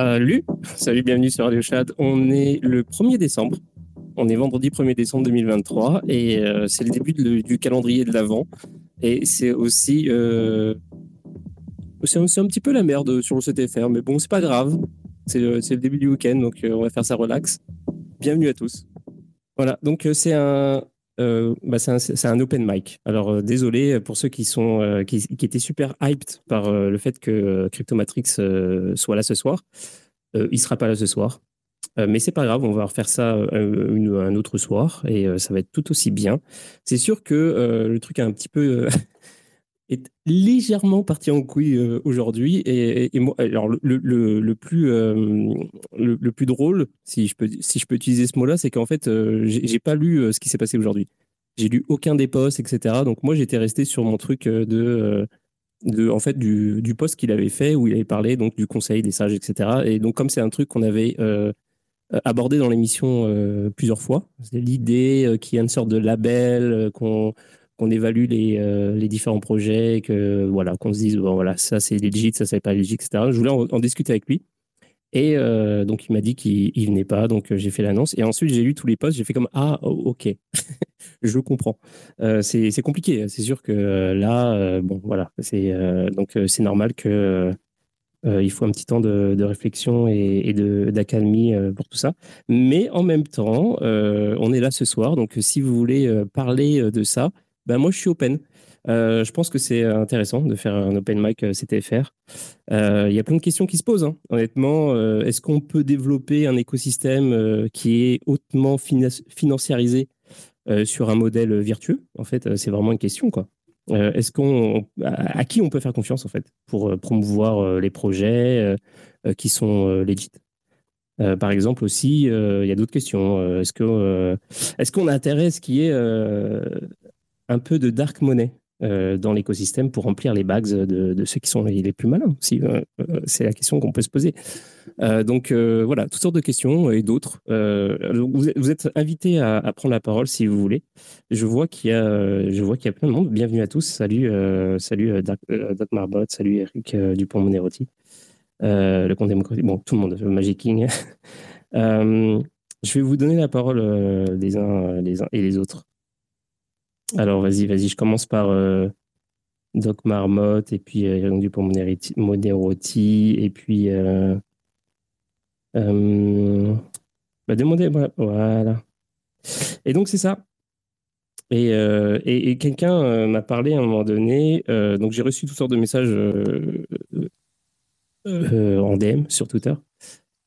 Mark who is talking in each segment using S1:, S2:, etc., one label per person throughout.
S1: Salut, salut, bienvenue sur Radio Chat. On est le 1er décembre. On est vendredi 1er décembre 2023 et euh, c'est le début du calendrier de l'Avent. Et c'est aussi. Euh, c'est un, petit peu la merde sur le CTFR, mais bon, c'est pas grave. C'est le, le, début du week-end, donc euh, on va faire ça relax. Bienvenue à tous. Voilà, donc c'est un, euh, bah c'est un, open mic. Alors euh, désolé pour ceux qui sont euh, qui, étaient super hyped par le fait que Cryptomatrix soit là ce soir. il sera pas là ce soir, mais c'est pas grave. On va refaire ça un autre soir et ça va être tout aussi bien. C'est sûr que le truc a un petit peu est légèrement parti en couille aujourd'hui. Et, moi, alors le, le, plus, le, plus drôle, si je peux, si je peux utiliser ce mot-là, c'est qu'en fait, j'ai pas lu ce qui s'est passé aujourd'hui. J'ai lu aucun des posts, etc. Donc moi, j'étais resté sur mon truc de, de en fait, du, du post qu'il avait fait où il avait parlé donc du conseil des sages, etc. Et donc comme c'est un truc qu'on avait abordé dans l'émission plusieurs fois, c'est l'idée qu'il y a une sorte de label qu'on qu'on évalue les, euh, les, différents projets, que voilà, qu'on se dise bon voilà ça c'est legit, ça c'est pas legit, etc. Je voulais en, discuter avec lui. Et euh, donc il m'a dit qu'il il venait pas, donc euh, j'ai fait l'annonce. Et ensuite j'ai lu tous les posts, j'ai fait comme ah ok, je comprends. c'est compliqué, c'est sûr que là bon voilà, c'est donc c'est normal que il faut un petit temps de, de réflexion et, et d'accalmie pour tout ça. Mais en même temps, on est là ce soir, donc si vous voulez parler de ça, bah, moi, je suis open. Euh, je pense que c'est intéressant de faire un open mic euh, CTFR. Euh, il y a plein de questions qui se posent. Hein. Honnêtement, est-ce qu'on peut développer un écosystème qui est hautement financiarisé sur un modèle virtueux? En fait, c'est vraiment une question. Est-ce qu'on, à, qui on peut faire confiance en fait pour promouvoir les projets qui sont legit par exemple aussi, il y a d'autres questions. est-ce que est-ce qu'on a intérêt à ce qui est un peu de dark money euh, dans l'écosystème pour remplir les bags de, ceux qui sont les, plus malins aussi. Euh, euh, c'est la question qu'on peut se poser. donc voilà, toutes sortes de questions et d'autres. Vous, êtes invités à, prendre la parole si vous voulez. Je vois qu'il y a, je vois qu'il y a plein de monde. Bienvenue à tous. Salut, salut Doc, Marbot, salut Eric Dupont-Monerotti, le compte démocratique. Bon, tout le monde, Magic King. je vais vous donner la parole les uns, les uns et les autres. Alors, vas-y, vas-y, je commence par euh, Doc Marmotte, et puis euh, Dupont-Monerotti, et puis. Euh, euh, bah, demander, voilà. Et donc, c'est ça. Et, et, quelqu'un m'a parlé à un moment donné, donc j'ai reçu toutes sortes de messages en DM sur Twitter.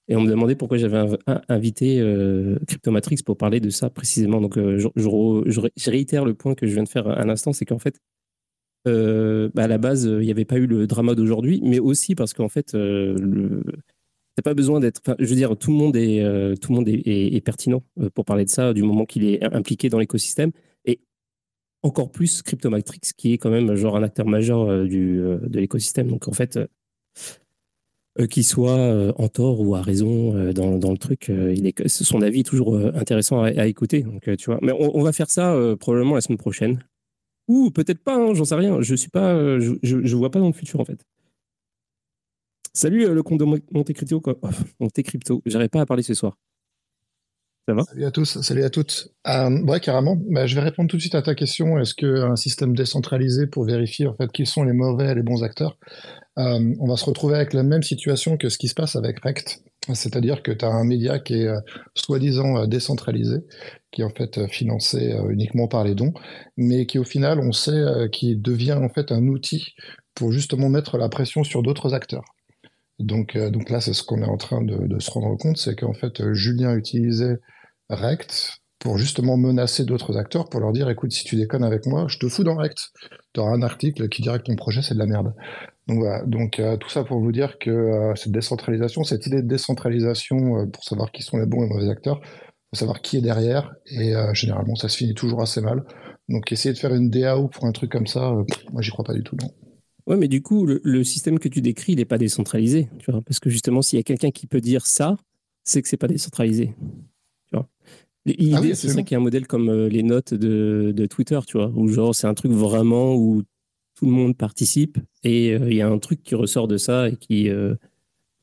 S1: Et on me demandait pourquoi j'avais invité euh, Cryptomatrix pour parler de ça précisément. Donc, euh, je, réitère le point que je viens de faire à l'instant, c'est qu'en fait, euh, bah, à la base, il n'y avait pas eu le drama d'aujourd'hui, mais aussi parce qu'en fait, le... pas besoin d'être. je veux dire, tout le monde est, tout le monde est, pertinent pour parler de ça du moment qu'il est impliqué dans l'écosystème. Et encore plus Cryptomatrix, qui est quand même genre un acteur majeur du, de l'écosystème. Donc, en fait euh, qu'il soit euh, en tort ou à raison euh, dans, le truc. son avis est toujours intéressant à, écouter. Donc. Mais on, va faire ça probablement la semaine prochaine. Ou peut-être pas, hein, j'en sais rien. Je suis je, vois pas dans le futur en fait. Salut le compte de Monte Crypto. Quoi. Crypto. J'arrive pas à parler ce soir.
S2: Ça va? Salut à tous, salut à toutes. ouais, carrément. Bah, je vais répondre tout de suite à ta question. Est-ce qu'un système décentralisé pour vérifier en fait qui sont les mauvais et les bons acteurs euh, on va se retrouver avec la même situation que ce qui se passe avec Rect. C'est-à-dire que tu as un média qui est euh, soi-disant euh, décentralisé, qui est en fait financé uniquement par les dons, mais qui au final, on sait, qui devient en fait un outil pour justement mettre la pression sur d'autres acteurs. Donc, donc là, c'est ce qu'on est en train de, de se rendre compte, c'est qu'en fait, Julien utilisait Rect pour justement menacer d'autres acteurs, pour leur dire, écoute, si tu déconnes avec moi, je te fous dans Rect. Tu auras un article qui dirait que ton projet, c'est de la merde. Donc voilà, donc euh, tout ça pour vous dire que euh, cette décentralisation, cette idée de décentralisation euh, pour savoir qui sont les bons et mauvais acteurs, pour savoir qui est derrière, et généralement ça se finit toujours assez mal. Donc essayer de faire une DAO pour un truc comme ça, moi j'y crois pas du tout. Non.
S1: Ouais, mais du coup, le, système que tu décris, il n'est pas décentralisé, parce que justement, s'il y a quelqu'un qui peut dire ça, c'est que c'est pas décentralisé. L'idée, ah ce serait qu'il y ait un modèle comme les notes de, de Twitter, tu vois, où genre c'est un truc vraiment où tout le monde participe et euh, il y a un truc qui ressort de ça et qui, euh,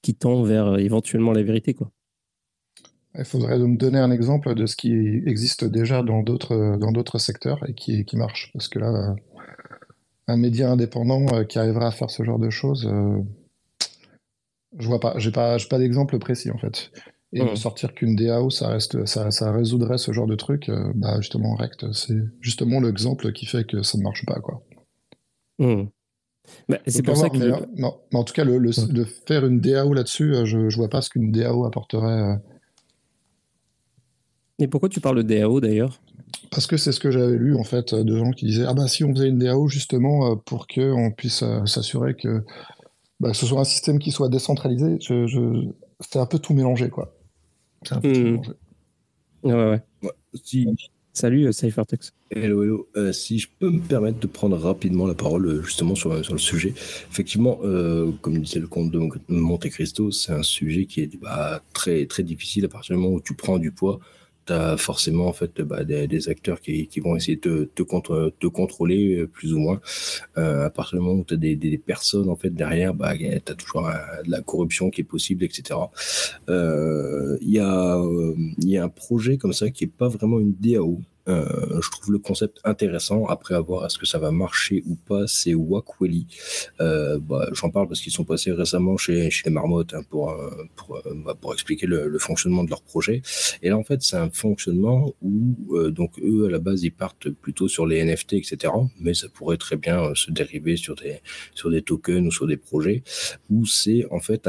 S1: qui tend vers éventuellement la vérité, quoi.
S2: Il faudrait me donner un exemple de ce qui existe déjà dans d'autres dans d'autres secteurs et qui, qui marche. Parce que là, un média indépendant euh, qui arrivera à faire ce genre de choses, euh, je vois pas. J'ai pas, pas d'exemple précis en fait. Et de sortir qu'une DAO, ça reste, ça, ça résoudrait ce genre de truc, euh, bah justement Rect, c'est justement l'exemple qui fait que ça ne marche pas quoi.
S1: Mmh. Bah, c'est pour ça que.
S2: non, en tout cas, le, de faire une DAO là-dessus, je, ne vois pas ce qu'une DAO apporterait.
S1: Et pourquoi tu parles de DAO d'ailleurs?
S2: Parce que c'est ce que j'avais lu en fait de gens qui disaient ah bah si on faisait une DAO justement euh, pour que on puisse euh, s'assurer que bah, ce soit un système qui soit décentralisé. Je, C'est un peu tout mélangé quoi.
S1: C'est un peu tout mélangé. Ouais ouais. Si... Salut euh, Cyphertex.
S3: Hello, hello. si je peux me permettre de prendre rapidement la parole justement sur, sur le sujet. Effectivement, comme disait le comte de Monte Cristo, c'est un sujet qui est bah, très, très difficile à partir du moment où tu prends du poids forcément en fait bah, des, acteurs qui, vont essayer de te, te, contrôler euh, plus ou moins. Euh, à partir du moment où tu as des, personnes en fait derrière, bah, tu as toujours euh, de la corruption qui est possible, etc. Il y, a, y a un projet comme ça qui est pas vraiment une DAO, euh, je trouve le concept intéressant. Après, avoir est-ce que ça va marcher ou pas, c'est Wakweli. Euh, bah, J'en parle parce qu'ils sont passés récemment chez, les Marmottes hein, pour, euh, bah, pour expliquer le, fonctionnement de leur projet. Et là, en fait, c'est un fonctionnement où, donc, eux, à la base, ils partent plutôt sur les NFT, etc. Mais ça pourrait très bien se dériver sur des, tokens ou sur des projets où c'est, en fait,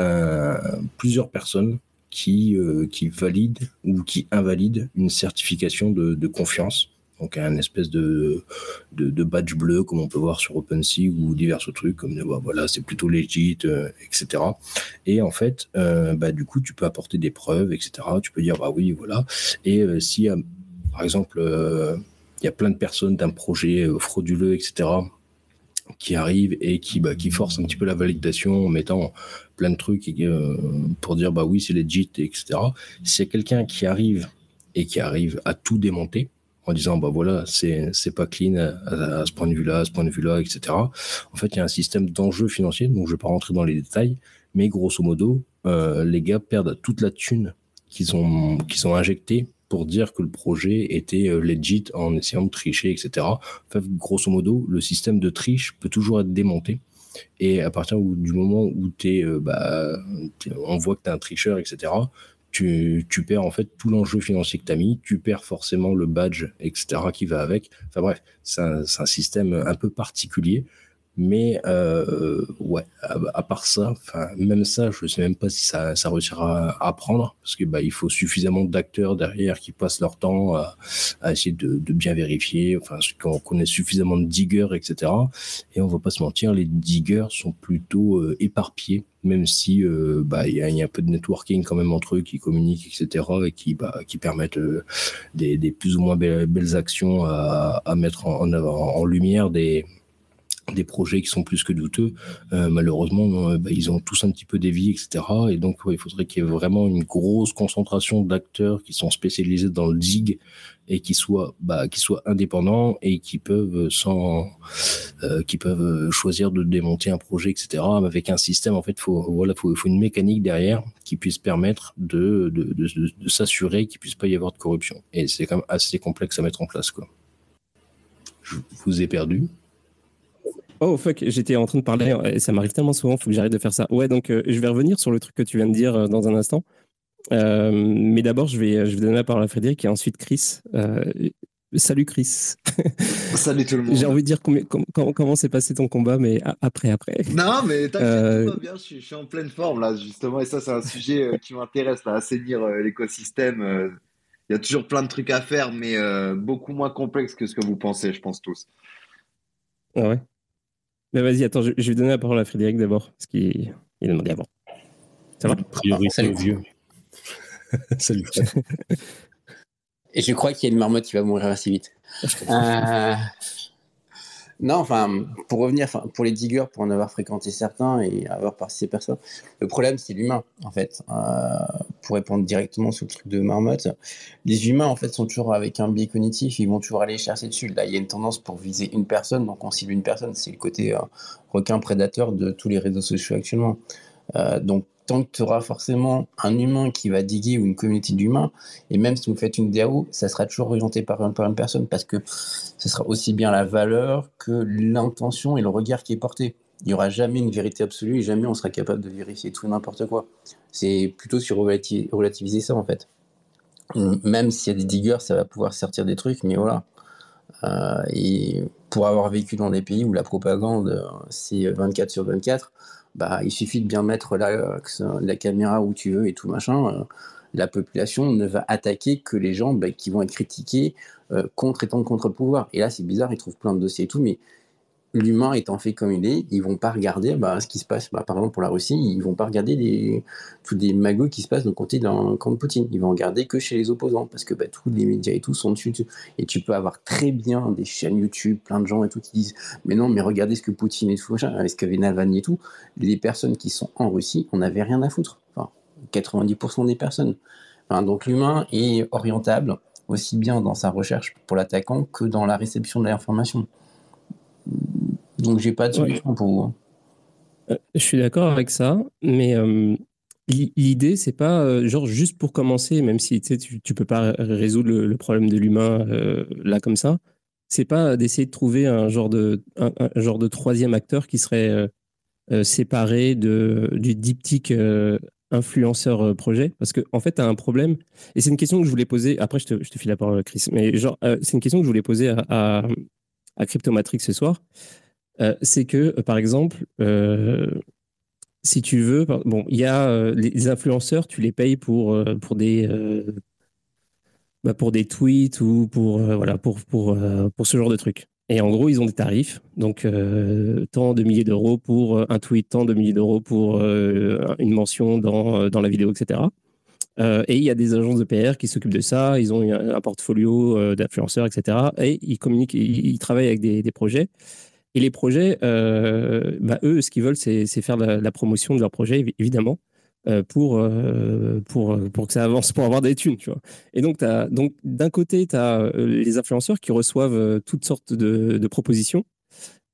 S3: plusieurs personnes qui, euh, qui valide ou qui invalide une certification de, confiance. Donc un espèce de, badge bleu comme on peut voir sur OpenSea ou divers trucs comme bah, voilà c'est plutôt legit euh, etc. Et en fait euh, bah, du coup tu peux apporter des preuves etc. Tu peux dire bah oui voilà et euh, si par exemple il y a plein de personnes d'un projet frauduleux etc qui arrivent et qui, bah, qui forcent un petit peu la validation en mettant plein de trucs euh, pour dire bah oui c'est legit etc. C'est quelqu'un qui arrive et qui arrive à tout démonter en disant bah voilà c'est pas clean à, ce point de vue là à ce point de vue là etc. En fait il y a un système d'enjeux financiers donc je vais pas rentrer dans les détails mais grosso modo euh, les gars perdent toute la thune qu'ils ont qu'ils ont injectée pour dire que le projet était euh, legit en essayant de tricher, etc. Enfin, grosso modo, le système de triche peut toujours être démonté et à partir du moment où es, euh, bah, on voit que tu es un tricheur, etc., tu, tu, perds en fait tout l'enjeu financier que tu as mis, tu perds forcément le badge, etc., qui va avec. Enfin bref, c'est un, un, système un peu particulier. Mais euh, ouais, à, part ça, même ça, je sais même pas si ça, ça réussira à apprendre parce que bah il faut suffisamment d'acteurs derrière qui passent leur temps à, à essayer de, de, bien vérifier. Enfin, qu'on connaît suffisamment de diggers, etc. Et on va pas se mentir, les diggers sont plutôt euh, éparpillés même si euh, bah y a, y a, un peu de networking quand même entre eux qui communiquent etc et qui bah qui permettent euh, des, des, plus ou moins belles, belles actions à, à mettre en, en, en lumière des des projets qui sont plus que douteux. Euh, malheureusement, euh, bah, ils ont tous un petit peu dévié, etc. Et donc, il faudrait qu'il y ait vraiment une grosse concentration d'acteurs qui sont spécialisés dans le dig et qui soient, bah, qui soient indépendants et qui peuvent sans, euh, qui peuvent choisir de démonter un projet, etc. Avec un système, en fait, faut, voilà, faut, une mécanique derrière qui puisse permettre de s'assurer qu'il puisse pas y avoir de corruption. Et c'est quand même assez complexe à mettre en place, quoi. Je vous ai perdu.
S1: Oh fuck, j'étais en train de parler, et ça m'arrive tellement souvent, il faut que j'arrête de faire ça. Ouais, donc euh, je vais revenir sur le truc que tu viens de dire euh, dans un instant. Euh, mais d'abord, je vais, je vais donner la parole à Frédéric et ensuite Chris. salut Chris.
S4: Salut tout le monde.
S1: J'ai envie de dire comment s'est passé ton combat, mais après, après.
S4: Non, mais t'inquiète pas bien, je suis, en pleine forme là, justement, et ça, c'est un sujet qui m'intéresse, là, assainir l'écosystème. Il y a toujours plein de trucs à faire, mais beaucoup moins complexe que ce que vous pensez, je pense tous.
S1: Ah ouais? Mais vas-y, attends, je, vais donner la parole à Frédéric d'abord, parce qu'il a demandé avant. Ça va?
S3: Priori, ah, salut. vieux.
S5: salut. Et je crois qu'il y a une marmotte qui va mourir assez vite. euh, non, enfin, pour revenir, pour les diggers, pour en avoir fréquenté certains et avoir participé à personne, le problème, c'est l'humain, en fait. Euh, pour répondre directement sur le truc de marmotte, les humains, en fait, sont toujours avec un biais cognitif, ils vont toujours aller chercher dessus. Là, il y a une tendance pour viser une personne, donc on cible une personne, c'est le côté euh, requin prédateur de tous les réseaux sociaux actuellement. Euh, donc, tant que tu auras forcément un humain qui va diguer ou une communauté d'humains, et même si vous faites une DAO, ça sera toujours orienté par une, personne parce que ce sera aussi bien la valeur que l'intention et le regard qui est porté. Il n'y aura jamais une vérité absolue et jamais on sera capable de vérifier tout n'importe quoi. C'est plutôt sur relativiser ça en fait. Même s'il y a des diggers, ça va pouvoir sortir des trucs, mais voilà. Euh, et pour avoir vécu dans des pays où la propagande, euh, c'est 24 sur 24, bah, il suffit de bien mettre la, la caméra où tu veux et tout machin. Euh, la population ne va attaquer que les gens bah, qui vont être critiqués contre étant contre le pouvoir. Et là, c'est bizarre, ils trouvent plein de dossiers et tout, mais l'humain étant fait comme il est, ils vont pas regarder bah, ce qui se passe. Bah, par exemple, pour la Russie, ils vont pas regarder tous les magouilles qui se passent de côté d'un camp de Poutine. Ils vont regarder que chez les opposants parce que bah, tous les médias et tout sont dessus, Et tu peux avoir très bien des chaînes YouTube, plein de gens et tout qui disent Mais non, mais regardez ce que Poutine et tout, ce qu'avait Navalny et tout. Les personnes qui sont en Russie, on n'avait rien à foutre. Enfin, 90% des personnes. Enfin, donc l'humain est orientable aussi bien dans sa recherche pour l'attaquant que dans la réception de l'information. Donc j'ai pas de solution pour vous.
S1: Euh, je suis d'accord avec ça, mais euh, l'idée c'est pas euh, genre juste pour commencer, même si tu tu peux pas résoudre le, problème de l'humain là comme ça. C'est pas d'essayer de trouver un genre de un, genre de troisième acteur qui serait séparé de du diptyque influenceur projet parce que en fait tu as un problème et c'est une question que je voulais poser après je te, je te file la parole Chris mais genre c'est une question que je voulais poser à, à Cryptomatrix ce soir, euh, c'est que, euh, par exemple, euh, si tu veux, bon, il y a les influenceurs, tu les payes pour, pour des. Bah, pour des tweets ou pour voilà pour pour pour ce genre de trucs. Et en gros, ils ont des tarifs, donc tant de milliers d'euros pour un tweet, tant de milliers d'euros pour une mention dans, dans la vidéo, etc. Et il y a des agences de PR qui s'occupent de ça. Ils ont un portfolio d'influenceurs, etc. Et ils communiquent, ils, travaillent avec des, projets. Et les projets, euh, bah, eux, ce qu'ils veulent, c'est faire la, promotion de leur projet, évidemment, pour, pour, pour que ça avance, pour avoir des thunes. Tu vois. Et donc, d'un côté, tu as les influenceurs qui reçoivent toutes sortes de, propositions.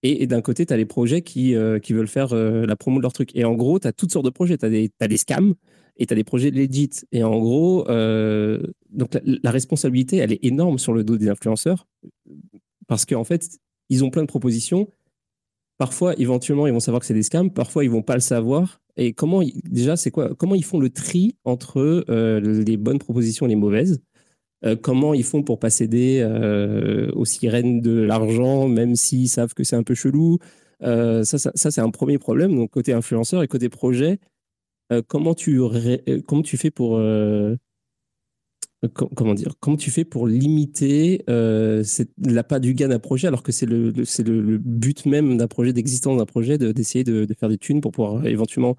S1: Et, d'un côté, tu as les projets qui, qui veulent faire la promo de leur truc. Et en gros, tu as toutes sortes de projets. Tu as, as, des scams, et tu as des projets legit. Et en gros, euh, donc la, responsabilité, elle est énorme sur le dos des influenceurs parce qu'en fait, ils ont plein de propositions. Parfois, éventuellement, ils vont savoir que c'est des scams. Parfois, ils vont pas le savoir. Et comment, déjà, c'est quoi Comment ils font le tri entre euh, les bonnes propositions et les mauvaises? Euh, Comment ils font pour pas céder aux sirènes de l'argent, même s'ils savent que c'est un peu chelou? Ça, ça, ça c'est un premier problème. Donc, côté influenceur et côté projet, euh, comment tu euh, comment tu fais pour euh, comment dire comment tu fais pour limiter la pas du gain d'un projet alors que c'est le, c'est le, but même d'un projet d'existence d'un projet d'essayer de, faire des thunes pour pouvoir éventuellement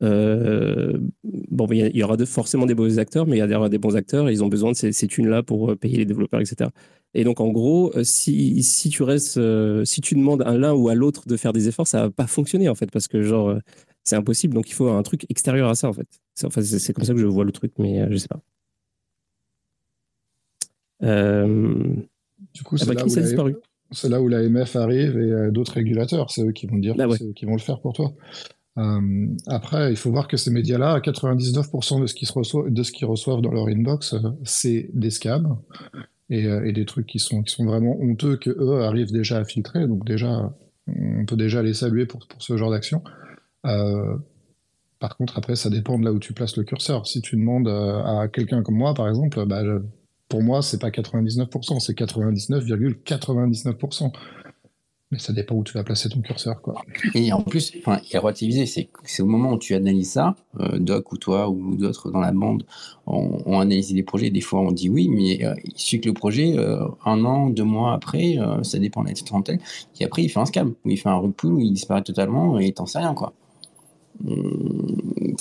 S1: bon il y, aura forcément des mauvais acteurs mais il y aura des bons acteurs et ils ont besoin de ces, ces thunes là pour payer les développeurs etc et donc en gros si, si tu restes si tu demandes à l'un ou à l'autre de faire des efforts ça va pas fonctionner en fait parce que genre c'est impossible. Donc il faut un truc extérieur à ça, en fait. C'est comme ça que je vois le truc, mais euh, je sais pas.
S2: Euh, du coup, c'est là, où l'AMF arrive et euh, d'autres régulateurs. C'est eux qui vont dire, bah qui vont le faire pour toi. après, il faut voir que ces médias-là, 99% de ce qu'ils reçoivent, de ce qu'ils reçoivent dans leur inbox, c'est des scams et, des trucs qui sont, qui sont vraiment honteux que eux arrivent déjà à filtrer. Donc déjà, on peut déjà les saluer pour, pour ce genre d'action. Euh, par contre, après, ça dépend de là où tu places le curseur. Si tu demandes euh, à quelqu'un comme moi, par exemple, bah, pour moi, c'est pas 99%, c'est 99,99%. Mais ça dépend où tu vas placer ton curseur. Quoi.
S5: Et en plus, enfin, il a relativisé, c'est au moment où tu analyses ça, euh, Doc ou toi ou d'autres dans la bande ont, analysé les projets. Des fois, on dit oui, mais il suffit que le projet, un an, deux mois après, ça dépend de la trentaine, et après, il fait un scam, ou il fait un rug où il disparaît totalement et t'en sais rien. quoi. Hum,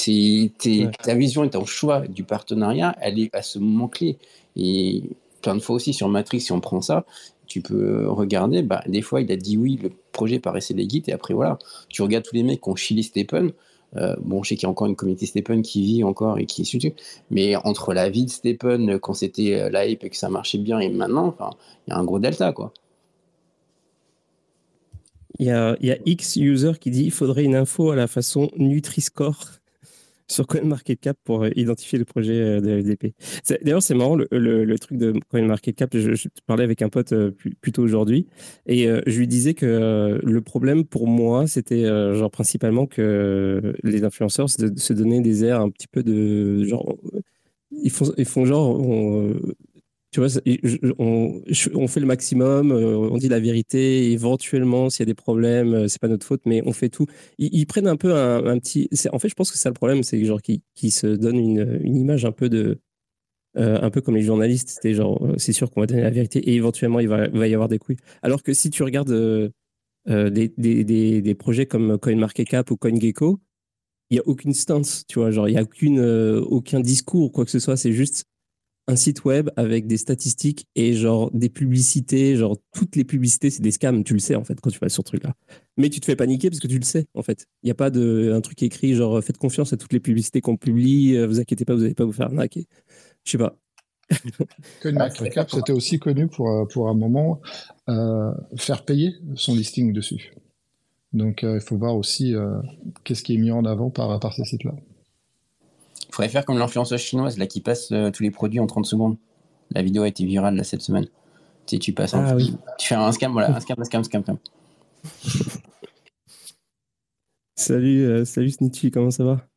S5: ta vision et ton choix du partenariat, elle est à ce moment clé. Et plein de fois aussi sur Matrix, si on prend ça, tu peux regarder, bah, des fois il a dit oui, le projet paraissait guides et après voilà, tu regardes tous les mecs qui ont chillé Stephen. Euh, bon, je sais qu'il y a encore une communauté Stephen qui vit encore et qui est mais entre la vie de Stephen quand c'était euh, la hype et que ça marchait bien et maintenant, il y a un gros delta quoi.
S1: Il y a, X user qui dit il faudrait une info à la façon Nutri-Score sur CoinMarketCap pour identifier le projet de LDP. D'ailleurs, c'est marrant, le, truc de CoinMarketCap, je, parlais avec un pote plus, tôt aujourd'hui, et je lui disais que le problème pour moi, c'était genre principalement que les influenceurs se, donnaient des airs un petit peu de genre... Ils font, ils font genre, tu vois, on, fait le maximum, euh, on dit la vérité, éventuellement, s'il y a des problèmes, euh, c'est pas notre faute, mais on fait tout. Ils, prennent un peu un, petit. En fait, je pense que c'est ça le problème, c'est genre qui, se donne une, une, image un peu de. Euh, un peu comme les journalistes, c'était genre, c'est sûr qu'on va donner la vérité et éventuellement il va, y avoir des couilles. Alors que si tu regardes des, des, des, projets comme CoinMarketCap ou CoinGecko, il n'y a aucune stance, tu vois, genre il n'y a aucune, aucun discours, quoi que ce soit, c'est juste un site web avec des statistiques et genre des publicités, genre toutes les publicités, c'est des scams, tu le sais en fait quand tu vas sur ce truc-là. Mais tu te fais paniquer parce que tu le sais en fait. Il n'y a pas de un truc écrit genre faites confiance à toutes les publicités qu'on publie, euh, vous inquiétez pas, vous n'allez pas vous faire arnaquer. Je sais pas.
S2: CoinMarketCap, c'était aussi connu pour, euh, pour un moment euh, faire payer son listing dessus. Donc il faut voir aussi qu'est-ce qui est mis en avant par, par ces sites-là.
S5: Il faudrait faire comme l'influenceuse chinoise là qui passe euh, tous les produits en 30 secondes. La vidéo a été virale là, cette semaine. Tu sais, tu passes ah, oui. tu fais un scam, voilà, un scam, un scam, un scam,
S1: salut, euh, salut Snitchy, comment ça va?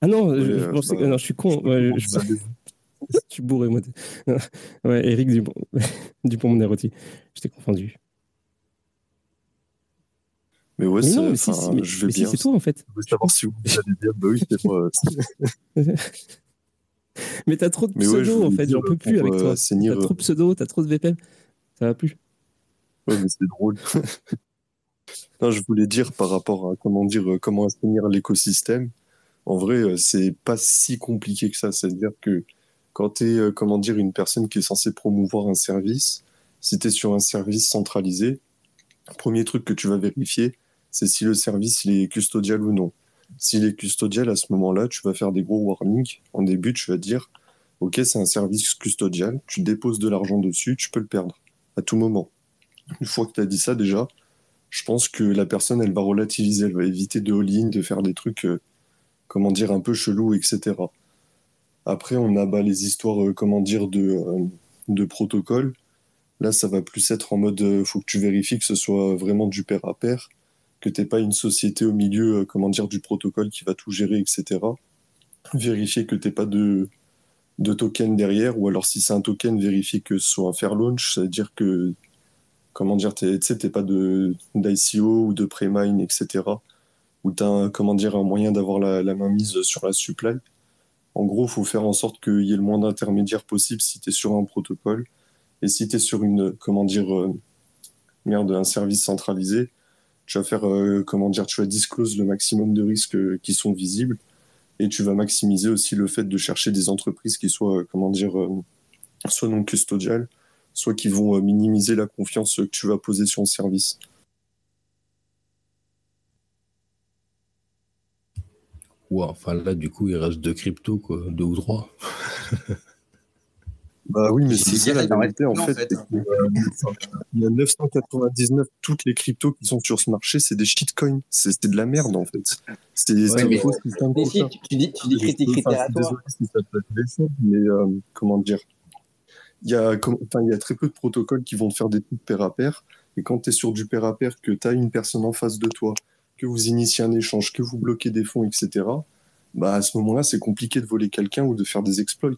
S1: Ah non, je, euh, pensais que, bah, non, je suis con. je, je, suis bourré, moi. ouais, Eric Dupont, Dupont Je t'ai confondu.
S6: Mais ouais, mais si, je vais bien.
S1: C'est toi en fait.
S6: Je veux savoir si vous allez bien. Bah oui, c'est moi.
S1: mais t'as trop de pseudo en fait, j'en peux plus avec toi. T'as trop de pseudo, t'as trop de VPN. Ça va plus.
S6: Ouais, mais c'est drôle. non, je voulais dire par rapport à comment dire, euh, comment assainir l'écosystème. En vrai, euh, c'est pas si compliqué que ça. C'est-à-dire que quand tu es, euh, comment dire, une personne qui est censée promouvoir un service, si tu es sur un service centralisé, premier truc que tu vas vérifier, c'est si le service est custodial ou non. S'il est custodial, à ce moment-là, tu vas faire des gros warnings. En début, tu vas dire, OK, c'est un service custodial, tu déposes de l'argent dessus, tu peux le perdre à tout moment. Une fois que tu as dit ça déjà, je pense que la personne, elle va relativiser, elle va éviter de all-in, de faire des trucs, euh, comment dire, un peu chelous, etc. Après, on a bah, les histoires, euh, comment dire, de, euh, de protocole. Là, ça va plus être en mode, faut que tu vérifies que ce soit vraiment du pair à pair que tu n'es pas une société au milieu euh, comment dire, du protocole qui va tout gérer, etc. Vérifier que tu n'es pas de, de token derrière, ou alors si c'est un token, vérifier que ce soit un fair launch, c'est-à-dire que tu n'es pas d'ICO ou de pre-mine, etc. Ou tu as comment dire, un moyen d'avoir la, main mise sur la supply. En gros, il faut faire en sorte qu'il y ait le moins d'intermédiaires possible si tu es sur un protocole. Et si tu es sur une, comment dire, euh, merde, un service centralisé, tu vas faire, euh, comment dire, tu vas disclose le maximum de risques euh, qui sont visibles et tu vas maximiser aussi le fait de chercher des entreprises qui soient, euh, comment dire, soit non custodiales, soit qui vont minimiser la confiance que tu vas poser sur le service.
S3: Ouais, enfin là, du coup, il reste deux cryptos, quoi, deux ou trois.
S6: Bah oui, mais c'est ça la vérité en fait. Il y a 999, toutes les cryptos qui sont sur ce marché, c'est des shitcoins. C'est de la merde en fait. C'est ouais, mais,
S5: si, tu dis, tu dis critères à toi. Si ça peut
S6: être mais euh, comment dire? Il y, a, il y a très peu de protocoles qui vont te faire des trucs pair à pair. Et quand tu es sur du pair à pair, que tu as une personne en face de toi, que vous initiez un échange, que vous bloquez des fonds, etc., bah à ce moment-là, c'est compliqué de voler quelqu'un ou de faire des exploits.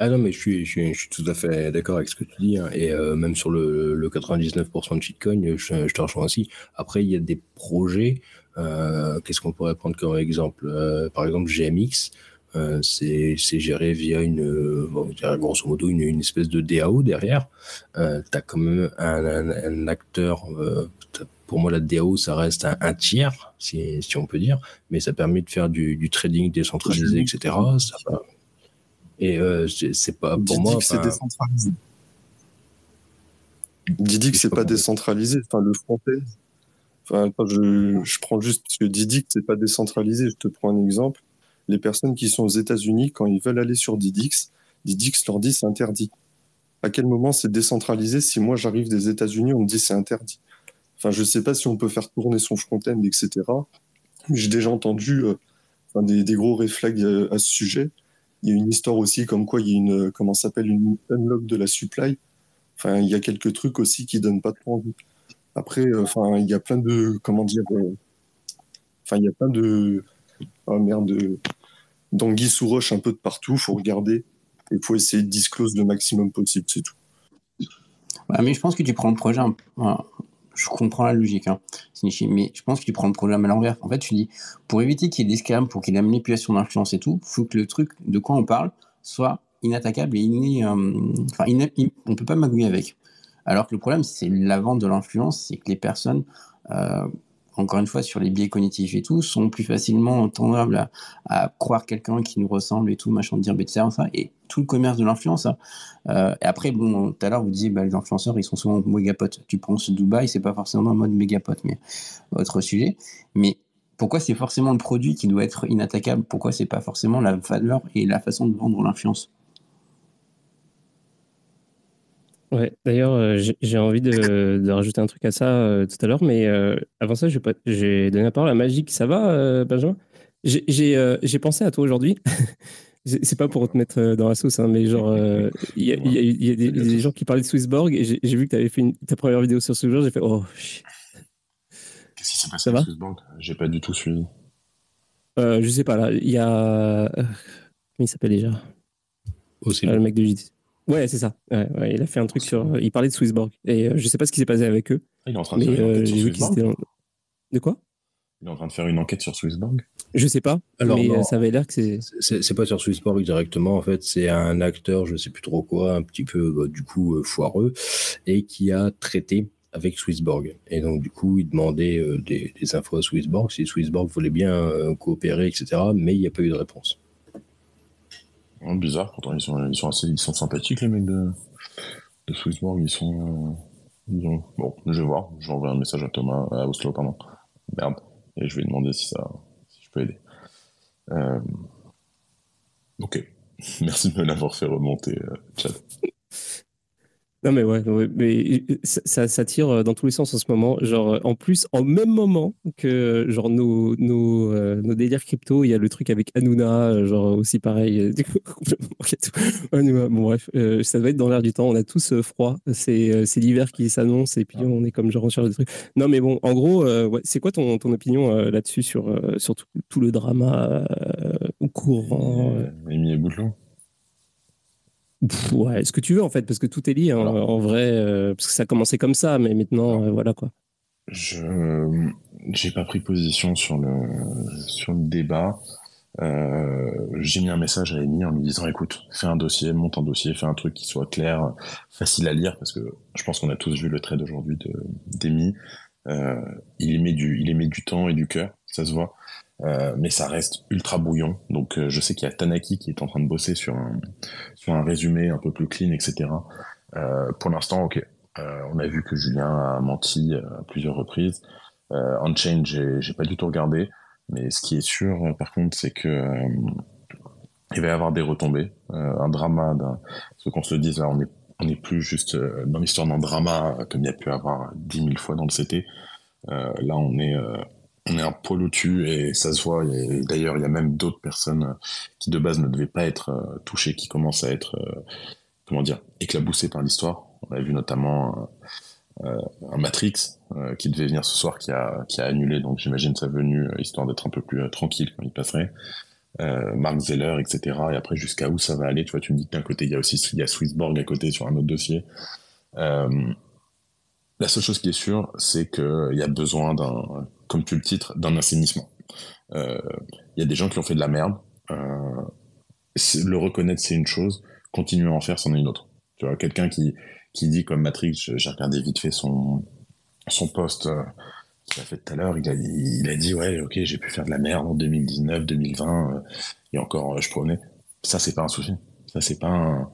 S3: Ah non, mais je suis, je suis, tout à fait d'accord avec ce que tu dis. Hein. Et euh, même sur le, le 99% de shitcoin, je, je, te rejoins aussi. Après, il y a des projets. Euh, Qu'est-ce qu'on pourrait prendre comme exemple? Euh, Par exemple, GMX, euh, c'est géré via une, bon, grosso modo, une, une, espèce de DAO derrière. Euh, tu as quand même un, un, un acteur. pour moi, la DAO, ça reste un, un tiers, si, si, on peut dire. Mais ça permet de faire du, du trading décentralisé, etc. Ça et euh, c'est pas pour moi.
S6: c'est décentralisé. Didic, c'est pas décentralisé. Enfin, le français. Enfin, je, je, prends juste parce que Didic, c'est pas décentralisé. Je te prends un exemple. Les personnes qui sont aux États-Unis, quand ils veulent aller sur Didix, Didix leur dit c'est interdit. À quel moment c'est décentralisé si moi j'arrive des États-Unis, on me dit c'est interdit? Enfin, je sais pas si on peut faire tourner son front-end, etc. J'ai déjà entendu des, des, gros réflexes à, ce sujet. Il y a une histoire aussi comme quoi il y a une, comment s'appelle, une unlock de la supply. Enfin, il y a quelques trucs aussi qui donnent pas trop envie. Après, enfin, il y a plein de, comment dire, enfin, il y a plein de, oh merde, d'anguilles sous roche un peu de partout. Faut regarder. Il faut essayer de disclose le maximum possible, c'est tout.
S5: mais je pense que tu prends le projet. Je comprends la logique, hein, mais je pense que tu prends le projet à l'envers. En fait, tu dis, pour éviter qu'il y ait des scams, pour qu'il y ait la manipulation d'influence et tout, il faut que le truc de quoi on parle soit inattaquable et iné, euh, enfin, on ne peut pas magouiller avec. Alors que le problème, c'est la vente de l'influence, c'est que les personnes euh, encore une fois, sur les biais cognitifs et tout, sont plus facilement tendables à, croire quelqu'un qui nous ressemble et tout, machin, de dire, bah, ça, et tout le commerce de l'influence. Hein. Euh, et après, bon, tout à l'heure, vous disiez, bah, les influenceurs, ils sont souvent méga potes. Tu prends ce Dubaï, c'est pas forcément en mode méga pote, mais autre sujet. Mais pourquoi c'est forcément le produit qui doit être inattaquable? Pourquoi c'est pas forcément la valeur et la façon de vendre l'influence?
S1: Ouais, d'ailleurs, euh, j'ai envie de, rajouter un truc à ça euh, tout à l'heure, mais euh, avant ça, j'ai donné la parole à Magique. Ça va, Benjamin? J'ai pensé à toi aujourd'hui. C'est pas pour te mettre dans la sauce, hein, mais genre, il y, a, des, gens qui parlaient de Swissborg et j'ai vu que tu avais fait ta première vidéo sur ce jour. J'ai fait oh shit.
S7: Qu'est-ce qui s'est passé avec Swissborg? J'ai pas du tout suivi.
S1: je sais pas, là, il y a. Comment il s'appelle déjà?
S3: Aussi.
S1: le mec de JT. Ouais, c'est ça. il a fait un truc sur. Il parlait de Swissborg. Et euh, je sais pas ce qui s'est passé avec eux.
S7: Il est en train de faire une enquête sur Swissborg.
S1: De quoi?
S7: Il est en train de faire une enquête sur Swissborg
S1: Je sais pas. Alors, mais euh, ça avait l'air que c'est.
S3: C'est pas sur Swissborg directement, en fait. C'est un acteur, je sais plus trop quoi, un petit peu, bah, du coup, euh, foireux, et qui a traité avec Swissborg. Et donc, du coup, il demandait des, des, infos à Swissborg, si Swissborg voulait bien coopérer, etc. Mais il n'y a pas eu de réponse
S7: bizarre, pourtant ils sont, assez ils sont sympathiques les mecs de, de Swissborg, ils sont, euh, Bon, je vais voir, je vais envoyer un message à Thomas, à Oslo, pardon. Merde. Et je vais demander si ça si je peux aider. Euh, ok. Merci de me l'avoir fait remonter, euh, Chad.
S1: Non, mais ouais, mais ça, ça, tire euh, dans tous les sens en ce moment. Genre, euh, en plus, en même moment que genre nos, nos, euh, nos délires crypto, il y a le truc avec Hanouna, genre aussi pareil. Bon, bref, ça doit être dans l'air du temps. On a tous froid. C'est l'hiver qui s'annonce et puis on est comme genre en charge de trucs. Non, mais bon, en gros, c'est quoi ton, ton opinion là-dessus sur, sur tout, le drama courant
S7: Mimi Boutelon
S1: ouais, ce que tu veux en fait, parce que tout est lié hein, en vrai, euh, parce que ça a commencé comme ça, mais maintenant, euh, voilà quoi.
S7: Je j'ai pas pris position sur le sur le débat. Euh, j'ai mis un message à Amy en lui disant écoute, fais un dossier, monte un dossier, fais un truc qui soit clair, facile à lire, parce que je pense qu'on a tous vu le trait d'aujourd'hui d'Amy. il y met du il y met du temps et du cœur, ça se voit. Euh, mais ça reste ultra bouillon. Donc euh, je sais qu'il y a Tanaki qui est en train de bosser sur un, sur un résumé un peu plus clean, etc. Euh, pour l'instant, ok. On a vu que Julien a menti à plusieurs reprises. Euh, Unchained, j'ai, pas du tout regardé. Mais ce qui est sûr, par contre, c'est que il va y avoir des retombées, un drama. D'un... Ce qu'on se dise, là, on est on n'est plus juste dans l'histoire d'un drama comme il y a pu avoir dix mille fois dans le CT. là, on est on est un poil au-dessus et ça se voit. D'ailleurs, il y a même d'autres personnes euh, qui de base ne devaient pas être euh, touchées, qui commencent à être, euh, comment dire, éclaboussées par l'histoire. On a vu notamment un Matrix qui devait venir ce soir, qui a, qui a annulé. Donc j'imagine sa venue, histoire d'être un peu plus tranquille quand il passerait. Mark Zeller, etc. Et après, jusqu'à où ça va aller Tu vois, tu me dis d'un côté, il y a aussi il y a Swissborg à côté sur un autre dossier. La seule chose qui est sûre, c'est qu'il y a besoin d'un, comme tu le titres, d'un assainissement. Euh, il y a des gens qui ont fait de la merde. Euh, le reconnaître, c'est une chose. Continuer à en faire, c'en est une autre. Tu vois, quelqu'un qui, qui dit comme Matrix, j'ai regardé vite fait son, son post euh, qu'il a fait tout à l'heure, il a, il a dit, ouais, ok, j'ai pu faire de la merde en 2019, 2020, et encore, je prenais. Ça, c'est pas un souci. Ça, c'est pas un,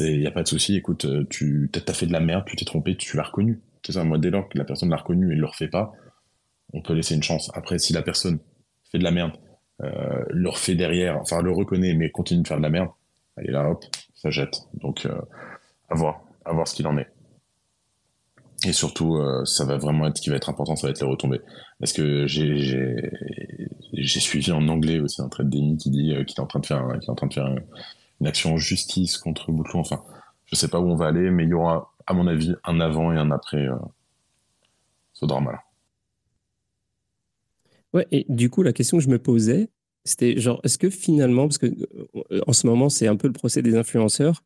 S7: il n'y a pas de souci. Écoute, tu as fait de la merde, tu t'es trompé, tu l'as reconnu. C'est ça, moi, dès lors que la personne l'a reconnu et ne le refait pas, on peut laisser une chance. Après, si la personne fait de la merde, euh, le refait derrière, enfin, le reconnaît, mais continue de faire de la merde, allez là, hop, ça jette. Donc, euh, à voir, à voir ce qu'il en est. Et surtout, ça va vraiment être ce qui va être important, ça va être les retombées. Parce que j'ai suivi en anglais aussi un trade d'Emi qui dit qu'il est en train de faire, est en train de faire une action en justice contre Boutlou. Enfin, je sais pas où on va aller, mais il y aura, à mon avis, un avant et un après ce drama-là.
S1: Ouais, et du coup, la question que je me posais, c'était genre, est-ce que finalement, parce que euh, en ce moment, c'est un peu le procès des influenceurs.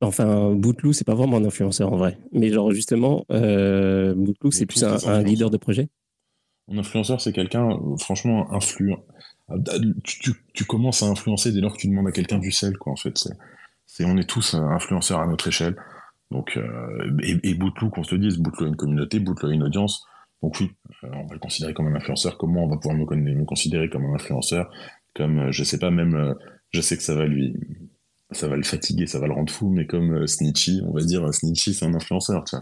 S1: Enfin, Boutlou, c'est pas vraiment un influenceur en vrai. Mais genre, justement, euh, c'est plus un, leader de projet.
S7: Un influenceur, c'est quelqu'un, franchement, influent. Tu, tu, commences à influencer dès lors que tu demandes à quelqu'un du sel, quoi, en fait. C'est, on est tous influenceurs à notre échelle. Donc, euh, et, et qu'on se le dise, Boutlou a une communauté, Boutlou a une audience. Donc oui, euh, on va le considérer comme un influenceur. Comment on va pouvoir me, considérer comme un influenceur Comme, euh, je sais pas, même, euh, je sais que ça va lui, ça va le fatiguer, ça va le rendre fou, mais comme Snitchy, on va dire, Snitchy, c'est un influenceur, tu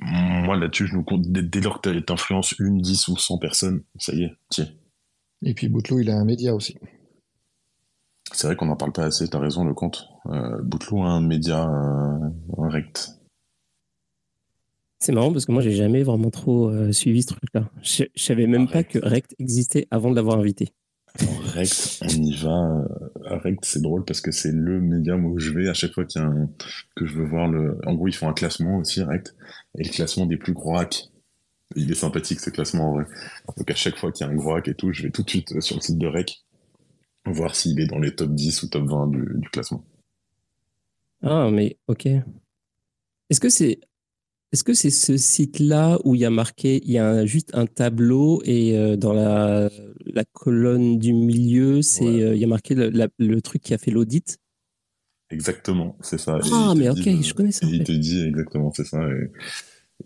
S7: moi là-dessus, je nous compte, dès, lors que tu influences une, dix ou cent personnes, ça y est, tiens.
S2: Et puis Boutlou, il a un média aussi.
S7: C'est vrai qu'on n'en parle pas assez, t'as raison, le compte. Euh, a un média rect.
S1: C'est marrant parce que moi, j'ai jamais vraiment trop euh, suivi ce truc-là. Je, ne savais même pas que Rect existait avant de l'avoir invité.
S7: Rect, on y va. Euh, Rect, c'est drôle parce que c'est le médium où je vais à chaque fois qu'il y a un... que je veux voir le. En gros, ils font un classement aussi, Rect, et le classement des plus gros hacks. Il est sympathique ce classement en vrai. Donc à chaque fois qu'il y a un gros hack et tout, je vais tout de suite euh, sur le site de Rec voir s'il est dans les top 10 ou top 20 du classement.
S1: Ah, mais ok. Est-ce que c'est est-ce que c'est ce site-là où il y a marqué, il y a juste un tableau et euh, dans la, la, colonne du milieu, c'est euh, il y a marqué le, truc qui a fait l'audit?
S7: Exactement, c'est ça.
S1: Ah, mais ok, je connais ça.
S7: il te dit exactement, c'est ça. Et,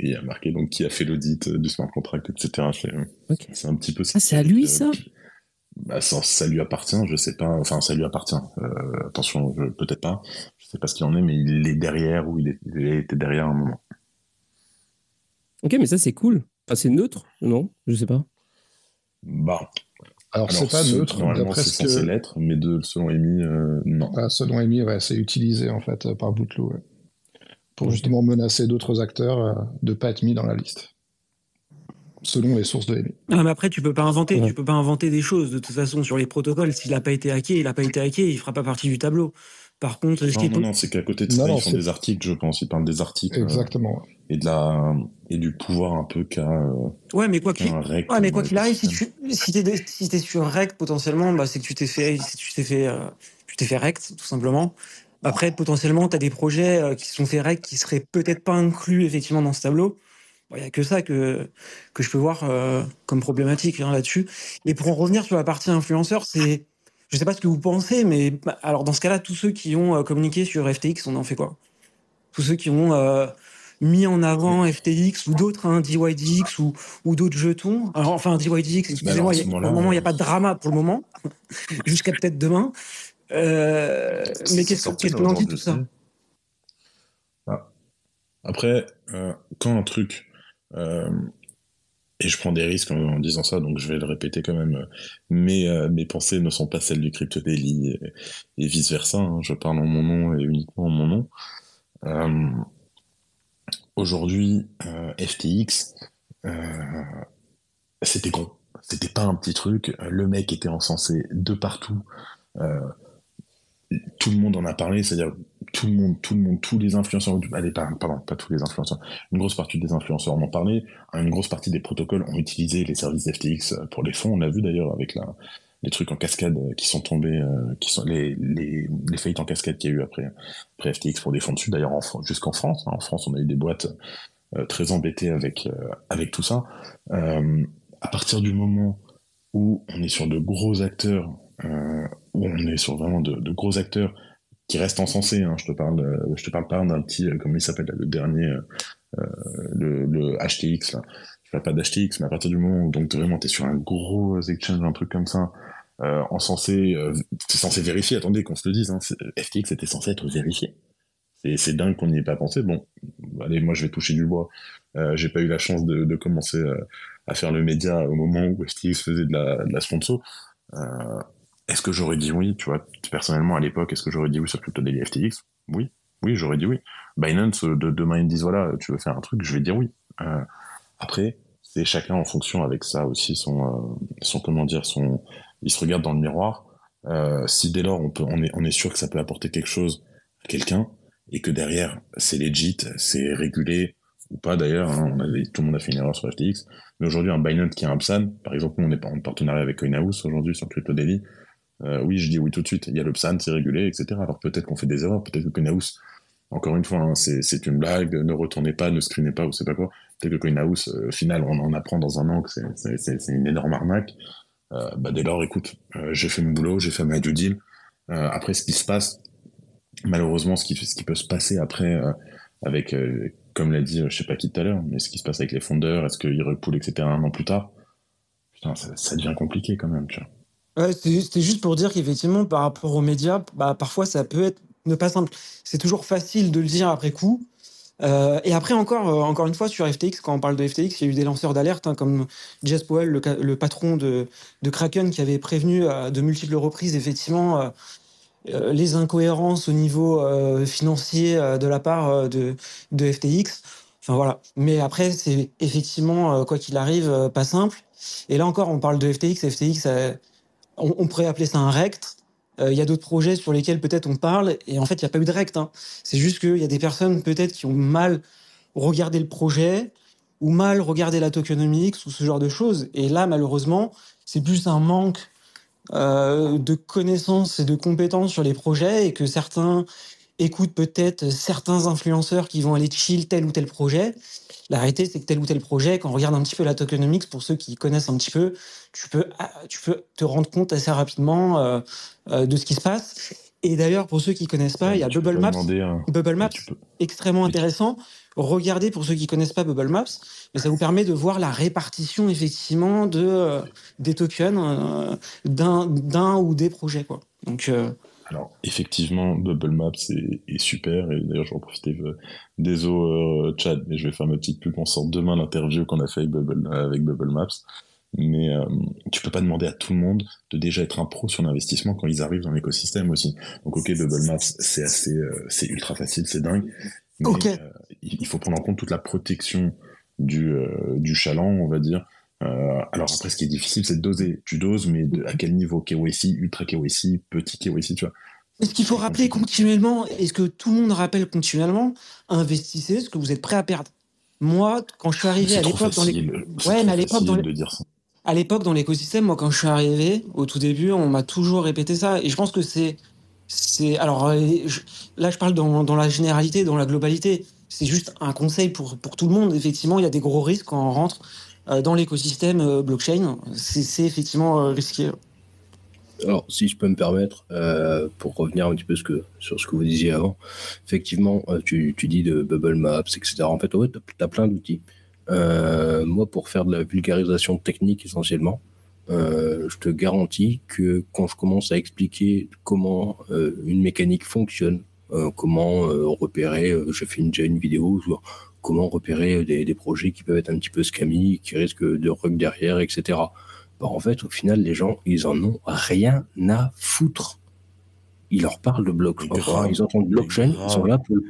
S7: il y a marqué donc qui a fait l'audit du smart contract, etc. C'est un petit peu
S1: Ah, c'est à lui ça?
S7: bah, ça, lui appartient, je sais pas. Enfin, ça lui appartient. Euh, attention, peut-être pas. Je sais pas ce qu'il en est, mais il est derrière ou il, est, il était derrière un moment.
S1: Ok, mais ça, c'est cool. Enfin, c'est neutre, non? Je sais pas.
S7: Bah.
S2: Alors, c'est pas neutre.
S7: Normalement, c'est censé l'être, mais de, selon Amy, euh, non.
S2: Ah, selon Amy, ouais, c'est utilisé en fait par Boutlou. Pour justement menacer d'autres acteurs euh, de ne pas être mis dans la liste. Selon les sources de Amy.
S8: Non, mais après, tu peux pas inventer. Tu peux pas inventer des choses. De toute façon, sur les protocoles, s'il n'a pas été hacké, il n'a pas été hacké, il fera pas partie du tableau. Par contre,
S7: non, non, non, c'est qu'à côté de ça, ils font des articles, je pense. Ils parlent des articles.
S2: Euh, Exactement.
S7: et de la et du pouvoir un peu qu'a. Euh,
S8: ouais, mais quoi qu'il ouais, mais quoi qu'il arrive, si tu si t'es si es sur rect potentiellement, bah, c'est que tu t'es fait tu t'es fait euh, tu t'es fait rect tout simplement. Après, potentiellement, tu as des projets qui sont fait rect qui seraient peut-être pas inclus effectivement dans ce tableau. Il n'y a que ça que, que je peux voir comme problématique hein, là-dessus. Et pour en revenir sur la partie influenceur, c'est je sais pas ce que vous pensez, mais bah, alors dans ce cas-là, tous ceux qui ont euh, communiqué sur FTX, on en fait quoi? Tous ceux qui ont euh, mis en avant FTX ou d'autres, hein, DYDX ou, ou d'autres jetons. Alors, enfin, DYDX, excusez-moi, pour le moment, il n'y a pas de drama pour le moment, jusqu'à peut-être demain. Euh, mais qu'est-ce qu'on en dit tout ça
S7: ah. Après, quand un truc et je prends des risques en, disant ça, donc je vais le répéter quand même. Mais euh, mes pensées ne sont pas celles du Crypto Daily et, vice versa. Hein. Je parle en mon nom et uniquement en mon nom. Euh, Aujourd'hui, euh, FTX, c'était gros. C'était pas un petit truc. Le mec était encensé de partout. tout le monde en a parlé, c'est-à-dire tout le monde, tout le monde, tous les influenceurs, allez, pardon, pas tous les influenceurs, une grosse partie des influenceurs en ont parlé, une grosse partie des protocoles ont utilisé les services FTX pour les fonds, on l'a vu d'ailleurs avec les trucs en cascade qui sont tombés, euh, qui sont les, faillites en cascade qu'il y a eu après, après FTX pour des fonds dessus, d'ailleurs jusqu'en France, hein. en France on a eu des boîtes euh, très embêtées avec, euh, avec tout ça. à partir du moment où on est sur de gros acteurs, où on est sur vraiment de gros acteurs qui reste encensé. Hein. Je te parle, euh, je te parle pas d'un petit, euh, comment il s'appelle, le dernier, euh, le, le, HTX. Là. Je parle pas d'HTX, mais à partir du moment où donc vraiment t'es sur un gros exchange, un truc comme ça, euh, encensé, euh, c'est censé vérifier. Attendez qu'on se le dise, hein, FTX était censé être vérifié. C'est dingue qu'on n'y ait pas pensé. Bon, allez, moi je vais toucher du bois. Euh, J'ai pas eu la chance de, de commencer à faire le média au moment où FTX faisait de la, de la sponsor. Euh, est-ce que j'aurais dit oui, tu vois, personnellement à l'époque, est-ce que j'aurais dit oui sur Crypto FTX Oui, oui, j'aurais dit oui. Binance, de, demain, ils me disent, voilà, tu veux faire un truc, je vais dire oui. après, c'est chacun en fonction avec ça aussi, son, son comment dire, son, il se regarde dans le miroir. si dès lors, on, peut, on, est, on est sûr que ça peut apporter quelque chose à quelqu'un, et que derrière, c'est legit, c'est régulé, ou pas d'ailleurs, hein, tout le monde a fait une erreur sur FTX, mais aujourd'hui, un Binance qui a un PSAN, par exemple, nous, on est en partenariat avec CoinHouse aujourd'hui sur Crypto euh, oui, je dis oui tout de suite, il y a le PSAN, c'est régulé, etc. Alors peut-être qu'on fait des erreurs, peut-être que CoinHouse, encore une fois, hein, c'est une blague, ne retournez pas, ne screenez pas, ou c'est pas quoi, peut-être que CoinHouse, euh, au final, on en apprend dans un an que c'est une énorme arnaque, euh, bah, dès lors, écoute, j'ai fait mon boulot, j'ai fait ma due deal, après, ce qui se passe, malheureusement, ce qui, peut se passer après avec comme l'a dit, je sais pas qui tout à l'heure, mais ce qui se passe avec les fondeurs, est-ce qu'ils repoulent, etc., un an plus tard, putain, ça, devient compliqué quand même, tu
S8: vois. Ouais, c'était juste pour dire qu'effectivement, par rapport aux médias, bah, parfois ça peut être ne pas simple. C'est toujours facile de le dire après coup. Euh, et après, encore, euh, encore une fois, sur FTX, quand on parle de FTX, il y a eu des lanceurs d'alerte, hein, comme Jess Powell, le, patron de, Kraken, qui avait prévenu à de multiples reprises, effectivement, euh, euh, les incohérences au niveau euh, financier euh, de la part de, de FTX. Enfin voilà. Mais après, c'est effectivement, quoi qu'il arrive, pas simple. Et là encore, on parle de FTX. FTX, on, pourrait appeler ça un rect. Il y a d'autres projets sur lesquels peut-être on parle, et en fait, il n'y a pas eu de rect. Hein. C'est juste qu'il y a des personnes peut-être qui ont mal regardé le projet, ou mal regardé la tokenomics, ou ce genre de choses. Et là, malheureusement, c'est plus un manque euh, de connaissances et de compétences sur les projets et que certains écoutent peut-être certains influenceurs qui vont aller chill tel ou tel projet. La réalité, c'est que tel ou tel projet, quand on regarde un petit peu la tokenomics, pour ceux qui connaissent un petit peu, tu peux, ah, tu peux te rendre compte assez rapidement euh, euh, de ce qui se passe. Et d'ailleurs, pour ceux qui connaissent pas, il y a Bubble Maps. Bubble Maps, extrêmement intéressant. Regardez pour ceux qui connaissent pas Bubble Maps, mais ça vous permet de voir la répartition effectivement de euh, des tokens d'un ou des projets quoi. Donc euh,
S7: alors effectivement, Bubble Maps est, super et d'ailleurs je vais en profiter des eaux Chad, mais je vais faire ma petite pub. On sort demain l'interview qu'on a fait avec Bubble, avec Bubble Maps. Mais tu peux pas demander à tout le monde de déjà être un pro sur l'investissement quand ils arrivent dans l'écosystème aussi. Donc ok, Bubble Maps c'est assez, c'est ultra facile, c'est dingue. Mais, il faut prendre en compte toute la protection du, euh, du chaland, on va dire. Euh, alors après, ce qui est difficile, c'est de doser. Tu doses, mais à quel niveau KYC, ultra KYC, petit KYC, tu vois.
S8: Est-ce qu'il faut rappeler continuellement, est-ce que tout le monde rappelle continuellement, investissez ce que vous êtes prêt à perdre. Moi, quand je suis arrivé à l'époque dans les... Ouais, mais à l'époque dans À l'époque dans l'écosystème, moi quand je suis arrivé au tout début, on m'a toujours répété ça et je pense que c'est c'est alors euh, là je parle dans, dans, la généralité, dans la globalité. C'est juste un conseil pour, pour tout le monde. Effectivement, il y a des gros risques quand on rentre dans l'écosystème euh, blockchain. C'est effectivement euh, risqué.
S3: Alors, si je peux me permettre, pour revenir un petit peu sur ce que vous disiez avant, effectivement, tu, dis de Bubble Maps, etc. En fait, ouais, tu as, plein d'outils. moi, pour faire de la vulgarisation technique essentiellement, je te garantis que quand je commence à expliquer comment une mécanique fonctionne, euh, comment euh, repérer, euh, je fais déjà une vidéo comment repérer des, projets qui peuvent être un petit peu scammy, qui risquent de rug derrière, etc. Bah, en fait, au final, les gens, ils en ont rien à foutre. Ils leur parlent de blockchain. Ils entendent blockchain, ils sont là pour le,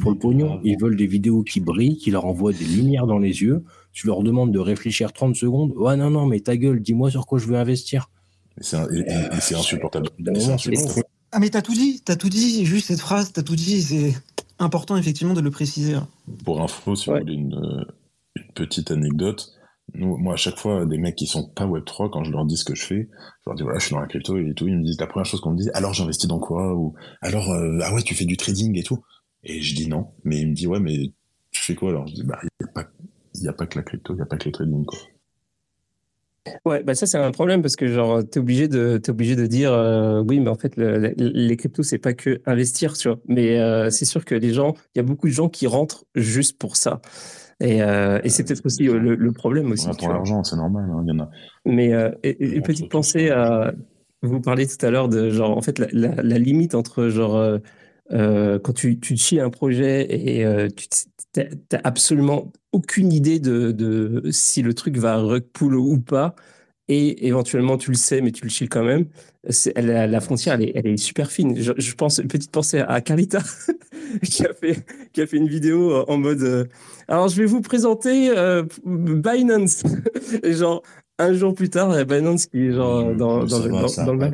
S3: pour le pognon. Ils veulent des vidéos qui brillent, qui leur envoient des lumières dans les yeux. Tu leur demandes de réfléchir 30 secondes. Ouais, non, non, mais ta gueule, dis-moi sur quoi je veux investir.
S7: C'est insupportable.
S8: Ah mais t'as tout dit, t'as tout dit, juste cette phrase, t'as tout dit, c'est important effectivement de le préciser. Hein.
S7: Pour info, si vous voulez une, petite anecdote, nous, moi à chaque fois, des mecs qui sont pas Web3, quand je leur dis ce que je fais, je leur dis voilà, je suis dans la crypto et tout, ils me disent la première chose qu'on me dit, alors j'investis dans quoi Ou alors, euh, ah ouais, tu fais du trading et tout. Et je dis non, mais il me dit ouais, mais tu fais quoi alors? Je dis bah, il n'y a, pas, a pas que la crypto, il n'y a pas que le trading quoi.
S1: Ouais, bah ça c'est un problème parce que genre t'es obligé de t'es obligé de dire euh, oui mais en fait les cryptos c'est pas que investir tu vois mais euh, c'est sûr que les gens il y a beaucoup de gens qui rentrent juste pour ça et, euh, et c'est peut-être aussi le, problème aussi.
S7: pour l'argent c'est normal hein, il y en a.
S1: Mais une petite pensée à vous parlez tout à l'heure de genre en fait la, la, limite entre genre quand tu tu chies un projet et tu t'as absolument aucune idée de, de, si le truc va rug pull ou pas. et éventuellement tu le sais, mais tu le chill quand même. la frontière, elle est, elle est super fine. Je, je, pense, une petite pensée à Carlita qui, a fait, qui a fait une vidéo en mode euh, Alors, je vais vous présenter euh, Binance. et genre, un jour plus tard, il y a Binance qui est genre dans, dans, le, dans, le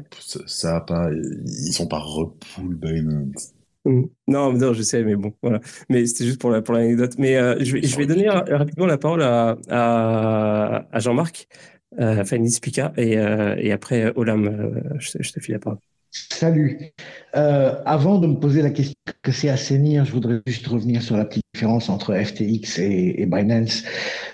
S7: Ça, a pas, ils sont pas repoul Binance.
S1: Mmh. Non, non, je sais, mais bon, voilà. Mais c'était juste pour la pour l'anecdote. Mais euh, je, vais, je vais donner rapidement la parole à, à, Jean-Marc, euh, Fanny Spica, et, euh, et après Olam, euh, je, je te file la parole.
S9: Salut. Euh, avant de me poser la question que c'est assainir, je voudrais juste revenir sur la petite différence entre FTX et, et Binance.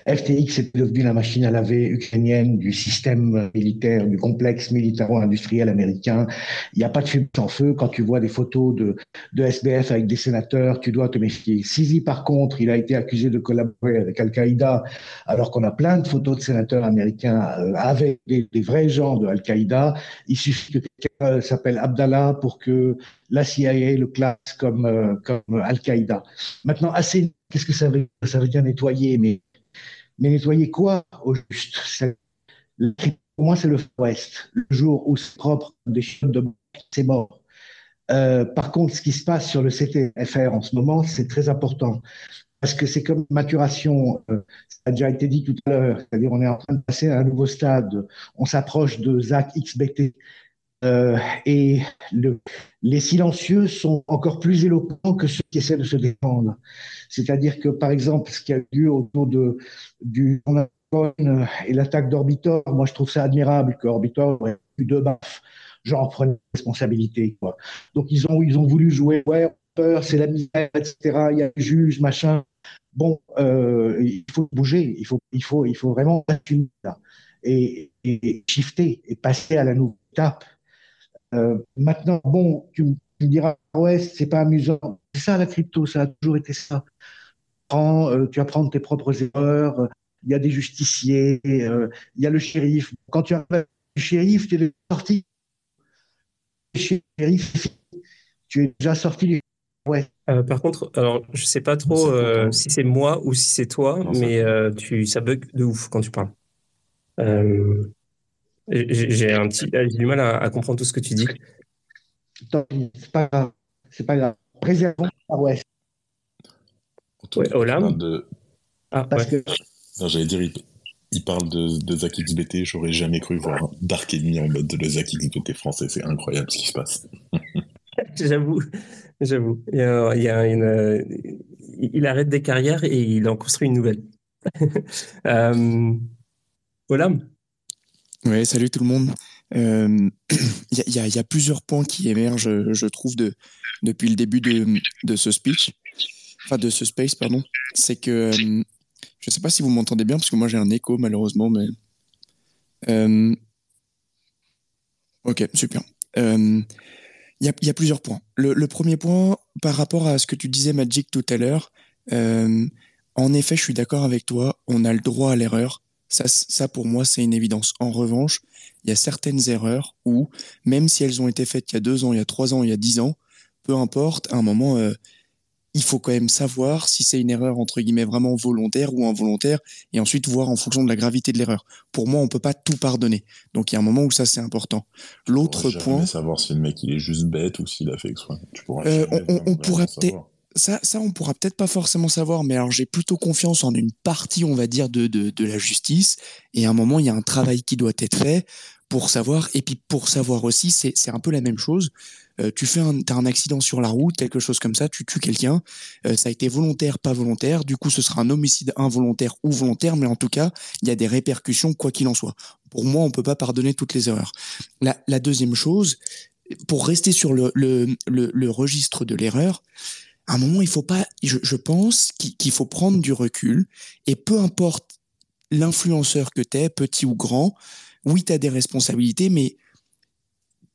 S9: FTX est devenu la machine à laver ukrainienne du système militaire, du complexe militaro-industriel américain. Il n'y a pas de fumée sans feu. Quand tu vois des photos de, de SBF avec des sénateurs, tu dois te méfier. Sisi, par contre, il a été accusé de collaborer avec Al-Qaïda, alors qu'on a plein de photos de sénateurs américains euh, avec des, des, vrais gens de Al-Qaïda. Il suffit que quelqu'un s'appelle Abdallah pour que la CIA le classe comme, euh, comme Al-Qaïda. Maintenant, assez, qu'est-ce que ça veut dire? Ça veut dire nettoyer, mais, mais nettoyer quoi au juste? Pour moi, c'est le West. Le jour où c'est propre des chutes de c'est mort. Euh, par contre, ce qui se passe sur le CTFR en ce moment, c'est très important. Parce que c'est comme maturation, euh, ça a déjà été dit tout à l'heure, c'est-à-dire on est en train de passer à un nouveau stade, on s'approche de ZAC XBT, euh, et le, les silencieux sont encore plus éloquents que ceux qui essaient de se défendre. C'est-à-dire que, par exemple, ce qui a eu autour de, du et l'attaque d'Orbitor, moi je trouve ça admirable qu'Orbitor ait eu deux baffes. Genre, prenez responsabilité. Donc, ils ont, ils ont voulu jouer, ouais, peur, c'est la misère, etc. Il y a le juge, machin. Bon, euh, il faut bouger, il faut, il faut, il faut vraiment et, et shifter et passer à la nouvelle étape. Euh, maintenant, bon, tu, me diras, ouais, c'est pas amusant. C'est ça la crypto, ça a toujours été ça. Prends, euh, tu apprends tes propres erreurs. Il y a des justiciers, euh, il y a le shérif. Quand tu arrives le shérif, tu es sorti. Le shérif, tu es déjà sorti Ouais.
S1: par contre, alors je sais pas trop si c'est moi ou si c'est toi, mais tu ça bug de ouf quand tu parles. J'ai un petit, j'ai du mal à, comprendre tout ce que tu dis.
S9: C'est pas grave. C'est pas grave. Préservons Far West.
S1: Ouais, Olam. De...
S7: Ah, Parce que... Non, j'allais dire, il, parle de, de Zach XBT. J'aurais jamais cru voir Dark Enemy en mode de Zach XBT français. C'est incroyable ce qui se passe.
S1: j'avoue, j'avoue. Il, y a, une, il arrête des carrières et il en construit une nouvelle. euh, Olam
S10: oui, salut tout le monde. Il y, a, plusieurs points qui émergent, je trouve, de, depuis le début de, ce speech, enfin de ce space, pardon. C'est que je ne sais pas si vous m'entendez bien, parce que moi j'ai un écho malheureusement, mais. ok, super. Il y, a, plusieurs points. Le, premier point, par rapport à ce que tu disais, Magic, tout à l'heure, en effet, je suis d'accord avec toi, on a le droit à l'erreur. Ça, ça, pour moi, c'est une évidence. En revanche, il y a certaines erreurs où, même si elles ont été faites il y a deux ans, il y a trois ans, il y a dix ans, peu importe, à un moment, euh, il faut quand même savoir si c'est une erreur entre guillemets vraiment volontaire ou involontaire, et ensuite voir en fonction de la gravité de l'erreur. Pour moi, on peut pas tout pardonner. Donc il y a un moment où ça c'est important. L'autre point,
S7: savoir si le mec il est juste bête ou s'il a fait exprès.
S10: Tu euh, on, on pourrait peut-être ça, ça, on pourra peut-être pas forcément savoir, mais alors j'ai plutôt confiance en une partie, on va dire, de, de, de, la justice. Et à un moment, il y a un travail qui doit être fait pour savoir. Et puis pour savoir aussi, c'est un peu la même chose. Euh, tu fais un, as un accident sur la route, quelque chose comme ça, tu tues quelqu'un. Euh, ça a été volontaire, pas volontaire. Du coup, ce sera un homicide involontaire ou volontaire, mais en tout cas, il y a des répercussions, quoi qu'il en soit. Pour moi, on peut pas pardonner toutes les erreurs. La, la deuxième chose, pour rester sur le, le, le, le registre de l'erreur, à un moment, il faut pas, je, je pense qu'il faut prendre du recul et peu importe l'influenceur que tu es, petit ou grand, oui, tu as des responsabilités, mais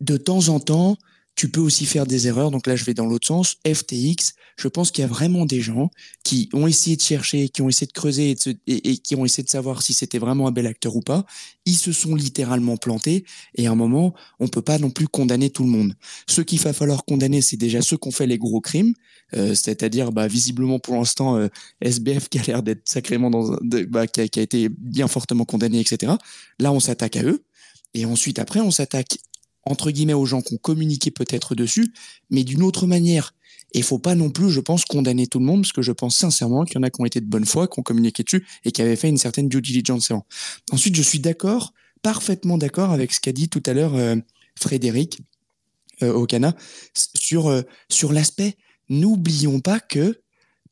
S10: de temps en temps, tu peux aussi faire des erreurs. Donc là, je vais dans l'autre sens. FTX, je pense qu'il y a vraiment des gens qui ont essayé de chercher, qui ont essayé de creuser et, qui ont essayé de savoir si c'était vraiment un bel acteur ou pas. Ils se sont littéralement plantés. Et à un moment, on peut pas non plus condamner tout le monde. Ceux qu'il va falloir condamner, c'est déjà ceux qui ont fait les gros crimes, euh, c'est-à-dire bah, visiblement pour l'instant euh, SBF qui a l'air d'être sacrément dans, bah, qui, a, qui a été bien fortement condamné, etc. Là, on s'attaque à eux. Et ensuite, après, on s'attaque entre guillemets aux gens qui ont communiqué peut-être dessus, mais d'une autre manière. Et il faut pas non plus, je pense, condamner tout le monde, parce que je pense sincèrement qu'il y en a qui ont été de bonne foi, qui ont communiqué dessus et qui avaient fait une certaine due diligence. Ensuite, je suis d'accord, parfaitement d'accord avec ce qu'a dit tout à l'heure euh, Frédéric euh, Okana sur, euh, sur l'aspect. N'oublions pas que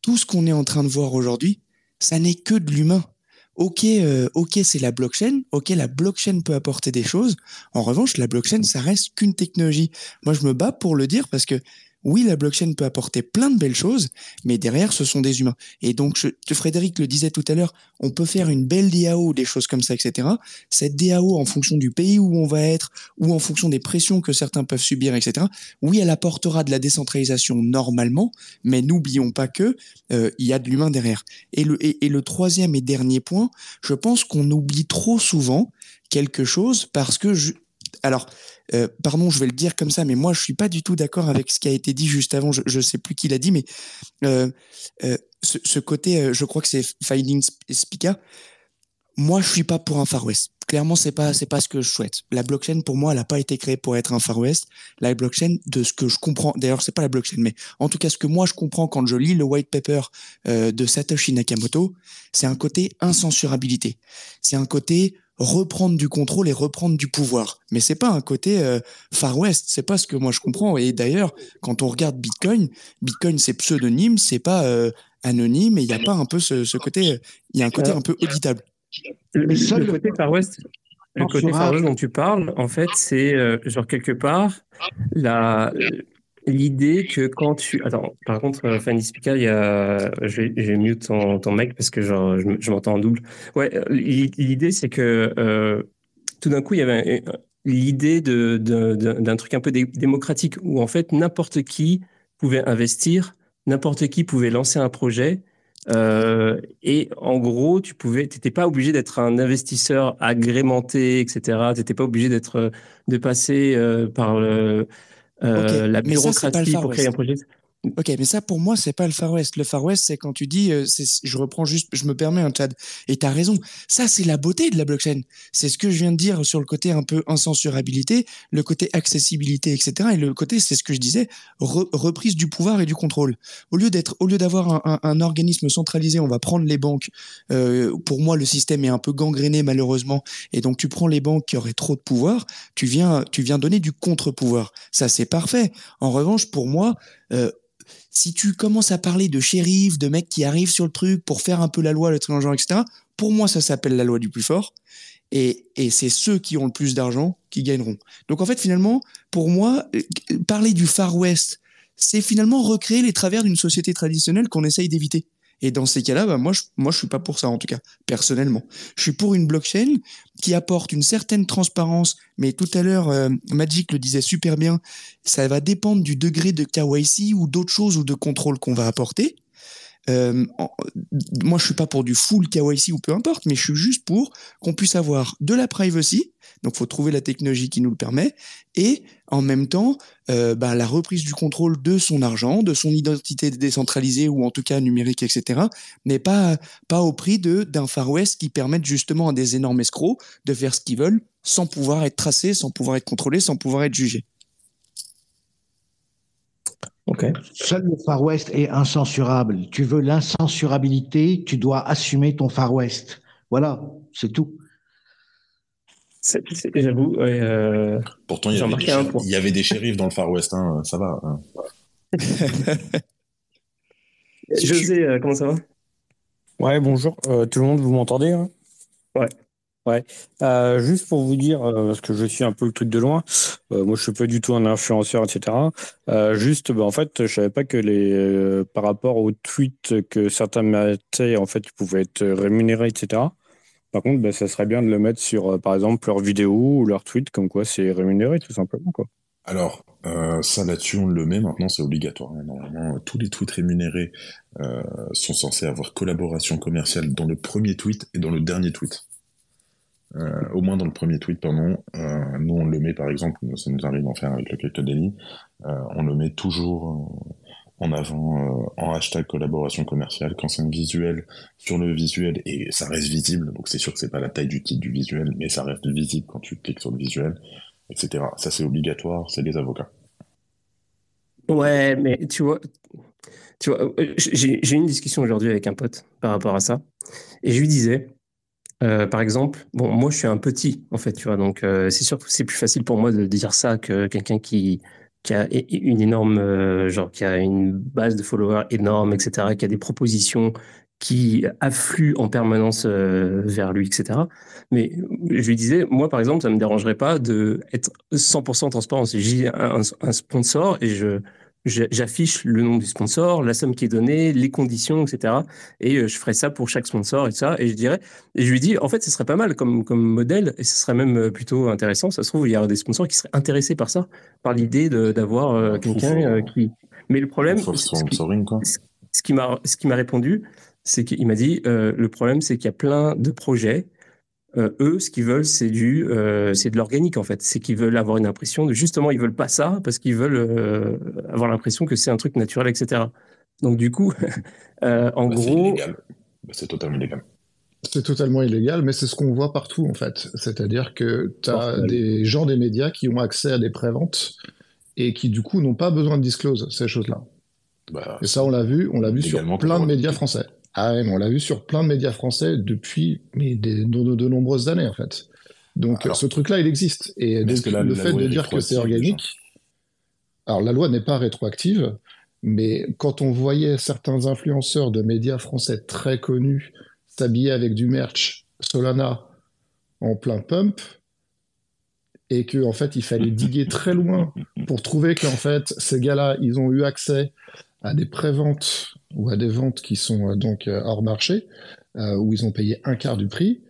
S10: tout ce qu'on est en train de voir aujourd'hui, ça n'est que de l'humain ok, euh, ok, c'est la blockchain. Ok, la blockchain peut apporter des choses. En revanche, la blockchain, ça reste qu'une technologie. Moi, je me bats pour le dire parce que oui, la blockchain peut apporter plein de belles choses, mais derrière, ce sont des humains. Et donc, je, Frédéric le disait tout à l'heure, on peut faire une belle DAO, des choses comme ça, etc. Cette DAO, en fonction du pays où on va être, ou en fonction des pressions que certains peuvent subir, etc. Oui, elle apportera de la décentralisation normalement, mais n'oublions pas que euh, il y a de l'humain derrière. Et le, et le troisième et dernier point, je pense qu'on oublie trop souvent quelque chose parce que alors, euh, pardon, je vais le dire comme ça, mais moi, je suis pas du tout d'accord avec ce qui a été dit juste avant. Je, ne sais plus qui l'a dit, mais euh, euh, ce, côté, je crois que c'est Finding Spica. Moi, je suis pas pour un Far West. Clairement, c'est pas c'est pas ce que je souhaite. La blockchain, pour moi, elle n'a pas été créée pour être un Far West. La blockchain, de ce que je comprends, d'ailleurs, c'est pas la blockchain, mais en tout cas, ce que moi je comprends quand je lis le white paper de Satoshi Nakamoto, c'est un côté incensurabilité. C'est un côté reprendre du contrôle et reprendre du pouvoir. Mais c'est pas un côté euh, Far West, c'est pas ce que moi je comprends. Et d'ailleurs, quand on regarde Bitcoin, Bitcoin c'est pseudonyme, c'est pas euh, anonyme, et il n'y a pas un peu ce, côté, il y a un côté un peu auditable.
S1: Le, le côté Far West, le côté Far West dont tu parles, en fait, c'est euh, genre quelque part la l'idée que quand tu. Attends, par contre, euh, Fanny Spica, il y a. Je vais, mute ton, mec parce que genre, je, m'entends en double. Ouais, euh, l'idée, c'est que euh, tout d'un coup, il y avait l'idée d'un de, truc un peu démocratique où en fait, n'importe qui pouvait investir, n'importe qui pouvait lancer un projet. et en gros, tu pouvais, n'étais pas obligé d'être un investisseur agrémenté, etc. Tu n'étais pas obligé d'être, de passer par le, euh, la bureaucratie pour créer un projet.
S10: Ok, mais ça pour moi c'est pas le Far West. Le Far West c'est quand tu dis, euh, je reprends juste, je me permets un Chad, et tu as raison. Ça c'est la beauté de la blockchain. C'est ce que je viens de dire sur le côté un peu incensurabilité, le côté accessibilité, etc. Et le côté, c'est ce que je disais, reprise du pouvoir et du contrôle. Au lieu d'être, au lieu d'avoir un, organisme centralisé, on va prendre les banques. Euh, pour moi, le système est un peu gangréné malheureusement, et donc tu prends les banques qui auraient trop de pouvoir, tu viens, tu viens donner du contre-pouvoir. Ça c'est parfait. En revanche, pour moi, euh, si tu commences à parler de shérif, de mecs qui arrivent sur le truc pour faire un peu la loi, le truc genre, etc., pour moi, ça s'appelle la loi du plus fort. Et, et c'est ceux qui ont le plus d'argent qui gagneront. Donc en fait, finalement, pour moi, euh, parler du Far West, c'est finalement recréer les travers d'une société traditionnelle qu'on essaye d'éviter. Et dans ces cas-là, bah moi, je, moi, je suis pas pour ça, en tout cas, personnellement. Je suis pour une blockchain qui apporte une certaine transparence, mais tout à l'heure, euh, Magic le disait super bien, ça va dépendre du degré de KYC ou d'autres choses ou de contrôle qu'on va apporter. Euh, moi, je suis pas pour du full KYC ou peu importe, mais je suis juste pour qu'on puisse avoir de la privacy. Donc, faut trouver la technologie qui nous le permet et en même temps, bah, la reprise du contrôle de son argent, de son identité décentralisée ou en tout cas numérique, etc. n'est pas pas au prix de d'un Far West qui permettent justement à des énormes escrocs de faire ce qu'ils veulent sans pouvoir être tracés, sans pouvoir être contrôlés, sans pouvoir être jugés.
S9: Seul le Far West est incensurable. Tu veux l'incensurabilité, tu dois assumer ton Far West. Voilà, c'est tout.
S1: J'avoue. Euh,
S7: Pourtant, il y, avait des, il y, avait des shérifs dans le Far West, hein, ça va. Hein.
S1: José, euh, comment ça va?
S11: Ouais, bonjour. Euh, tout le monde, vous m'entendez hein?
S1: Ouais.
S11: Ouais. Euh, juste pour vous dire, euh, parce que je suis un peu le truc de loin, euh, moi je suis pas du tout un influenceur, etc. juste, bah, en fait, je savais pas que les, par rapport aux tweets que certains mettaient, en fait, ils pouvaient être rémunérés, etc. Par contre, bah, ça serait bien de le mettre sur, par exemple, leurs vidéos ou leurs tweets, comme quoi c'est rémunéré, tout simplement, quoi.
S7: Alors, ça là-dessus, on le met maintenant, c'est obligatoire. Normalement, tous les tweets rémunérés sont censés avoir collaboration commerciale dans le premier tweet et dans le dernier tweet. Euh, au moins dans le premier tweet, pardon. nous, on le met par exemple, ça nous arrive d'en faire avec le Crypto Daily, on le met toujours en avant en hashtag collaboration commerciale. Quand c'est un visuel, sur le visuel, et ça reste visible, donc c'est sûr que c'est pas la taille du titre du visuel, mais ça reste visible quand tu cliques sur le visuel etc. Ça, c'est obligatoire, c'est des avocats.
S1: Ouais, mais tu vois, tu vois euh, j'ai eu une discussion aujourd'hui avec un pote par rapport à ça. Et je lui disais, euh, par exemple, bon, moi, je suis un petit, en fait, tu vois, donc euh, c'est sûr que c'est plus facile pour moi de dire ça que quelqu'un qui, qui a une énorme, genre, qui a une base de followers énorme, etc., qui a des propositions qui affluent en permanence euh, vers lui, etc. Mais je lui disais, moi, par exemple, ça me dérangerait pas de être 100% transparent. J'ai un, sponsor et je j'affiche le nom du sponsor, la somme qui est donnée, les conditions, etc. Et euh, je ferai ça pour chaque sponsor et ça. Et je dirais, et je lui dis, en fait, ce serait pas mal comme, comme modèle et ce serait même euh, plutôt intéressant. Ça se trouve, il y a des sponsors qui seraient intéressés par ça, par l'idée d'avoir quelqu'un qui. Mais le problème, ce qui m'a ce qui m'a répondu, c'est qu'il m'a dit euh, le problème, c'est qu'il y a plein de projets. Euh, eux, ce qu'ils veulent, c'est du, euh, c'est de l'organique en fait. C'est qu'ils veulent avoir une impression de justement, ils veulent pas ça parce qu'ils veulent avoir l'impression que c'est un truc naturel, etc. Donc du coup, en bah, gros,
S7: bah, c'est totalement illégal.
S2: C'est totalement illégal, mais c'est ce qu'on voit partout en fait. C'est-à-dire que tu as des gens des médias qui ont accès à des préventes et qui du coup n'ont pas besoin de disclose ces choses-là. Bah, et ça, on l'a vu, on l'a vu sur plein de médias français. Ah ouais, on l'a vu sur plein de médias français depuis mais de, nombreuses années en fait. Donc ce truc-là, il existe. Et donc, le fait de dire que c'est organique, alors la loi n'est pas rétroactive, mais quand on voyait certains influenceurs de médias français très connus s'habiller avec du merch Solana en plein pump, et qu'en en fait il fallait diguer très loin pour trouver qu'en fait ces gars-là, ils ont eu accès à des préventes ou à des ventes qui sont euh, donc euh, hors marché, euh, où ils ont payé un quart du prix.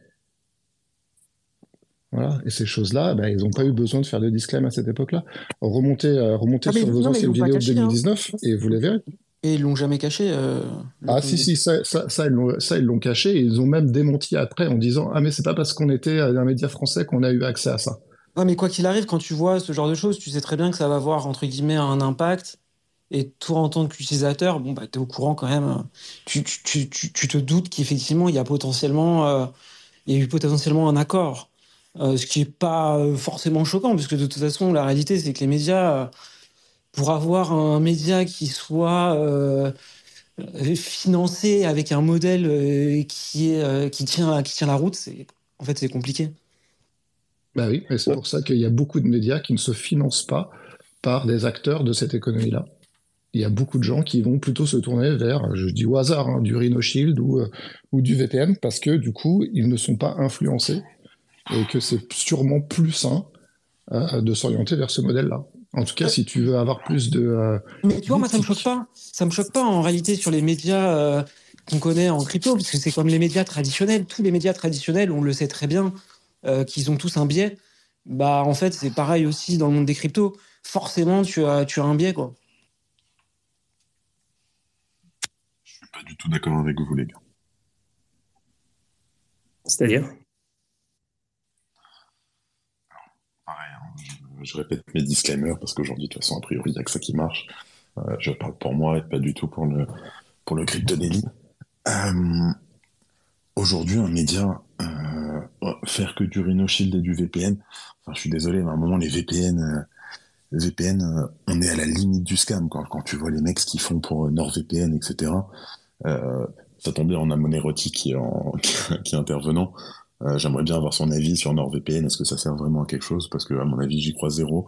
S2: Voilà. Et ces choses-là, ben, ils n'ont pas eu besoin de faire de disclaimer à cette époque-là. Remontez, remontez ah, sur vos anciennes vidéos de 2019 hein. et vous les verrez.
S8: Et ils l'ont jamais caché.
S2: ah si, si, ça, ça, ça ils l'ont caché et ils ont même démenti après en disant Ah mais c'est pas parce qu'on était un média français qu'on a eu accès à ça.
S8: Ouais, mais quoi qu'il arrive, quand tu vois ce genre de choses, tu sais très bien que ça va avoir entre guillemets un impact et toi, en tant qu'utilisateur, bon, bah, tu es au courant quand même. Tu, te doutes qu'effectivement, il y a potentiellement, euh, il y a eu potentiellement un accord. Euh, ce qui n'est pas euh, forcément choquant, puisque de toute façon, la réalité, c'est que les médias, pour avoir un média qui soit financé avec un modèle qui, tient, qui tient la route, c'est en fait, c'est compliqué.
S2: Bah oui, et c'est pour ça qu'il y a beaucoup de médias qui ne se financent pas par des acteurs de cette économie-là il y a beaucoup de gens qui vont plutôt se tourner vers, je dis au hasard, hein, du Rhino Shield ou, euh, ou du VPN parce que du coup, ils ne sont pas influencés et que c'est sûrement plus sain euh, de s'orienter vers ce modèle-là. En tout cas, si tu veux avoir plus de. Euh,
S8: Mais tu vois, moi, ça me choque pas. Ça me choque pas en réalité sur les médias qu'on connaît en crypto, parce que c'est comme les médias traditionnels. Tous les médias traditionnels, on le sait très bien, qu'ils ont tous un biais. Bah, en fait, c'est pareil aussi dans le monde des cryptos. Forcément, tu as, tu as un biais, quoi.
S7: Pas du tout d'accord avec vous, les gars.
S1: C'est-à-dire?
S7: Pareil, hein, je, répète mes disclaimers parce qu'aujourd'hui, de toute façon, a priori, il n'y a que ça qui marche. Euh, je parle pour moi et pas du tout pour le, pour le crypto euh, Aujourd'hui, un média, euh, faire que du Rhino Shield et du VPN, enfin, je suis désolé, mais à un moment, les VPN, VPN, on est à la limite du scam quand, quand tu vois les mecs qui font pour NordVPN, etc. Euh, ça tombe bien, on a Monerotti qui est, qui est intervenant. Euh, j'aimerais bien avoir son avis sur NordVPN. Est-ce que ça sert vraiment à quelque chose? Parce que, à mon avis, j'y crois zéro.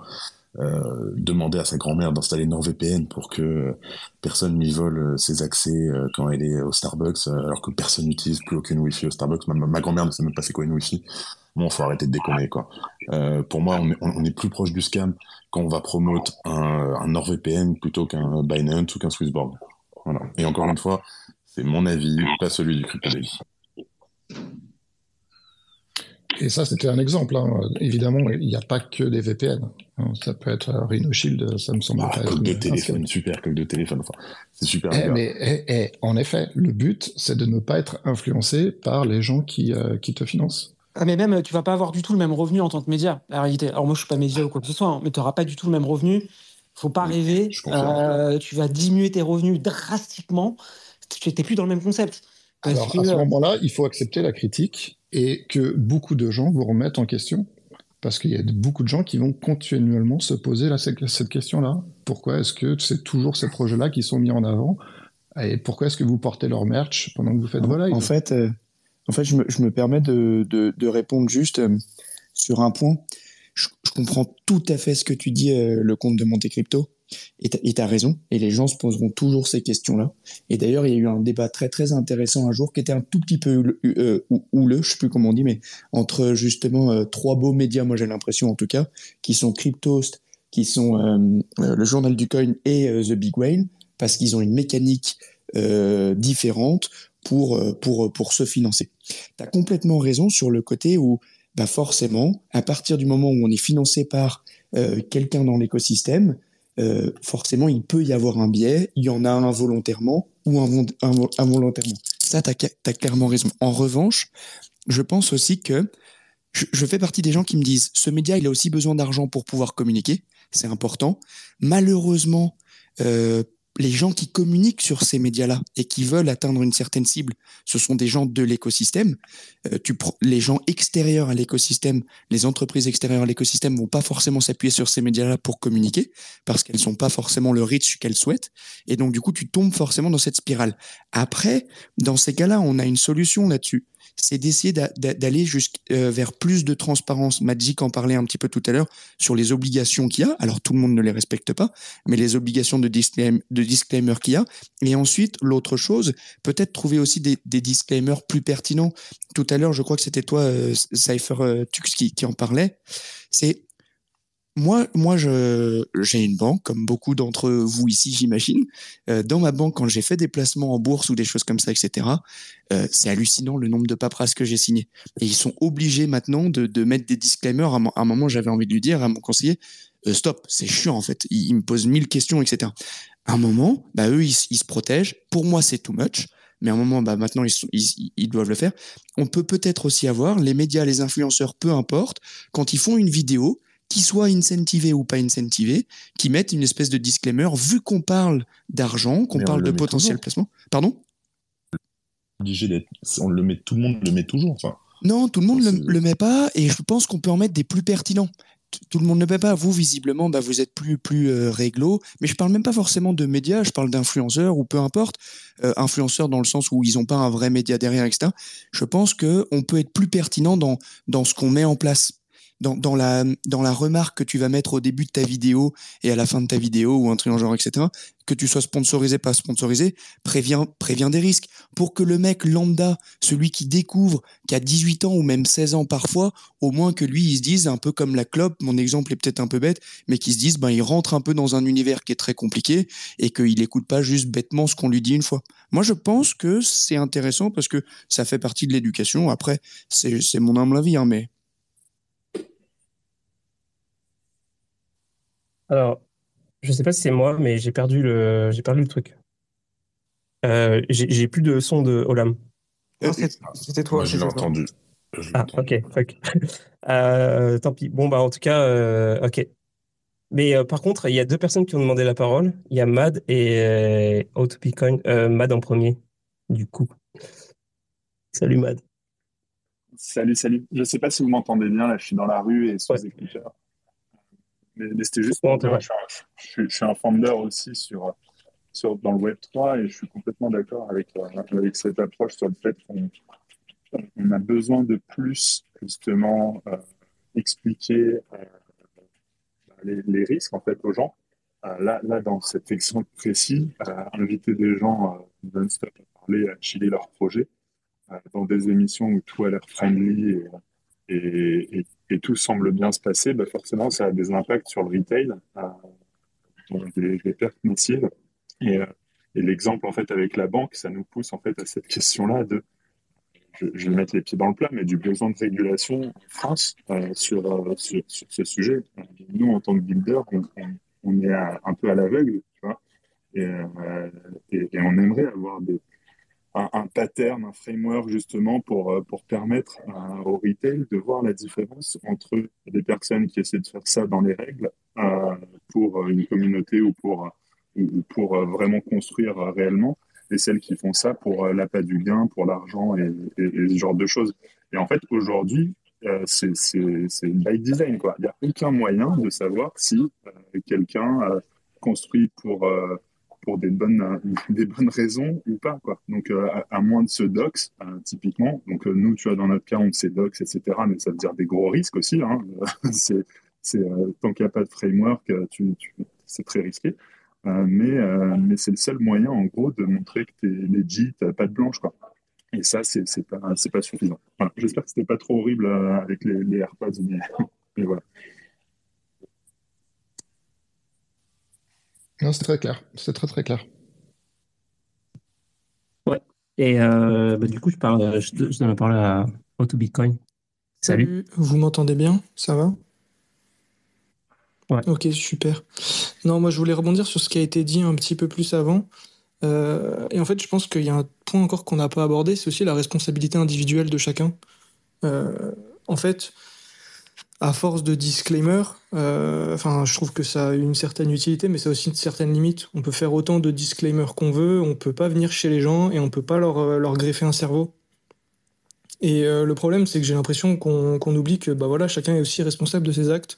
S7: Euh, demander à sa grand-mère d'installer NordVPN pour que personne lui vole ses accès quand elle est au Starbucks, alors que personne n'utilise plus aucune Wi-Fi au Starbucks. Ma, grand-mère ne sait même pas c'est quoi une Wi-Fi. Bon, faut arrêter de déconner, quoi. pour moi, on est, on est, plus proche du scam quand on va promouvoir un, un NordVPN plutôt qu'un Binance ou qu'un Swissborg. Voilà. Et encore une fois, c'est mon avis, pas celui du crypto
S2: Et ça, c'était un exemple. Hein. Évidemment, il n'y a pas que des VPN. Hein. Ça peut être Rhino Shield, ça me semble
S7: ah, pas. de téléphone, super, que de téléphone. Enfin, c'est super.
S2: Eh, mais eh, eh, en effet, le but, c'est de ne pas être influencé par les gens qui, euh, qui te financent.
S8: Ah, mais même, tu vas pas avoir du tout le même revenu en tant que média, la réalité. Alors, moi, je suis pas média ou quoi que ce soit, hein, mais tu n'auras pas du tout le même revenu. Faut pas rêver. Euh, tu vas diminuer tes revenus drastiquement. Tu n'étais plus dans le même concept.
S2: Alors, à ce moment-là, il faut accepter la critique et que beaucoup de gens vous remettent en question. Parce qu'il y a beaucoup de gens qui vont continuellement se poser cette question-là. Pourquoi est-ce que c'est toujours ces projets-là qui sont mis en avant? Et pourquoi est-ce que vous portez leur merch pendant que vous faites volaille
S10: En fait, euh, en fait je, me, permets de, répondre juste euh, sur un point. Je, comprends tout à fait ce que tu dis, euh, le compte de Monte Crypto. Et tu as raison, et les gens se poseront toujours ces questions-là. Et d'ailleurs, il y a eu un débat très très intéressant un jour qui était un tout petit peu euh, houleux, je sais plus comment on dit, mais entre justement euh, trois beaux médias, moi j'ai l'impression en tout cas, qui sont Cryptost, qui sont le Journal du Coin et The Big Whale, parce qu'ils ont une mécanique différente pour, pour, pour se financer. Tu as complètement raison sur le côté où bah forcément, à partir du moment où on est financé par quelqu'un dans l'écosystème, euh, forcément, il peut y avoir un biais. Il y en a un involontairement ou involontairement. Ça, tu as, clairement raison. En revanche, je pense aussi que je, fais partie des gens qui me disent ce média, il a aussi besoin d'argent pour pouvoir communiquer. C'est important. Malheureusement, euh, les gens qui communiquent sur ces médias-là et qui veulent atteindre une certaine cible, ce sont des gens de l'écosystème. Euh, les gens extérieurs à l'écosystème, les entreprises extérieures à l'écosystème vont pas forcément s'appuyer sur ces médias-là pour communiquer parce qu'elles sont pas forcément le reach qu'elles souhaitent. Et donc, du coup, tu tombes forcément dans cette spirale. Après, dans ces cas-là, on a une solution là-dessus c'est d'essayer d'aller euh, vers plus de transparence. Magic en parlait un petit peu tout à l'heure sur les obligations qu'il y a. Alors tout le monde ne les respecte pas, mais les obligations de, disclaimer, qu'il y a. Et ensuite, l'autre chose, peut-être trouver aussi des, disclaimers plus pertinents. Tout à l'heure, je crois que c'était toi, euh, Cypher euh, Tux, qui, qui en parlait. C'est moi, moi, j'ai une banque, comme beaucoup d'entre vous ici, j'imagine. Euh, dans ma banque, quand j'ai fait des placements en bourse ou des choses comme ça, etc., euh, c'est hallucinant le nombre de paperasses que j'ai signées. Et ils sont obligés maintenant de, mettre des disclaimers. À, un moment, j'avais envie de lui dire à mon conseiller, euh, stop, c'est chiant en fait. Ils, me posent mille questions, etc. À un moment, bah eux, ils, se protègent. Pour moi, c'est too much. Mais à un moment, bah maintenant, ils doivent le faire. On peut peut-être aussi avoir les médias, les influenceurs, peu importe, quand ils font une vidéo, qui soient incentivés ou pas incentivés, qui mettent une espèce de disclaimer, vu qu'on parle d'argent, qu'on parle de potentiel placement. Pardon?
S7: On le met, tout le monde le met toujours. Enfin.
S10: Non, tout le monde ne le, met pas, et je pense qu'on peut en mettre des plus pertinents. Tout le monde ne le met pas. Vous, visiblement, bah, vous êtes plus, plus euh, réglo. Mais je parle même pas forcément de médias, je parle d'influenceurs ou peu importe. Euh, influenceurs dans le sens où ils n'ont pas un vrai média derrière, etc. Je pense qu'on peut être plus pertinent dans, dans ce qu'on met en place dans, dans, la, dans la remarque que tu vas mettre au début de ta vidéo et à la fin de ta vidéo ou un truc en genre, etc., que tu sois sponsorisé, pas sponsorisé, préviens, préviens des risques. Pour que le mec lambda, celui qui découvre, qui a 18 ans ou même 16 ans parfois, au moins que lui, il se dise, un peu comme la clope, mon exemple est peut-être un peu bête, mais qu'il se dise, ben, il rentre un peu dans un univers qui est très compliqué et qu'il écoute pas juste bêtement ce qu'on lui dit une fois. Moi, je pense que c'est intéressant parce que ça fait partie de l'éducation. Après, c'est mon humble avis, hein, mais
S1: Alors, je sais pas si c'est moi, mais j'ai perdu le, j'ai perdu le truc. Euh, j'ai plus de son de Olam.
S8: C'était toi.
S7: je l'ai entendu.
S1: ah, ok, euh, tant pis. Bon, bah, en tout cas, euh, ok. Mais par contre, il y a deux personnes qui ont demandé la parole. Il y a Mad et Autopicoin. Mad en premier, du coup. Salut Mad.
S12: Salut, salut. Je ne sais pas si vous m'entendez bien, là, je suis dans la rue et sous écouteurs. Mais, c'était juste pour dire, je, suis un founder aussi sur, sur, dans le Web 3 et je suis complètement d'accord avec, euh, avec cette approche sur le fait qu'on on a besoin de plus, justement, euh, expliquer euh, les, les, risques, en fait, aux gens. là, là, dans cet exemple précis, inviter des gens non-stop à parler, à chiller leur projet, dans des émissions où tout a l'air friendly et, et, tout semble bien se passer, bah forcément, ça a des impacts sur le retail, euh, des, pertes massives. Et, euh, et l'exemple, en fait, avec la banque, ça nous pousse, en fait, à cette question-là de je, vais mettre les pieds dans le plat, mais du besoin de régulation en France sur, sur, ce sujet. Nous, en tant que builder, on, est un peu à l'aveugle, tu vois, et, on aimerait avoir des, un, pattern, un framework justement pour, euh, pour permettre au retail de voir la différence entre des personnes qui essaient de faire ça dans les règles euh, pour une communauté ou pour, pour vraiment construire réellement et celles qui font ça pour l'appât du gain, pour l'argent et, ce genre de choses. Et en fait, aujourd'hui, euh, c'est by design. Quoi. Il n'y a aucun moyen de savoir si quelqu'un construit pour pour des bonnes, euh, des bonnes raisons ou pas. Quoi. Donc, euh, à, moins de se dox, euh, typiquement, donc nous, tu vois, dans notre cas, on s'est dox, etc., mais ça veut dire des gros risques aussi. Hein. c'est, tant qu'il n'y a pas de framework, tu, c'est très risqué. mais, mais c'est le seul moyen, en gros, de montrer que tu es legit, pas de blanche. Quoi. Et ça, c'est, pas, pas suffisant. J'espère que c'était pas trop horrible avec les, les AirPods, mais, mais voilà.
S2: Non, c'est très clair. C'est très très clair.
S1: Ouais. Et euh, bah, du coup, je, parle, je, donne la parole à Auto Bitcoin. Salut.
S13: Vous m'entendez bien? Ça va? Ouais. Ok, super. Non, moi je voulais rebondir sur ce qui a été dit un petit peu plus avant. Euh, et en fait, je pense qu'il y a un point encore qu'on n'a pas abordé, c'est aussi la responsabilité individuelle de chacun. Euh, en fait, à force de disclaimer, euh, enfin, je trouve que ça a une certaine utilité, mais ça a aussi une certaine limite. On peut faire autant de disclaimer qu'on veut, on peut pas venir chez les gens et on peut pas leur, euh, greffer un cerveau. Et euh, le problème, c'est que j'ai l'impression qu'on oublie que bah voilà, chacun est aussi responsable de ses actes.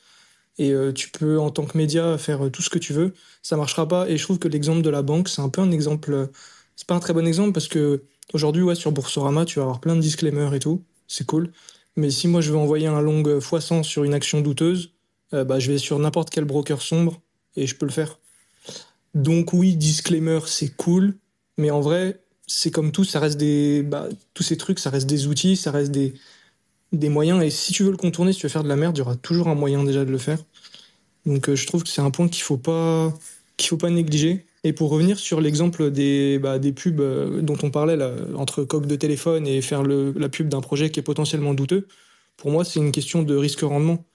S13: Et tu peux, en tant que média, faire tout ce que tu veux. Ça marchera pas. Et je trouve que l'exemple de la banque, c'est un peu un exemple. C'est pas un très bon exemple parce que aujourd'hui, ouais, sur Boursorama, tu vas avoir plein de disclaimers et tout. C'est cool. Mais si moi je veux envoyer un long x100 sur une action douteuse, euh, bah, je vais sur n'importe quel broker sombre et je peux le faire. Donc oui, disclaimer, c'est cool, mais en vrai, c'est comme tout, ça reste des, bah, tous ces trucs, ça reste des outils, ça reste des, des moyens. Et si tu veux le contourner, si tu veux faire de la merde, il y aura toujours un moyen déjà de le faire. Donc euh, je trouve que c'est un point qu'il faut pas qu'il faut pas négliger. Et pour revenir sur l'exemple des, bah, pubs euh, dont on parlait, là, entre coque de téléphone et faire la pub d'un projet qui est potentiellement douteux, pour moi, c'est une question de risque-rendement.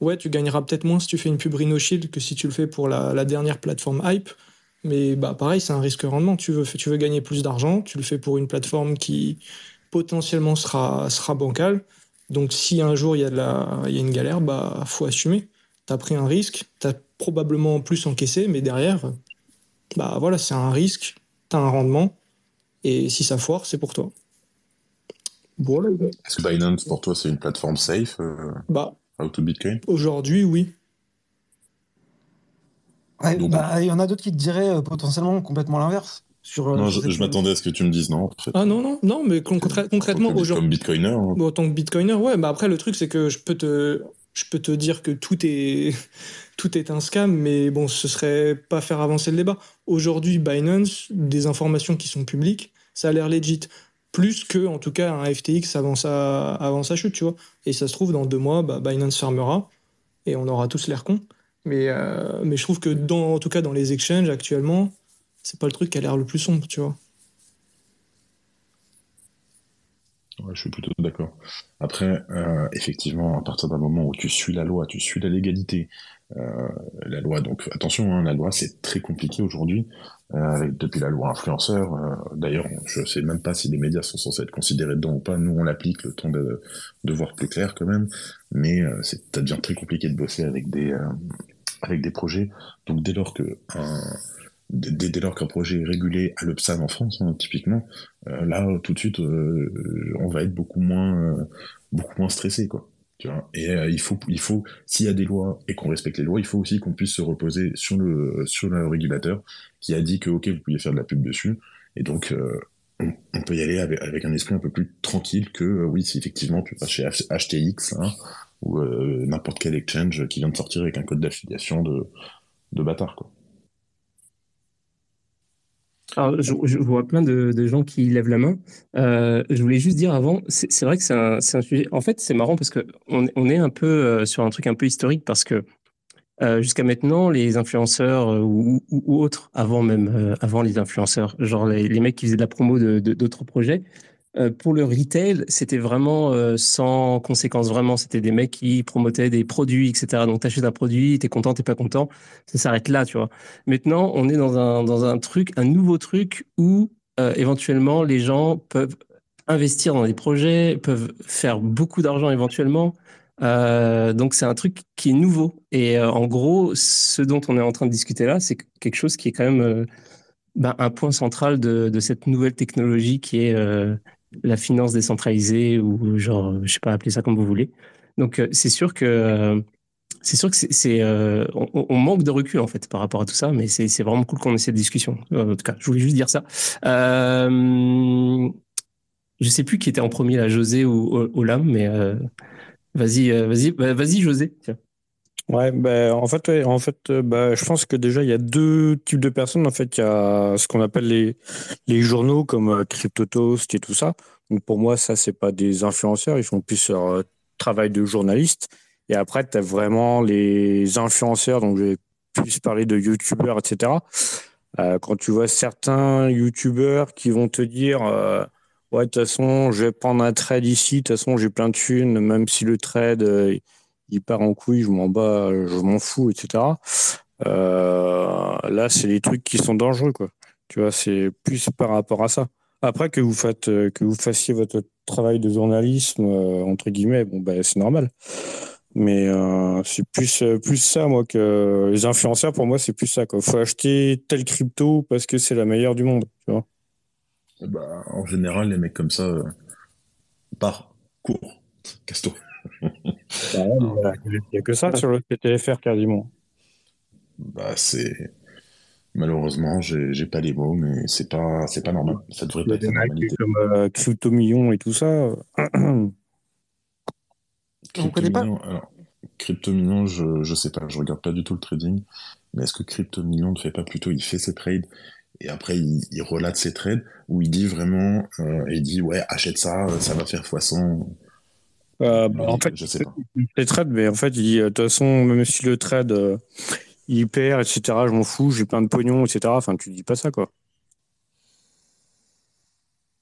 S13: Ouais, tu gagneras peut-être moins si tu fais une pub Rhino Shield que si tu le fais pour la, dernière plateforme Hype. Mais bah, pareil, c'est un risque-rendement. Tu veux, gagner plus d'argent, tu le fais pour une plateforme qui potentiellement sera, bancale. Donc si un jour il y a une galère, bah faut assumer. Tu as pris un risque, tu as probablement plus encaissé, mais derrière, bah voilà, c'est un risque, tu as un rendement, et si ça foire, c'est pour toi.
S7: Est-ce que Binance, pour toi, c'est une plateforme safe euh,
S13: bah,
S7: out Bitcoin?
S13: Aujourd'hui, oui.
S8: Bah, il y en a d'autres qui te diraient euh, potentiellement complètement l'inverse. Sur,
S7: euh, non, je, m'attendais à ce que tu me dises non.
S13: Ah non, non, non, mais concrètement, aujourd'hui.
S7: Comme Bitcoiner. Hein.
S13: en tant que Bitcoiner, ouais, bah après, le truc, c'est que je peux te je peux te dire que tout est, un scam, mais bon, ce serait pas faire avancer le débat. Aujourd'hui, Binance, des informations qui sont publiques, ça a l'air legit. Plus que, en tout cas, un FTX avant sa, avant sa chute, tu vois. Et ça se trouve, dans deux mois, bah, Binance fermera et on aura tous l'air con. Mais, euh, mais je trouve que, dans, en tout cas, dans les exchanges actuellement, c'est pas le truc qui a l'air le plus sombre, tu vois.
S7: Je suis plutôt d'accord. Après, euh, effectivement, à partir d'un moment où tu suis la loi, tu suis la légalité, euh, la loi, donc attention, hein, la loi c'est très compliqué aujourd'hui, euh, depuis la loi influenceur. D'ailleurs, je sais même pas si les médias sont censés être considérés dedans ou pas. Nous, on l'applique le temps de, voir plus clair quand même, mais ça devient très compliqué de bosser avec des avec des projets. Donc dès lors que un dès, dès lors qu'un projet est régulé à l'UPSAM en France, hein, typiquement, euh, là, tout de suite, euh, on va être beaucoup moins, euh, beaucoup moins stressé, quoi. Tu vois? Et il faut, il faut, s'il y a des lois et qu'on respecte les lois, il faut aussi qu'on puisse se reposer sur le, sur le régulateur qui a dit que, ok, vous pouvez faire de la pub dessus, et donc, on, on, peut y aller avec, avec, un esprit un peu plus tranquille que, oui, si effectivement tu vas chez HTX, hein, ou n'importe quel exchange qui vient de sortir avec un code d'affiliation de, de bâtard, quoi.
S1: Alors, je, vois plein de, gens qui lèvent la main. Euh, je voulais juste dire avant, c'est vrai que c'est un, un, sujet. En fait, c'est marrant parce que on, est un peu euh, sur un truc un peu historique parce que euh, jusqu'à maintenant, les influenceurs ou, autres, avant même, avant les influenceurs, genre les, les, mecs qui faisaient de la promo de d'autres projets, Euh, pour le retail, c'était vraiment euh, sans conséquence. Vraiment, c'était des mecs qui promotaient des produits, etc. Donc, t'achètes un produit, t'es content, t'es pas content, ça s'arrête là, tu vois. Maintenant, on est dans un, dans un truc, un nouveau truc où euh, éventuellement les gens peuvent investir dans des projets, peuvent faire beaucoup d'argent éventuellement. donc, c'est un truc qui est nouveau. Et en gros, ce dont on est en train de discuter là, c'est quelque chose qui est quand même ben, un point central de, de, cette nouvelle technologie qui est la finance décentralisée ou genre, je sais pas, appeler ça comme vous voulez. Donc euh, c'est sûr que euh, c'est sûr que c'est, euh, on, manque de recul en fait par rapport à tout ça, mais c'est, vraiment cool qu'on ait cette discussion. En tout cas, je voulais juste dire ça. Euh, je sais plus qui était en premier, là, José ou Olam, mais vas-y, vas-y, bah, vas-y, José. Tiens.
S11: Ouais, ben en fait, en fait, bah, je pense que déjà il y a deux types de personnes. En fait, il y a ce qu'on appelle les, les journaux comme euh, CryptoToast et tout ça. Donc pour moi, ça c'est pas des influenceurs, ils font plus leur euh, travail de journaliste. Et après, tu as vraiment les influenceurs, donc je vais plus parler de youtubeurs, etc. Euh, quand tu vois certains youtubeurs qui vont te dire ouais de toute façon je vais prendre un trade ici, de toute façon j'ai plein de thunes, même si le trade il part en couille, je m'en bats, je m'en fous, etc. Euh, là, c'est les trucs qui sont dangereux, quoi. Tu vois, c'est plus par rapport à ça. Après que vous euh, fassiez votre travail de journalisme euh, entre guillemets, bon ben c'est normal. Mais c'est plus plus ça moi que les influenceurs pour moi c'est plus ça quoi. Faut acheter telle crypto parce que c'est la meilleure du monde.
S7: Bah, en général les mecs comme ça par court, casse-toi.
S11: Bah il n'y a que ça sur le PTFR quasiment.
S7: Bah, c'est. Malheureusement, j'ai pas les mots, mais c'est pas, c'est pas normal. Ça devrait pas être normalité.
S11: Comme euh, Crypto Million et tout ça.
S7: Crypto connaît pas alors, Crypto Million, je, je sais pas, je regarde pas du tout le trading. Mais est-ce que Crypto Million ne fait pas plutôt, il fait ses trades et après il, il relate ses trades où il dit vraiment, euh, il dit ouais achète ça, ça va faire x100
S11: euh, bah, en fait, je sais pas. Les trades, mais en fait, il dit, de toute façon, même si le trade, euh, il perd, etc., je m'en fous, j'ai plein de pognon, etc. Enfin, tu dis pas ça, quoi.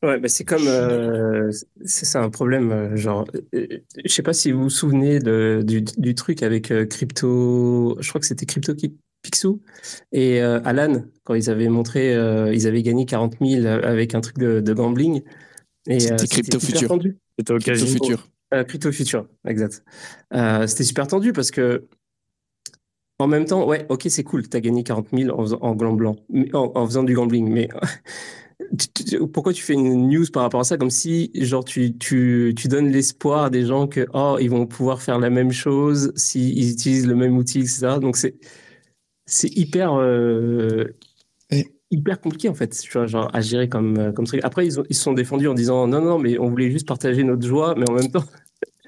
S1: Ouais, bah c'est comme euh, c'est un problème genre je sais pas si vous vous souvenez de, du, du truc avec crypto je crois que c'était crypto Pixou et Alan quand ils avaient montré ils avaient gagné 40 000 avec un truc de, de gambling
S10: et c'était crypto futur
S11: c'était occasion futur
S1: euh, Crypto Future, exact. Euh, c'était super tendu parce que, en même temps, ouais, ok, c'est cool, tu as gagné 40 000 en, en, blanc, en, faisant du gambling, mais pourquoi tu fais une news par rapport à ça? Comme si, genre, tu, tu, tu donnes l'espoir à des gens que, oh, ils vont pouvoir faire la même chose s'ils utilisent le même outil, etc. Donc, c'est, c'est hyper, euh, hyper compliqué en fait, tu vois, genre à gérer comme comme truc. Après, ils, ont, ils se sont défendus en disant non, non, mais on voulait juste partager notre joie, mais en même temps,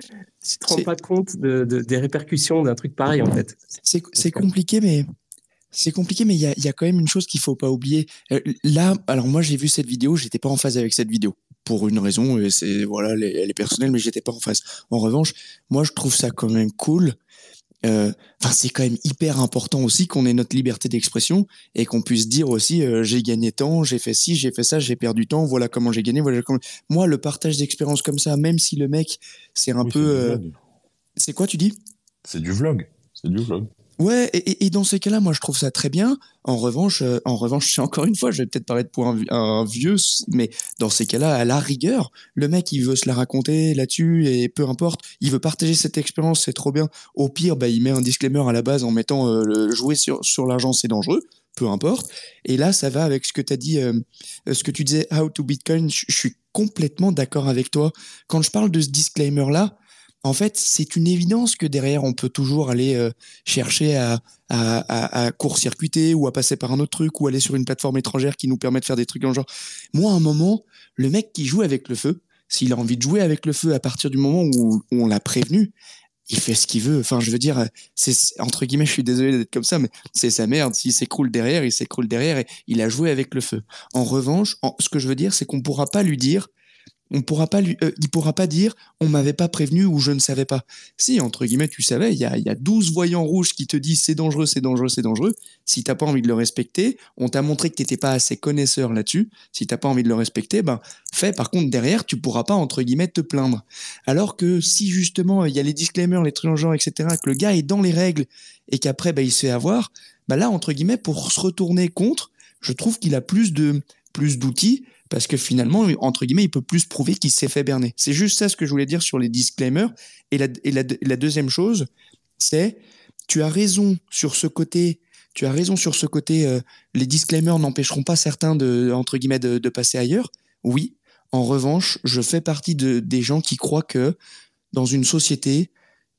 S1: tu te rends pas compte de, des répercussions d'un truc pareil en fait.
S10: C'est compliqué, mais c'est compliqué, mais il y a, y a, quand même une chose qu'il faut pas oublier. Euh, là, alors moi j'ai vu cette vidéo, j'étais pas en phase avec cette vidéo pour une raison, et c'est voilà, elle est personnelle, mais j'étais pas en phase. En revanche, moi je trouve ça quand même cool euh, c'est quand même hyper important aussi qu'on ait notre liberté d'expression et qu'on puisse dire aussi euh, j'ai gagné tant, j'ai fait ci, j'ai fait ça, j'ai perdu temps, voilà comment j'ai gagné. Voilà comment... Moi, le partage d'expérience comme ça, même si le mec, c'est un peu. Euh, c'est quoi, tu dis?
S7: C'est du vlog. C'est du vlog.
S10: Ouais, et, dans ces cas-là, moi, je trouve ça très bien. En revanche, euh, en revanche, encore une fois, je vais peut-être paraître pour un, vieux, mais dans ces cas-là, à la rigueur, le mec, il veut se la raconter là-dessus et peu importe, il veut partager cette expérience, c'est trop bien. Au pire, bah, il met un disclaimer à la base en mettant euh, le jouer sur, sur l'argent, c'est dangereux, peu importe. Et là, ça va avec ce que tu as dit, euh, ce que tu disais, How to Bitcoin, je suis complètement d'accord avec toi. Quand je parle de ce disclaimer-là, en fait, c'est une évidence que derrière, on peut toujours aller euh, chercher à, court-circuiter ou à passer par un autre truc ou aller sur une plateforme étrangère qui nous permet de faire des trucs dans le genre. Moi, à un moment, le mec qui joue avec le feu, s'il a envie de jouer avec le feu à partir du moment où, on l'a prévenu, il fait ce qu'il veut. Enfin, je veux dire, c'est entre guillemets, je suis désolé d'être comme ça, mais c'est sa merde. S'il s'écroule derrière, il s'écroule derrière et il a joué avec le feu. En revanche, ce que je veux dire, c'est qu'on pourra pas lui dire on pourra pas lui, il pourra pas dire on m'avait pas prévenu ou je ne savais pas. Si entre guillemets tu savais, il y a, y a 12 voyants rouges qui te disent c'est dangereux, c'est dangereux, c'est dangereux. Si t'as pas envie de le respecter, on t'a montré que t'étais pas assez connaisseur là-dessus. Si t'as pas envie de le respecter, ben fais. Par contre derrière, tu pourras pas entre guillemets te plaindre. Alors que si justement il y a les disclaimers, les trucs etc., que le gars est dans les règles et qu'après ben, il se fait avoir, ben là entre guillemets pour se retourner contre, je trouve qu'il a plus de plus d'outils parce que finalement, entre guillemets, il peut plus prouver qu'il s'est fait berner. C'est juste ça ce que je voulais dire sur les disclaimers. Et la, deuxième chose, c'est, tu as raison sur ce côté, tu as raison sur ce côté, euh, les disclaimers n'empêcheront pas certains de, entre guillemets, de, passer ailleurs. Oui. En revanche, je fais partie de, des gens qui croient que dans une société,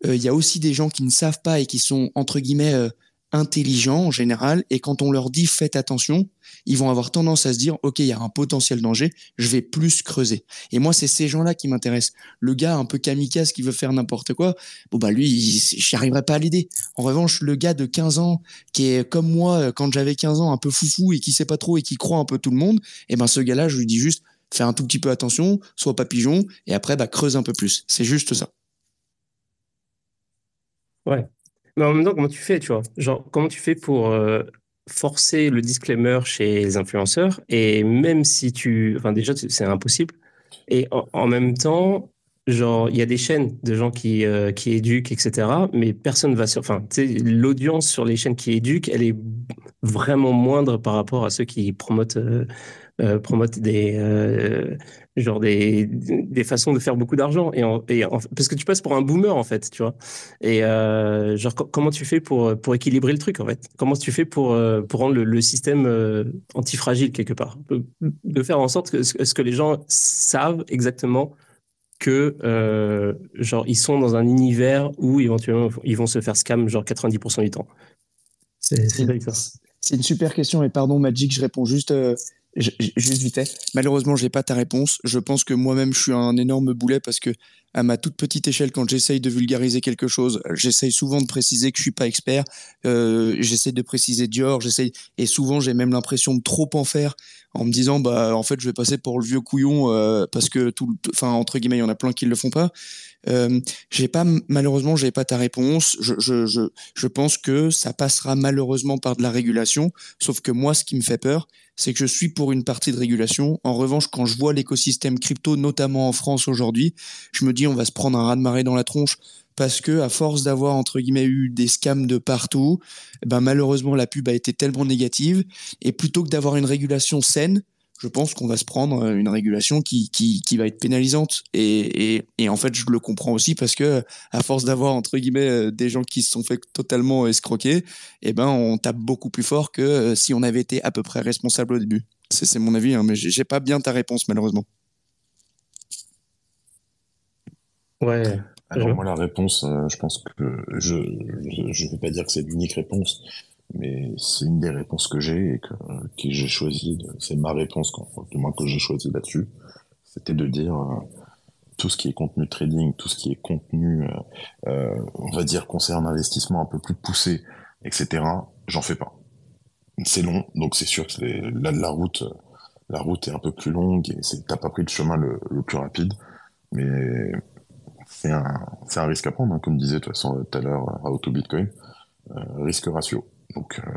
S10: euh, il y a aussi des gens qui ne savent pas et qui sont, entre guillemets, euh, intelligents en général, et quand on leur dit faites attention, ils vont avoir tendance à se dire ok, il y a un potentiel danger, je vais plus creuser. Et moi, c'est ces gens-là qui m'intéressent. Le gars un peu kamikaze qui veut faire n'importe quoi, bon bah lui, j'y arriverai pas à l'aider. En revanche, le gars de 15 ans qui est comme moi quand j'avais 15 ans, un peu foufou et qui sait pas trop et qui croit un peu tout le monde, et eh ben ce gars-là, je lui dis juste fais un tout petit peu attention, sois pas pigeon, et après bah creuse un peu plus. C'est juste ça.
S1: Ouais, mais en même temps, comment tu fais, tu vois? Genre, comment tu fais pour euh, forcer le disclaimer chez les influenceurs Et même si tu... Enfin, déjà, c'est impossible. Et en, même temps, genre, il y a des chaînes de gens qui, euh, qui éduquent, etc. Mais personne va sur... Enfin, l'audience sur les chaînes qui éduquent, elle est vraiment moindre par rapport à ceux qui promotent... Euh, euh, promote des genre des, des façons de faire beaucoup d'argent et, et parce que tu passes pour un boomer en fait tu vois. Et euh, genre comment tu fais pour pour équilibrer le truc en fait? Comment tu fais pour pour rendre le, système antifragile quelque part? De faire en sorte que ce que les gens savent exactement que genre ils sont dans un univers où éventuellement ils vont se faire scam genre 90% du temps.
S10: C'est c'est une super question et pardon Magic je réponds juste juste vite Malheureusement, j'ai pas ta réponse. Je pense que moi-même, je suis un énorme boulet parce que, à ma toute petite échelle, quand j'essaye de vulgariser quelque chose, j'essaye souvent de préciser que je suis pas expert. Euh, j'essaye de préciser Dior. J'essaye, et souvent, j'ai même l'impression de trop en faire en me disant, bah, en fait, je vais passer pour le vieux couillon euh, parce que tout, enfin, entre guillemets, il y en a plein qui le font pas. Euh, j'ai pas malheureusement j'ai pas ta réponse. Je, je, je, je pense que ça passera malheureusement par de la régulation. Sauf que moi, ce qui me fait peur, c'est que je suis pour une partie de régulation. En revanche, quand je vois l'écosystème crypto, notamment en France aujourd'hui, je me dis on va se prendre un raz de marée dans la tronche parce que à force d'avoir entre guillemets eu des scams de partout, eh ben malheureusement la pub a été tellement négative et plutôt que d'avoir une régulation saine, je pense qu'on va se prendre euh, une régulation qui, qui, qui va être pénalisante. Et, et, et, en fait, je le comprends aussi parce que, à force d'avoir, entre guillemets, euh, des gens qui se sont fait totalement escroquer, eh ben, on tape beaucoup plus fort que euh, si on avait été à peu près responsable au début. C'est mon avis, hein, mais j'ai pas bien ta réponse, malheureusement.
S7: Ouais. Alors, moi, la réponse, je pense que je ne vais pas dire que c'est l'unique réponse, mais c'est une des réponses que j'ai et que, que j'ai choisi. C'est ma réponse, du moins que j'ai choisi là-dessus. C'était de dire euh, tout ce qui est contenu trading, tout ce qui est contenu, euh, euh on va dire, concerne investissement un peu plus poussé, etc. J'en fais pas. C'est long, donc c'est sûr que la, la route, la route est un peu plus longue et t'as pas pris le chemin le, plus rapide, mais c'est un, un risque à prendre, hein, comme disait de toute façon tout à l'heure Auto Bitcoin, euh, risque ratio. Donc euh,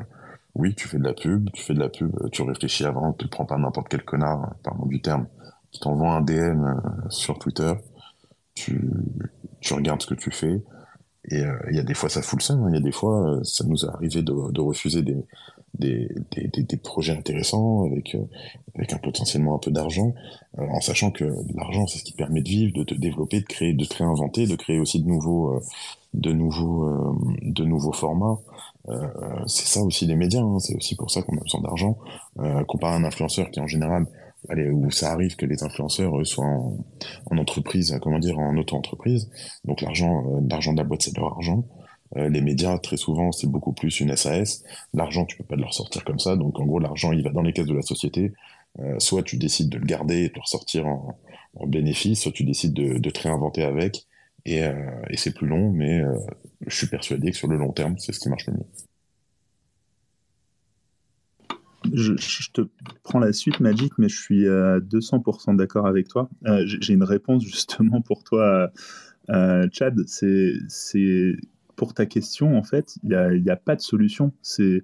S7: oui, tu fais de la pub, tu fais de la pub, tu réfléchis avant, tu ne prends pas n'importe quel connard, pardon du terme, qui t'envoie un DM euh, sur Twitter, tu, tu regardes ce que tu fais, et euh, il y a des fois ça fout le sein, hein. il y a des fois ça nous est arrivé de, de refuser des, des, des, des, projets intéressants avec, avec un potentiellement un peu d'argent, en sachant que l'argent c'est ce qui permet de vivre, de te développer, de créer, de te réinventer, de créer aussi de nouveaux, de nouveaux, de nouveaux formats. Euh, c'est ça aussi les médias, hein. c'est aussi pour ça qu'on a besoin d'argent. Euh, comparé à un influenceur qui en général, allez, où ça arrive que les influenceurs soient en, en, entreprise, comment dire, en auto-entreprise. Donc l'argent, euh, l'argent de la boîte, c'est leur argent. Euh, les médias, très souvent, c'est beaucoup plus une SAS. L'argent, tu peux pas de leur sortir comme ça. Donc en gros, l'argent, il va dans les caisses de la société. Euh, soit tu décides de le garder et de le ressortir en, en bénéfice, soit tu décides de, de te réinventer avec. Et, et c'est plus long, mais je suis persuadé que sur le long terme, c'est ce qui marche le mieux.
S14: je, te prends la suite, Magic, mais je suis à 200% d'accord avec toi. Euh, j'ai une réponse justement pour toi, euh, Chad. C'est pour ta question, en fait, il n'y a, a, pas de solution. C'est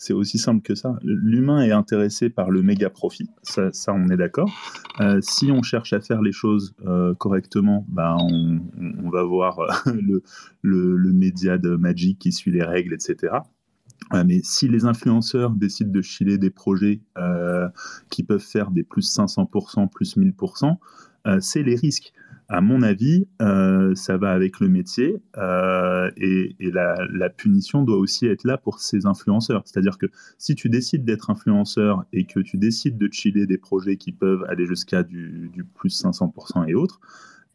S14: c'est aussi simple que ça. L'humain est intéressé par le méga profit, ça, on est d'accord. Euh, si on cherche à faire les choses euh, correctement, ben on, va voir le, le, le, média de Magic qui suit les règles, etc. Euh, mais si les influenceurs décident de chiller des projets euh, qui peuvent faire des plus 500%, plus 1000%, euh, c'est les risques. À mon avis, ça va avec le métier et, et la, punition doit aussi être là pour ces influenceurs. C'est-à-dire que si tu décides d'être influenceur et que tu décides de chiller des projets qui peuvent aller jusqu'à du, du plus 500% et autres,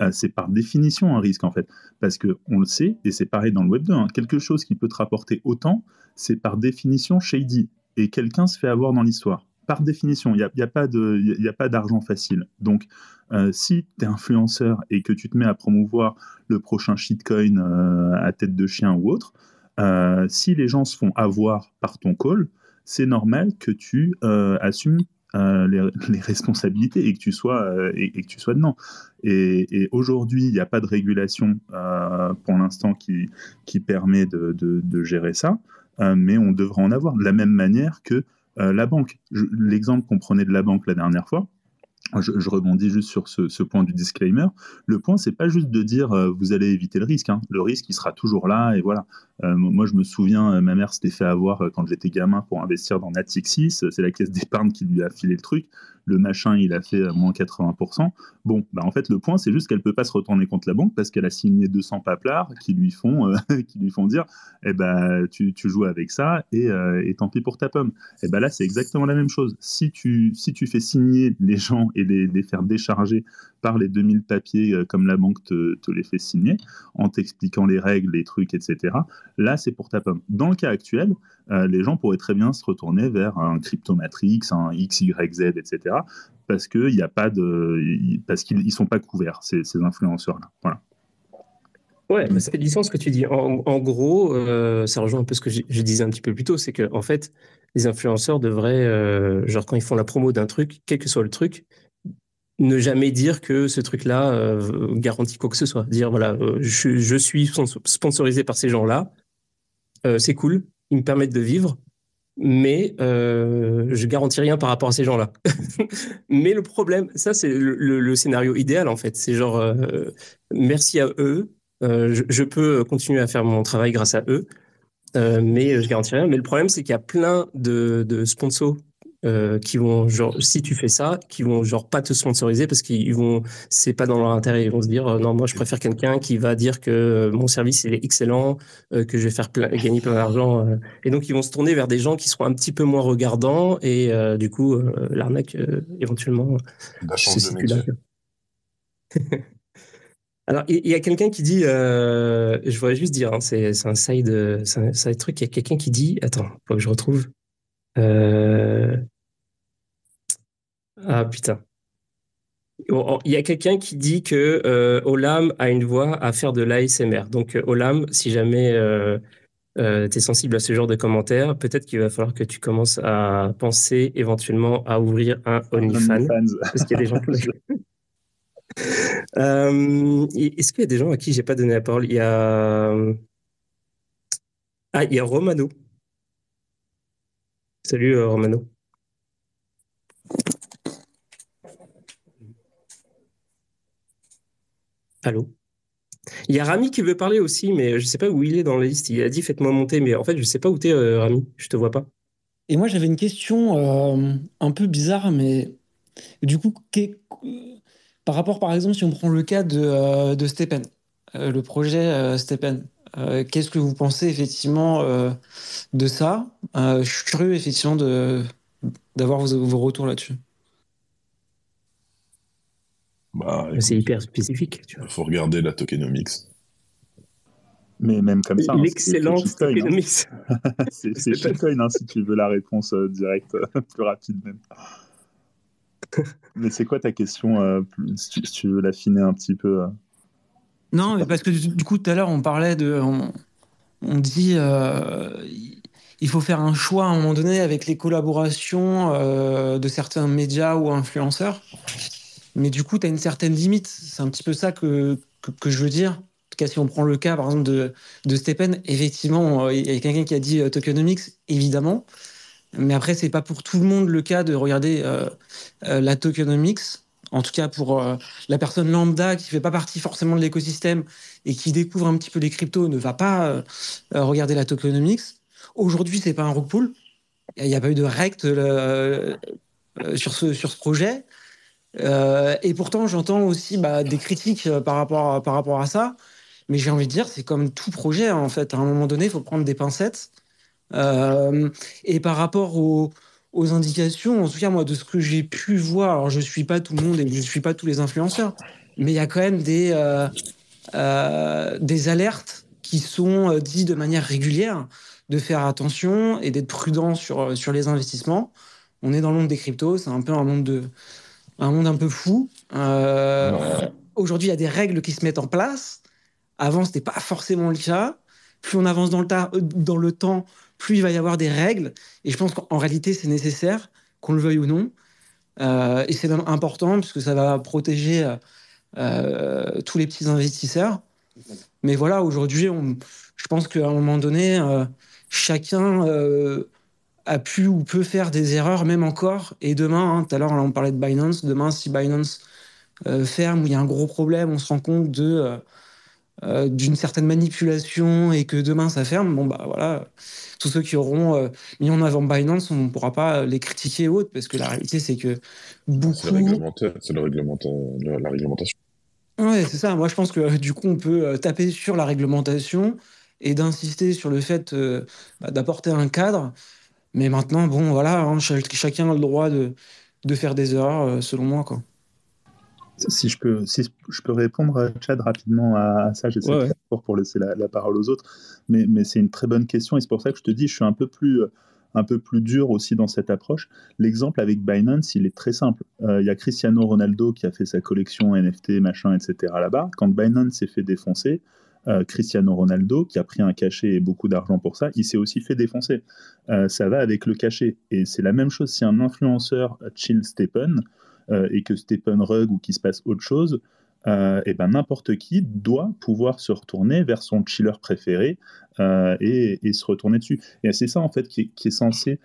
S14: euh, c'est par définition un risque en fait. Parce que on le sait, et c'est pareil dans le Web 2, hein, quelque chose qui peut te rapporter autant, c'est par définition shady. Et quelqu'un se fait avoir dans l'histoire. Par définition, il n'y a, y a, pas d'argent facile. Donc, euh, si tu es influenceur et que tu te mets à promouvoir le prochain shitcoin euh, à tête de chien ou autre, si les gens se font avoir par ton call, c'est normal que tu assumes euh, les, responsabilités et que tu sois, euh, et, que tu sois dedans. Et, aujourd'hui, il n'y a pas de régulation euh, pour l'instant qui, qui permet de, de, gérer ça, mais on devrait en avoir de la même manière que la banque. L'exemple qu'on prenait de la banque la dernière fois, je, rebondis juste sur ce, point du disclaimer. Le point, c'est pas juste de dire vous allez éviter le risque. Hein. Le risque, il sera toujours là et voilà. moi, je me souviens, ma mère s'était fait avoir quand j'étais gamin pour investir dans Natixis. C'est la caisse d'épargne qui lui a filé le truc le machin, il a fait euh, moins 80%. Bon, bah en fait, le point, c'est juste qu'elle peut pas se retourner contre la banque parce qu'elle a signé 200 paplards qui lui font, euh, qui lui font dire, eh ben, tu, joues avec ça et, euh, et, tant pis pour ta pomme. Et ben là, c'est exactement la même chose. Si tu, fais signer les gens et les, faire décharger par les 2000 papiers comme la banque te, te les fait signer, en t'expliquant les règles, les trucs, etc., là, c'est pour ta pomme. Dans le cas actuel, les gens pourraient très bien se retourner vers un Cryptomatrix, un XYZ, etc., parce qu'il n'y a pas de, parce qu'ils sont pas couverts ces, influenceurs-là. Voilà.
S1: Ouais, bah, c'est du sens ce que tu dis. En, gros, euh, ça rejoint un peu ce que je, disais un petit peu plus tôt, c'est que en fait, les influenceurs devraient, euh, genre quand ils font la promo d'un truc, quel que soit le truc, ne jamais dire que ce truc-là euh, garantit quoi que ce soit. Dire voilà, je, je, suis sponsorisé par ces gens-là, c'est cool, ils me permettent de vivre, mais euh, je garantis rien par rapport à ces gens-là. mais le problème, ça c'est le, scénario idéal en fait. C'est genre euh, merci à eux, euh, je, peux continuer à faire mon travail grâce à eux, euh, mais je garantis rien. Mais le problème c'est qu'il y a plein de, de sponsors euh, qui vont genre si tu fais ça, qui vont genre pas te sponsoriser parce qu'ils vont c'est pas dans leur intérêt, ils vont se dire euh, non moi je préfère quelqu'un qui va dire que euh, mon service il est excellent, que je vais faire gagner plein d'argent et donc ils vont se tourner vers des gens qui seront un petit peu moins regardants et du coup l'arnaque éventuellement Alors, il y a quelqu'un qui dit, je voudrais juste dire, hein, c'est un side, c'est un side truc. Il y a quelqu'un qui dit, attends, faut que je retrouve. Euh, ah putain. Il y a quelqu'un qui dit que euh, Olam a une voix à faire de l'ASMR. Donc euh, Olam, si jamais euh, euh tu es sensible à ce genre de commentaires, peut-être qu'il va falloir que tu commences à penser éventuellement à ouvrir un OnlyFans. parce qu'il y a des gens Est-ce qu'il y a des gens à qui j'ai pas donné la parole? Il y a... Ah, il y a Romano. Salut Romano. Allô? Il y a Rami qui veut parler aussi, mais je ne sais pas où il est dans la liste. Il a dit faites-moi monter, mais en fait, je ne sais pas où tu es, euh, Rami. Je te vois pas.
S8: Et moi, j'avais une question euh, un peu bizarre, mais du coup, par rapport, par exemple, si on prend le cas de, euh, de Stepen, le projet Stepen, qu'est-ce que vous pensez effectivement de ça? Je suis curieux effectivement d'avoir vos retours là-dessus.
S1: Bah, c'est hyper spécifique.
S7: Il faut regarder la tokenomics.
S14: Mais même comme ça. Hein,
S1: L'excellente hein. tokenomics.
S14: c'est shitcoin hein, si tu veux la réponse euh, directe, plus rapide même. mais c'est quoi ta question euh, si, tu, veux l'affiner un petit peu euh?
S8: Non, mais parce que du coup, tout à l'heure, on parlait de. On, dit. il faut faire un choix à un moment donné avec les collaborations de certains médias ou influenceurs. Mais du coup, tu as une certaine limite. C'est un petit peu ça que, que, je veux dire. En tout cas, si on prend le cas, par exemple, de, de Stephen, effectivement, il y a quelqu'un qui a dit tokenomics, évidemment. Mais après, c'est pas pour tout le monde le cas de regarder la tokenomics en tout cas pour euh, la personne lambda qui fait pas partie forcément de l'écosystème et qui découvre un petit peu les cryptos, ne va pas euh, euh, regarder la tokenomics. Aujourd'hui, c'est pas un rug pull. Il n'y a pas eu de rect sur, ce, sur ce projet. Et pourtant, j'entends aussi bah, des critiques par rapport, à, par rapport à ça. Mais j'ai envie de dire, c'est comme tout projet, en fait. À un moment donné, il faut prendre des pincettes. et par rapport au, aux indications, en tout cas moi de ce que j'ai pu voir, alors je suis pas tout le monde et je suis pas tous les influenceurs, mais il y a quand même des, euh, euh, des alertes qui sont euh, dites de manière régulière de faire attention et d'être prudent sur, sur les investissements. On est dans le monde des cryptos, c'est un peu un monde, de, un monde un peu fou. Aujourd'hui, il y a des règles qui se mettent en place. Avant, ce n'était pas forcément le cas. Plus on avance dans le, dans le temps, plus il va y avoir des règles. Et je pense qu'en réalité, c'est nécessaire, qu'on le veuille ou non. Euh, et c'est même important, puisque ça va protéger euh, euh, tous les petits investisseurs. Mais voilà, aujourd'hui, je pense qu'à un moment donné, chacun a pu ou peut faire des erreurs, même encore. Et demain, hein, tout à l'heure, on parlait de Binance. Demain, si Binance ferme ou il y a un gros problème, on se rend compte de euh, d'une certaine manipulation et que demain ça ferme, bon bah voilà, tous ceux qui auront euh, mis en avant Binance, on ne pourra pas les critiquer ou autre, parce que la réalité c'est que beaucoup. C'est
S7: la, réglementation.
S8: Ouais, c'est ça. Moi je pense que du coup on peut euh, taper sur la réglementation et d'insister sur le fait bah, d'apporter un cadre. Mais maintenant, bon voilà, hein, chacun a le droit de, de faire des erreurs selon moi. quoi.
S14: Si je peux, si je peux répondre, Chad, rapidement à, ça, j'essaie de pour laisser la, parole aux autres, mais, mais c'est une très bonne question et c'est pour ça que je te dis, je suis un peu plus, un peu plus dur aussi dans cette approche. L'exemple avec Binance, il est très simple. Euh, il y a Cristiano Ronaldo qui a fait sa collection NFT, machin, etc. là-bas. Quand Binance s'est fait défoncer, euh, Cristiano Ronaldo, qui a pris un cachet et beaucoup d'argent pour ça, il s'est aussi fait défoncer. Euh, ça va avec le cachet. Et c'est la même chose si un influenceur chill Stephen, euh, et que Stephen Rugg ou qu'il se passe autre chose, et ben n'importe qui doit pouvoir se retourner vers son chiller préféré et, et, se retourner dessus. Et c'est ça en fait qui est, censé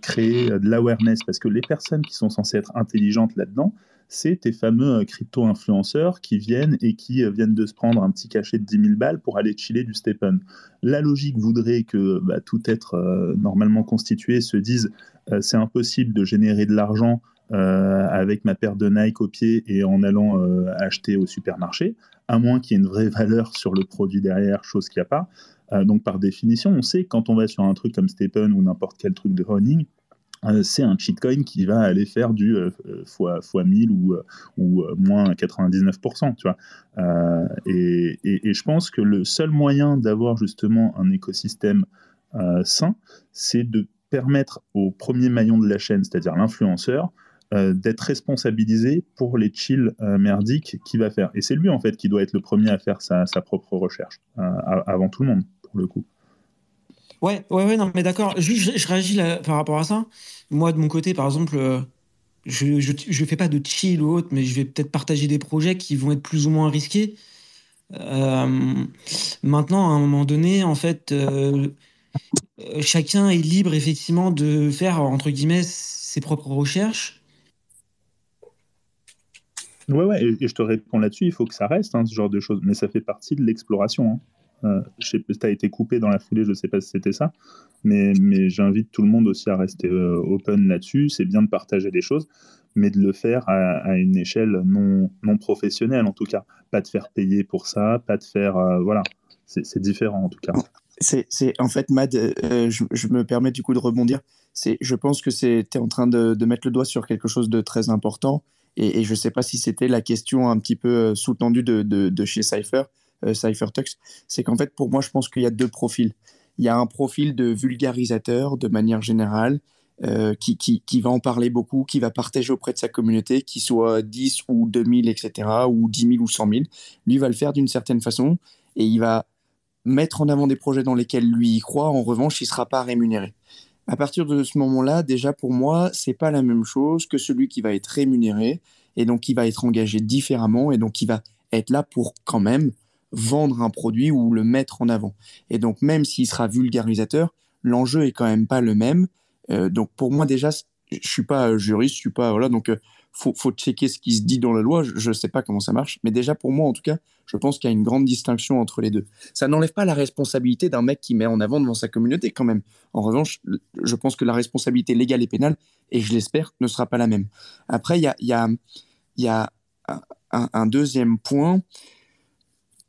S14: créer de l'awareness parce que les personnes qui sont censées être intelligentes là-dedans, c'est tes fameux crypto-influenceurs qui viennent et qui viennent de se prendre un petit cachet de 10 000 balles pour aller chiller du Stephen. La logique voudrait que bah, tout être normalement constitué se dise c'est impossible de générer de l'argent euh, avec ma paire de Nike au pied et en allant euh, acheter au supermarché, à moins qu'il y ait une vraie valeur sur le produit derrière, chose qu'il n'y a pas. Euh, donc par définition, on sait quand on va sur un truc comme Stephen ou n'importe quel truc de running, c'est un cheat coin qui va aller faire du fois, fois 1000 ou, ou moins 99%. Tu vois et, et, je pense que le seul moyen d'avoir justement un écosystème sain, c'est de permettre au premier maillon de la chaîne, c'est-à-dire l'influenceur, euh, d'être responsabilisé pour les chills euh, merdiques qu'il va faire. Et c'est lui, en fait, qui doit être le premier à faire sa, propre recherche, euh, avant tout le monde, pour le coup.
S8: Ouais, ouais, ouais, non, mais d'accord. Je, je, réagis par rapport à ça. Moi, de mon côté, par exemple, je ne fais pas de chill ou autre, mais je vais peut-être partager des projets qui vont être plus ou moins risqués. maintenant, à un moment donné, en fait, chacun est libre, effectivement, de faire, entre guillemets, ses propres recherches.
S14: Ouais, ouais, et, je te réponds là-dessus, il faut que ça reste, hein, ce genre de choses, mais ça fait partie de l'exploration. Hein. Euh, je été coupé dans la foulée, je ne sais pas si c'était ça, mais, j'invite tout le monde aussi à rester euh, open là-dessus. C'est bien de partager des choses, mais de le faire à, une échelle non, professionnelle en tout cas. Pas de faire payer pour ça, pas de faire. Euh, voilà, c'est différent en tout cas.
S10: C'est en fait, Mad, je, je, me permets du coup de rebondir. Je pense que tu es en train de, mettre le doigt sur quelque chose de très important et, je ne sais pas si c'était la question un petit peu euh, sous-tendue de, de, chez Cypher, euh, CypherTux. C'est qu'en fait, pour moi, je pense qu'il y a deux profils. Il y a un profil de vulgarisateur de manière générale, euh, qui, qui, qui, va en parler beaucoup, qui va partager auprès de sa communauté, qui soit 10 ou 2000, etc., ou 10 000 ou 100 000. Lui va le faire d'une certaine façon et il va mettre en avant des projets dans lesquels lui y croit. En revanche, il ne sera pas rémunéré. À partir de ce moment-là, déjà pour moi, c'est pas la même chose que celui qui va être rémunéré et donc qui va être engagé différemment et donc qui va être là pour quand même vendre un produit ou le mettre en avant. Et donc même s'il sera vulgarisateur, l'enjeu est quand même pas le même. Euh, donc pour moi déjà, je suis pas juriste, je suis pas voilà donc euh, faut, faut checker ce qui se dit dans la loi. Je ne sais pas comment ça marche, mais déjà pour moi, en tout cas, je pense qu'il y a une grande distinction entre les deux. Ça n'enlève pas la responsabilité d'un mec qui met en avant devant sa communauté quand même. En revanche, je pense que la responsabilité légale et pénale, et je l'espère, ne sera pas la même. Après, il y a, y a, un, deuxième point.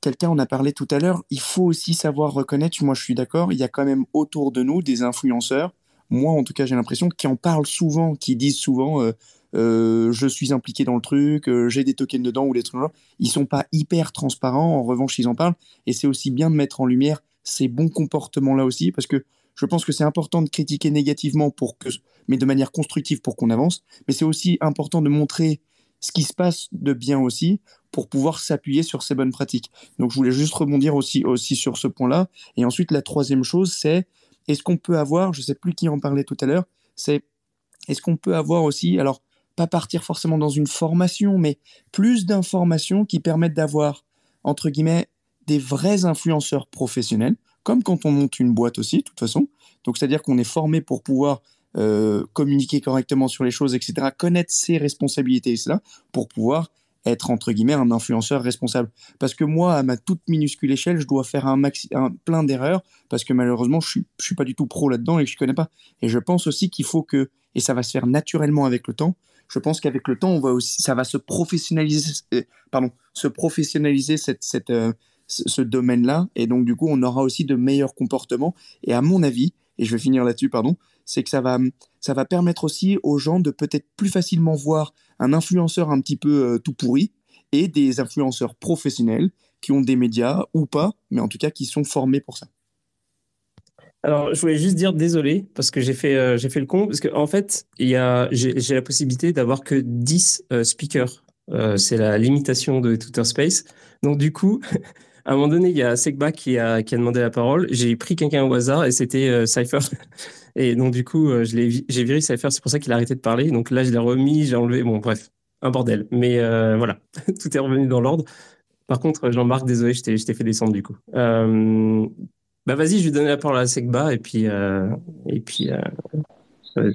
S10: Quelqu'un en a parlé tout à l'heure. Il faut aussi savoir reconnaître, moi je suis d'accord, il y a quand même autour de nous des influenceurs moi en tout cas j'ai l'impression, qui en parlent souvent, qui disent souvent euh, euh, je suis impliqué dans le truc, euh, j'ai des tokens dedans ou des trucs là. Ils sont pas hyper transparents, en revanche, ils en parlent. Et c'est aussi bien de mettre en lumière ces bons comportements-là aussi, parce que je pense que c'est important de critiquer négativement, pour que, mais de manière constructive pour qu'on avance. Mais c'est aussi important de montrer ce qui se passe de bien aussi pour pouvoir s'appuyer sur ces bonnes pratiques. Donc je voulais juste rebondir aussi, aussi sur ce point-là. Et ensuite, la troisième chose, c'est est-ce qu'on peut avoir, je ne sais plus qui en parlait tout à l'heure, c'est est-ce qu'on peut avoir aussi, alors pas partir forcément dans une formation, mais plus d'informations qui permettent d'avoir, entre guillemets, des vrais influenceurs professionnels, comme quand on monte une boîte aussi, de toute façon. Donc, c'est-à-dire qu'on est formé pour pouvoir euh, communiquer correctement sur les choses, etc., connaître ses responsabilités, cela, pour pouvoir être, entre guillemets, un influenceur responsable. Parce que moi, à ma toute minuscule échelle, je dois faire un, maxi un plein d'erreurs, parce que malheureusement, je suis, je suis pas du tout pro là-dedans et je ne connais pas. Et je pense aussi qu'il faut que, et ça va se faire naturellement avec le temps, je pense qu'avec le temps, on va aussi, ça va se professionnaliser, euh, pardon, se professionnaliser cette, cette, euh, ce domaine-là. Et donc, du coup, on aura aussi de meilleurs comportements. Et à mon avis, et je vais finir là-dessus, pardon, c'est que ça va, ça va permettre aussi aux gens de peut-être plus facilement voir un influenceur un petit peu euh, tout pourri et des influenceurs professionnels qui ont des médias ou pas, mais en tout cas qui sont formés pour ça.
S1: Alors, je voulais juste dire désolé parce que j'ai fait, euh, fait le con. Parce qu'en en fait, j'ai, la possibilité d'avoir que 10 euh, speakers. C'est la limitation de Twitter Space. Donc, du coup, à un moment donné, il y a Sekba qui a, demandé la parole. J'ai pris quelqu'un au hasard et c'était Cypher. Et donc, du coup, l'ai, j'ai viré Cypher. C'est pour ça qu'il a arrêté de parler. Donc là, je l'ai remis, j'ai enlevé. Bon, bref, un bordel. Mais voilà, tout est revenu dans l'ordre. Par contre, Jean-Marc, désolé, je t'ai, fait descendre du coup. Bah vas-y, je vais donner la parole à Segba et puis euh, et puis euh,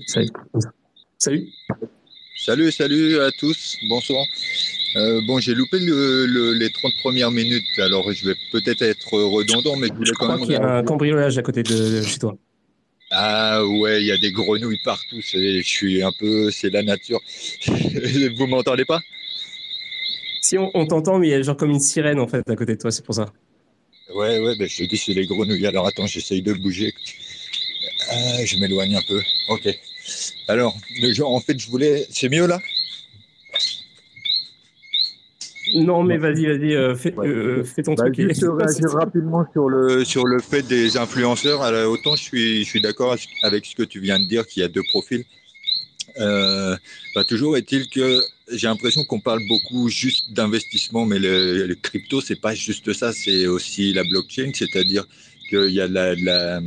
S1: salut.
S15: Salut, salut à tous. Bonsoir. Euh, bon, j'ai loupé les 30 premières minutes, alors je vais peut-être être redondant, mais je voulais quand
S1: même. qu'il y a un cambriolage à côté de, chez toi.
S15: Ah ouais, il y a des grenouilles partout. je suis un peu, c'est la nature. Vous m'entendez pas?
S1: Si on, on t'entend, mais il y a genre comme une sirène en fait à côté de toi, c'est pour ça.
S15: Ouais, ouais, ben, je te dis, c'est les grenouilles. Alors attends, j'essaye de bouger. Ah, je m'éloigne un peu. Ok. Alors, en fait, je voulais. C'est mieux là?
S1: Non, mais vas-y, vas-y, euh, fais, euh, fais, ton bah, truc.
S15: Je réagir rapidement sur le, sur le fait des influenceurs. Alors, autant je suis, je suis d'accord avec ce que tu viens de dire, qu'il y a deux profils. Euh, bah, toujours est-il que j'ai l'impression qu'on parle beaucoup juste d'investissement, mais le, le crypto, c'est pas juste ça, c'est aussi la blockchain, c'est-à-dire qu'il y a la,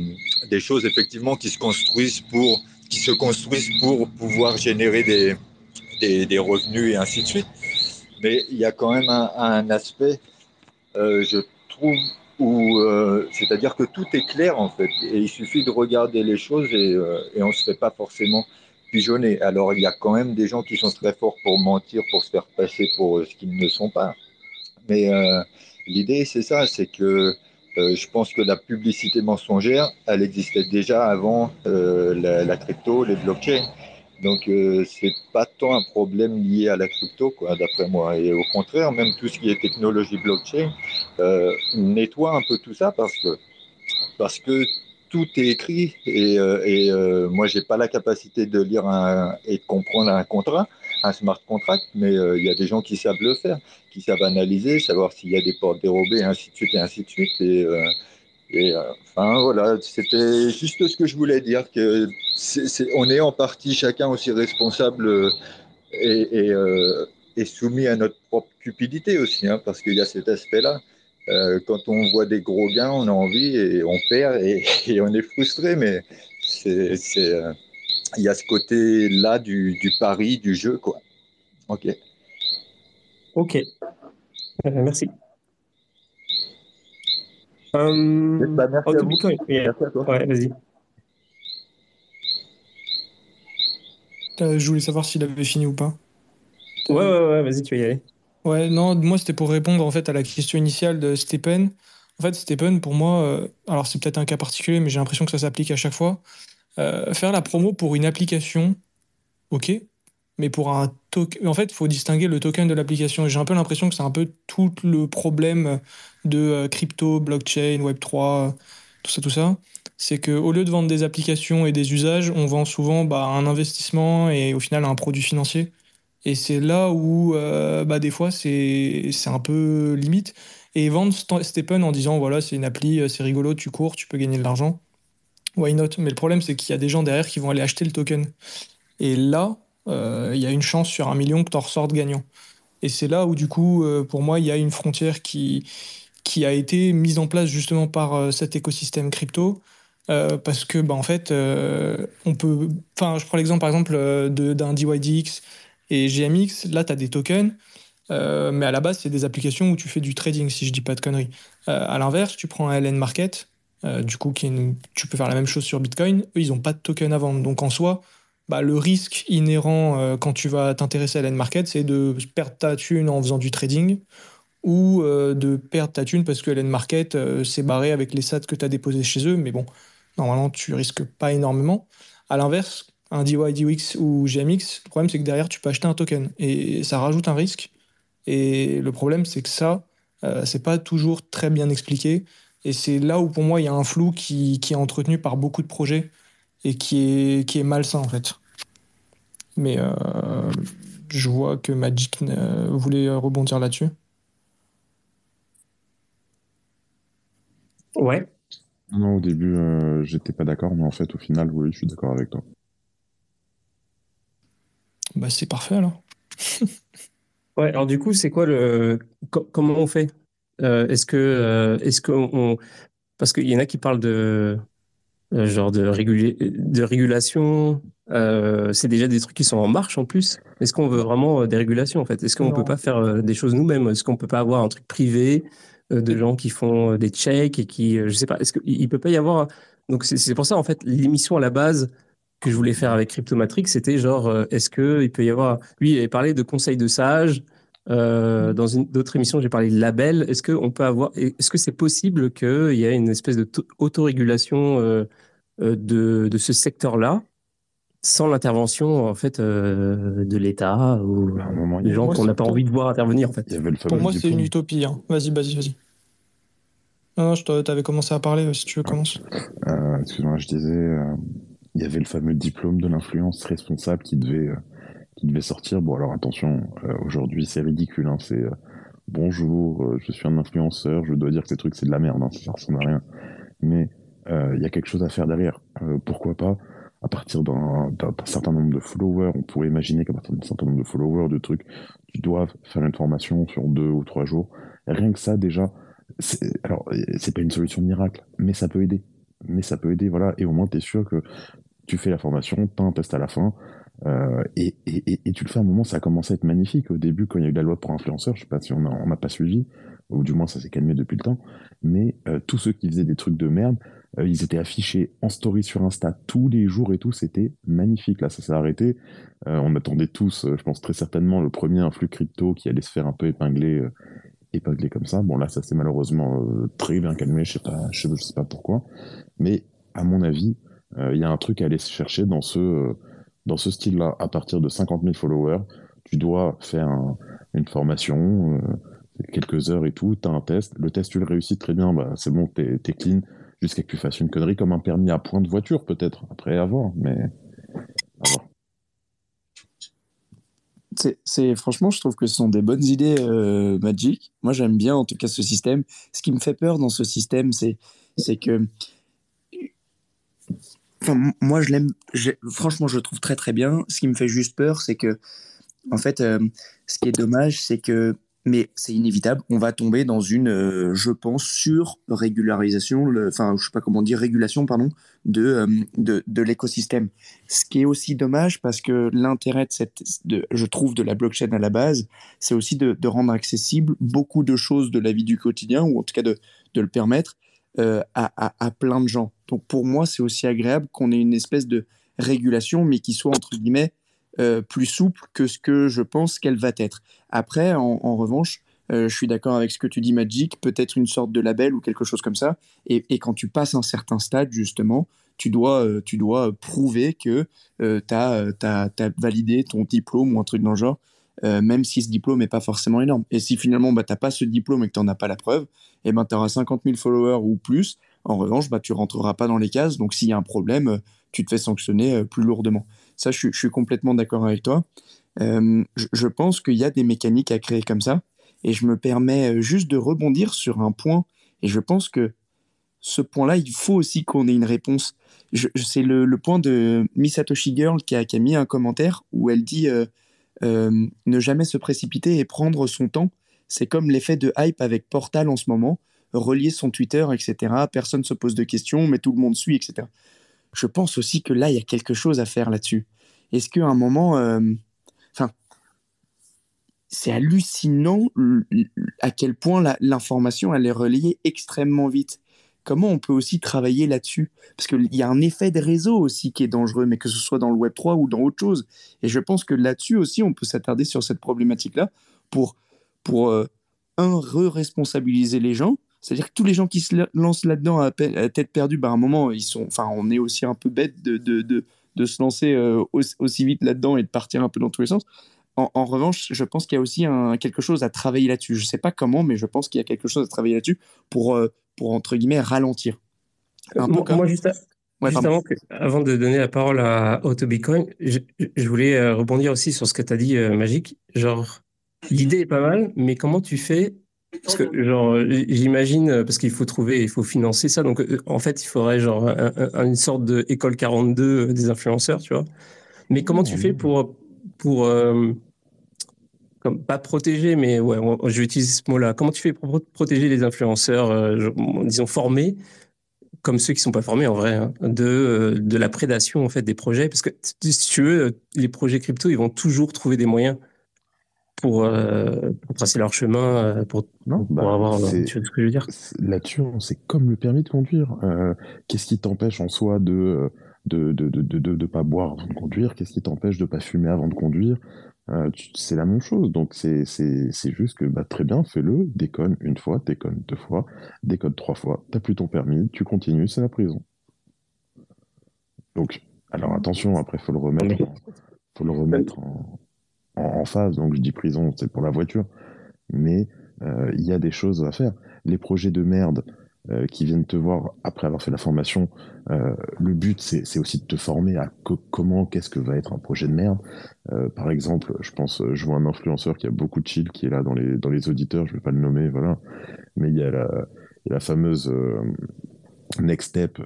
S15: des choses effectivement qui se construisent pour qui se construisent pour pouvoir générer des, des, des revenus et ainsi de suite. Mais il y a quand même un, aspect, euh, je trouve, où euh, c'est-à-dire que tout est clair en fait, et il suffit de regarder les choses et, euh, on se fait pas forcément pigeonner. Alors, il y a quand même des gens qui sont très forts pour mentir, pour se faire passer pour ce qu'ils ne sont pas. Mais l'idée, c'est ça, c'est que je pense que la publicité mensongère, elle existait déjà avant euh, la, crypto, les blockchains. Donc, euh, c'est pas tant un problème lié à la crypto, quoi, d'après moi. Et au contraire, même tout ce qui est technologie blockchain euh, nettoie un peu tout ça parce que parce que tout est écrit et, euh, et euh, moi j'ai pas la capacité de lire et de comprendre un contrat, un smart contract, mais euh, il y a des gens qui savent le faire, qui savent analyser, savoir s'il y a des portes dérobées, ainsi de suite et ainsi de suite. Et, et enfin voilà, c'était juste ce que je voulais dire que c'est on est en partie chacun aussi responsable et, et, et soumis à notre propre cupidité aussi, hein, parce qu'il y a cet aspect-là. euh, quand on voit des gros gains, on a envie et on perd et, on est frustré, mais c'est, euh, il y a ce côté-là du, du, pari, du jeu, quoi. Ok.
S1: Ok. Euh, merci. Um,
S15: bah, merci, à vous.
S1: merci à toi. Ouais, vas-y.
S13: je voulais savoir s'il avait fini ou pas.
S1: Ouais, ouais, ouais, vas-y, tu vas y aller.
S13: Ouais, non, moi c'était pour répondre en fait à la question initiale de Stephen. En fait, Stephen, pour moi, euh, alors c'est peut-être un cas particulier, mais j'ai l'impression que ça s'applique à chaque fois. Euh, faire la promo pour une application, ok, mais pour un token, en fait, il faut distinguer le token de l'application. J'ai un peu l'impression que c'est un peu tout le problème de euh, crypto, blockchain, Web3, tout ça, tout ça. C'est qu'au lieu de vendre des applications et des usages, on vend souvent bah, un investissement et au final un produit financier. Et c'est là où, euh, bah, des fois, c'est un peu limite. Et vendre Stephen en disant, voilà, c'est une appli, euh, c'est rigolo, tu cours, tu peux gagner de l'argent. Why not? Mais le problème, c'est qu'il y a des gens derrière qui vont aller acheter le token. Et là, il y a une chance sur un million que tu en ressortes gagnant. Et c'est là où, du coup, pour moi, il y a une frontière qui, qui a été mise en place justement par cet écosystème crypto. parce que, bah, en fait, on peut. Enfin, je prends l'exemple par exemple d'un DYDX et GMX, là, tu as des tokens, euh, mais à la base, c'est des applications où tu fais du trading, si je dis pas de conneries. Euh, à l'inverse, tu prends un LN Market, euh, du coup, qui tu peux faire la même chose sur Bitcoin. Eux, ils n'ont pas de token à vendre. Donc, en soi, bah, le risque inhérent quand tu vas t'intéresser à LN Market, c'est de perdre ta thune en faisant du trading ou de perdre ta thune parce que LN Market s'est barré avec les sats que tu as déposés chez eux. Mais bon, normalement, tu risques pas énormément. À l'inverse, un DY, DX ou GMX, le problème c'est que derrière tu peux acheter un token et ça rajoute un risque. Et le problème c'est que ça, euh, c'est pas toujours très bien expliqué. Et c'est là où pour moi il y a un flou qui, est entretenu par beaucoup de projets et qui est, qui est malsain en fait. Mais euh, je vois que Magic euh, voulait rebondir là-dessus.
S1: Ouais.
S7: Non, au début, j'étais pas d'accord, mais en fait, au final, oui, je suis d'accord avec toi.
S13: Bah, c'est parfait alors.
S1: ouais, alors du coup, c'est quoi le. comment on fait? Euh, Est-ce que. Euh, est-ce qu'on. Parce qu'il y en a qui parlent de. Euh, genre de, de régulation. c'est déjà des trucs qui sont en marche en plus. Est-ce qu'on veut vraiment des régulations en fait? Est-ce qu'on ne peut pas faire des choses nous-mêmes? Est-ce qu'on peut pas avoir un truc privé de gens qui font des checks et qui. je sais pas. Est-ce qu'il ne peut pas y avoir. Donc c'est pour ça en fait l'émission à la base que je voulais faire avec Cryptomatrix, c'était genre, euh, est-ce qu'il peut y avoir. Lui, il avait parlé de conseils de sages. Euh, dans une d'autres émissions, j'ai parlé de label. Est-ce qu'on peut avoir. Est-ce que c'est possible qu'il y ait une espèce d'autorégulation euh, de, de ce secteur-là sans l'intervention en fait de l'État ou des gens qu'on n'a pas envie de voir intervenir en fait?
S13: Pour moi, c'est une utopie. Hein. Vas-y, vas-y, vas-y. Non, non, je t'avais commencé à parler. Si tu veux, commence.
S7: Excuse-moi, je disais il y avait le fameux diplôme de l'influence responsable qui devait, euh, qui devait sortir. Bon, alors attention, euh, aujourd'hui c'est ridicule. Hein, c'est euh, bonjour, je suis un influenceur, je dois dire que ces trucs c'est de la merde, hein, ça ressemble à rien. Mais il y a quelque chose à faire derrière. pourquoi pas à partir d'un certain nombre de followers, on pourrait imaginer qu'à partir d'un certain nombre de followers, de trucs, tu dois faire une formation sur deux ou trois jours. rien que ça, déjà, alors, c'est pas une solution miracle, mais ça peut aider. Mais ça peut aider, voilà. Et au moins, tu es sûr que tu fais la formation, tu as un test à la fin, euh, et, tu le fais à un moment, ça a commencé à être magnifique. Au début, quand il y a eu la loi pour influenceurs, je sais pas si on n'a pas suivi, ou du moins ça s'est calmé depuis le temps, mais euh, tous ceux qui faisaient des trucs de merde, euh, ils étaient affichés en story sur Insta tous les jours et tout, c'était magnifique. Là, ça s'est arrêté. on attendait tous, je pense très certainement, le premier influx crypto qui allait se faire un peu épingler, épingler comme ça. Bon, là, ça s'est malheureusement très bien calmé, je sais pas, sais pas pourquoi. Mais à mon avis, euh, il y a un truc à aller chercher dans ce, euh, dans ce style-là. À partir de 50 000 followers, tu dois faire une formation, euh, quelques heures et tout, tu as un test. Le test, tu le réussis très bien, bah, c'est bon, tu es, clean, jusqu'à que tu fasses une connerie comme un permis à point de voiture, peut-être, après avoir, mais
S10: C'est, franchement, je trouve que ce sont des bonnes idées Magic. Moi, j'aime bien en tout cas ce système. Ce qui me fait peur dans ce système, c'est que Moi, je l'aime. Franchement, je le trouve très très bien. Ce qui me fait juste peur, c'est que, en fait, euh, ce qui est dommage, c'est que mais c'est inévitable, on va tomber dans une, euh, je pense, sur-régularisation, enfin, je sais pas comment dire, régulation, pardon, de, euh, de, de l'écosystème. Ce qui est aussi dommage parce que l'intérêt de cette, je trouve, de la blockchain à la base, c'est aussi de, de, rendre accessible beaucoup de choses de la vie du quotidien, ou en tout cas de, de le permettre euh, à, plein de gens. Donc pour moi, c'est aussi agréable qu'on ait une espèce de régulation, mais qui soit, entre guillemets, euh, plus souple que ce que je pense qu'elle va être. Après, en, revanche, euh, je suis d'accord avec ce que tu dis, Magic, peut-être une sorte de label ou quelque chose comme ça. Et, quand tu passes un certain stade, justement, tu dois, euh, tu dois prouver que tu as, validé ton diplôme ou un truc dans le genre, même si ce diplôme n'est pas forcément énorme. Et si finalement, bah, tu n'as pas ce diplôme et que tu n'en as pas la preuve, eh ben, tu auras 50 000 followers ou plus. En revanche, bah, tu rentreras pas dans les cases. Donc, s'il y a un problème, tu te fais sanctionner plus lourdement. Ça, je, suis complètement d'accord avec toi. Euh, je, pense qu'il y a des mécaniques à créer comme ça. Et je me permets euh, juste de rebondir sur un point. Et je pense que ce point-là, il faut aussi qu'on ait une réponse. C'est le, point de Misatoshi Girl qui a, qui a, mis un commentaire où elle dit euh, ne jamais se précipiter et prendre son temps. C'est comme l'effet de hype avec Portal en ce moment, relier son Twitter, etc. Personne se pose de questions, mais tout le monde suit, etc je pense aussi que là, il y a quelque chose à faire là-dessus. Est-ce qu'à un moment, euh, enfin, c'est hallucinant à quel point l'information, elle est reliée extrêmement vite. Comment on peut aussi travailler là-dessus? Parce qu'il y a un effet de réseau aussi qui est dangereux, mais que ce soit dans le Web 3 ou dans autre chose. Et je pense que là-dessus aussi, on peut s'attarder sur cette problématique-là pour, pour euh, un, re-responsabiliser les gens, c'est-à-dire que tous les gens qui se lancent là-dedans à, tête perdue, bah, à un moment, ils sont, on est aussi un peu bête de, de, de, de se lancer euh, aussi, vite là-dedans et de partir un peu dans tous les sens. En, revanche, je pense qu'il y a aussi quelque chose à travailler là-dessus. Je ne sais pas comment, mais je pense qu'il y a quelque chose à travailler là-dessus pour, euh, pour, entre guillemets, ralentir.
S1: moi, juste justement, avant de donner la parole à Autobitcoin, je, je voulais euh, rebondir aussi sur ce que tu as dit, Magique. Genre, l'idée est pas mal, mais comment tu fais? Parce que, genre, j'imagine, euh, parce qu'il faut trouver, il faut financer ça. Donc, euh, en fait, il faudrait, genre, une sorte d'école 42 euh, des influenceurs, tu vois. Mais comment tu fais pour, pour comme, pas protéger, mais ouais, je vais utiliser ce mot-là. Comment tu fais pour protéger les influenceurs, disons, formés, comme ceux qui sont pas formés en vrai, hein, de, de la prédation, en fait, des projets? Parce que, si tu veux, les projets crypto, ils vont toujours trouver des moyens pour, euh, pour, tracer leur chemin, euh, pour, non, pour bah, avoir. Tu ce que je veux dire?
S7: Là-dessus, c'est comme le permis de conduire. Euh, Qu'est-ce qui t'empêche en soi de de de, de, de, de, pas boire avant de conduire? Qu'est-ce qui t'empêche de pas fumer avant de conduire? Euh, C'est la même chose. Donc, c'est juste que bah, très bien, fais-le, déconne une fois, déconne deux fois, déconne trois fois, t'as plus ton permis, tu continues, c'est la prison. Donc, alors attention, après, faut le remettre, faut le remettre en, en, phase. Donc je dis prison, c'est pour la voiture. Mais euh, il y a des choses à faire. Les projets de merde euh, qui viennent te voir après avoir fait la formation, euh, le but c'est aussi de te former à comment, qu'est-ce que va être un projet de merde. par exemple, je pense, je vois un influenceur qui a beaucoup de chill, qui est là dans les, dans les auditeurs, je vais pas le nommer, voilà. Mais il y a la, fameuse Next Step,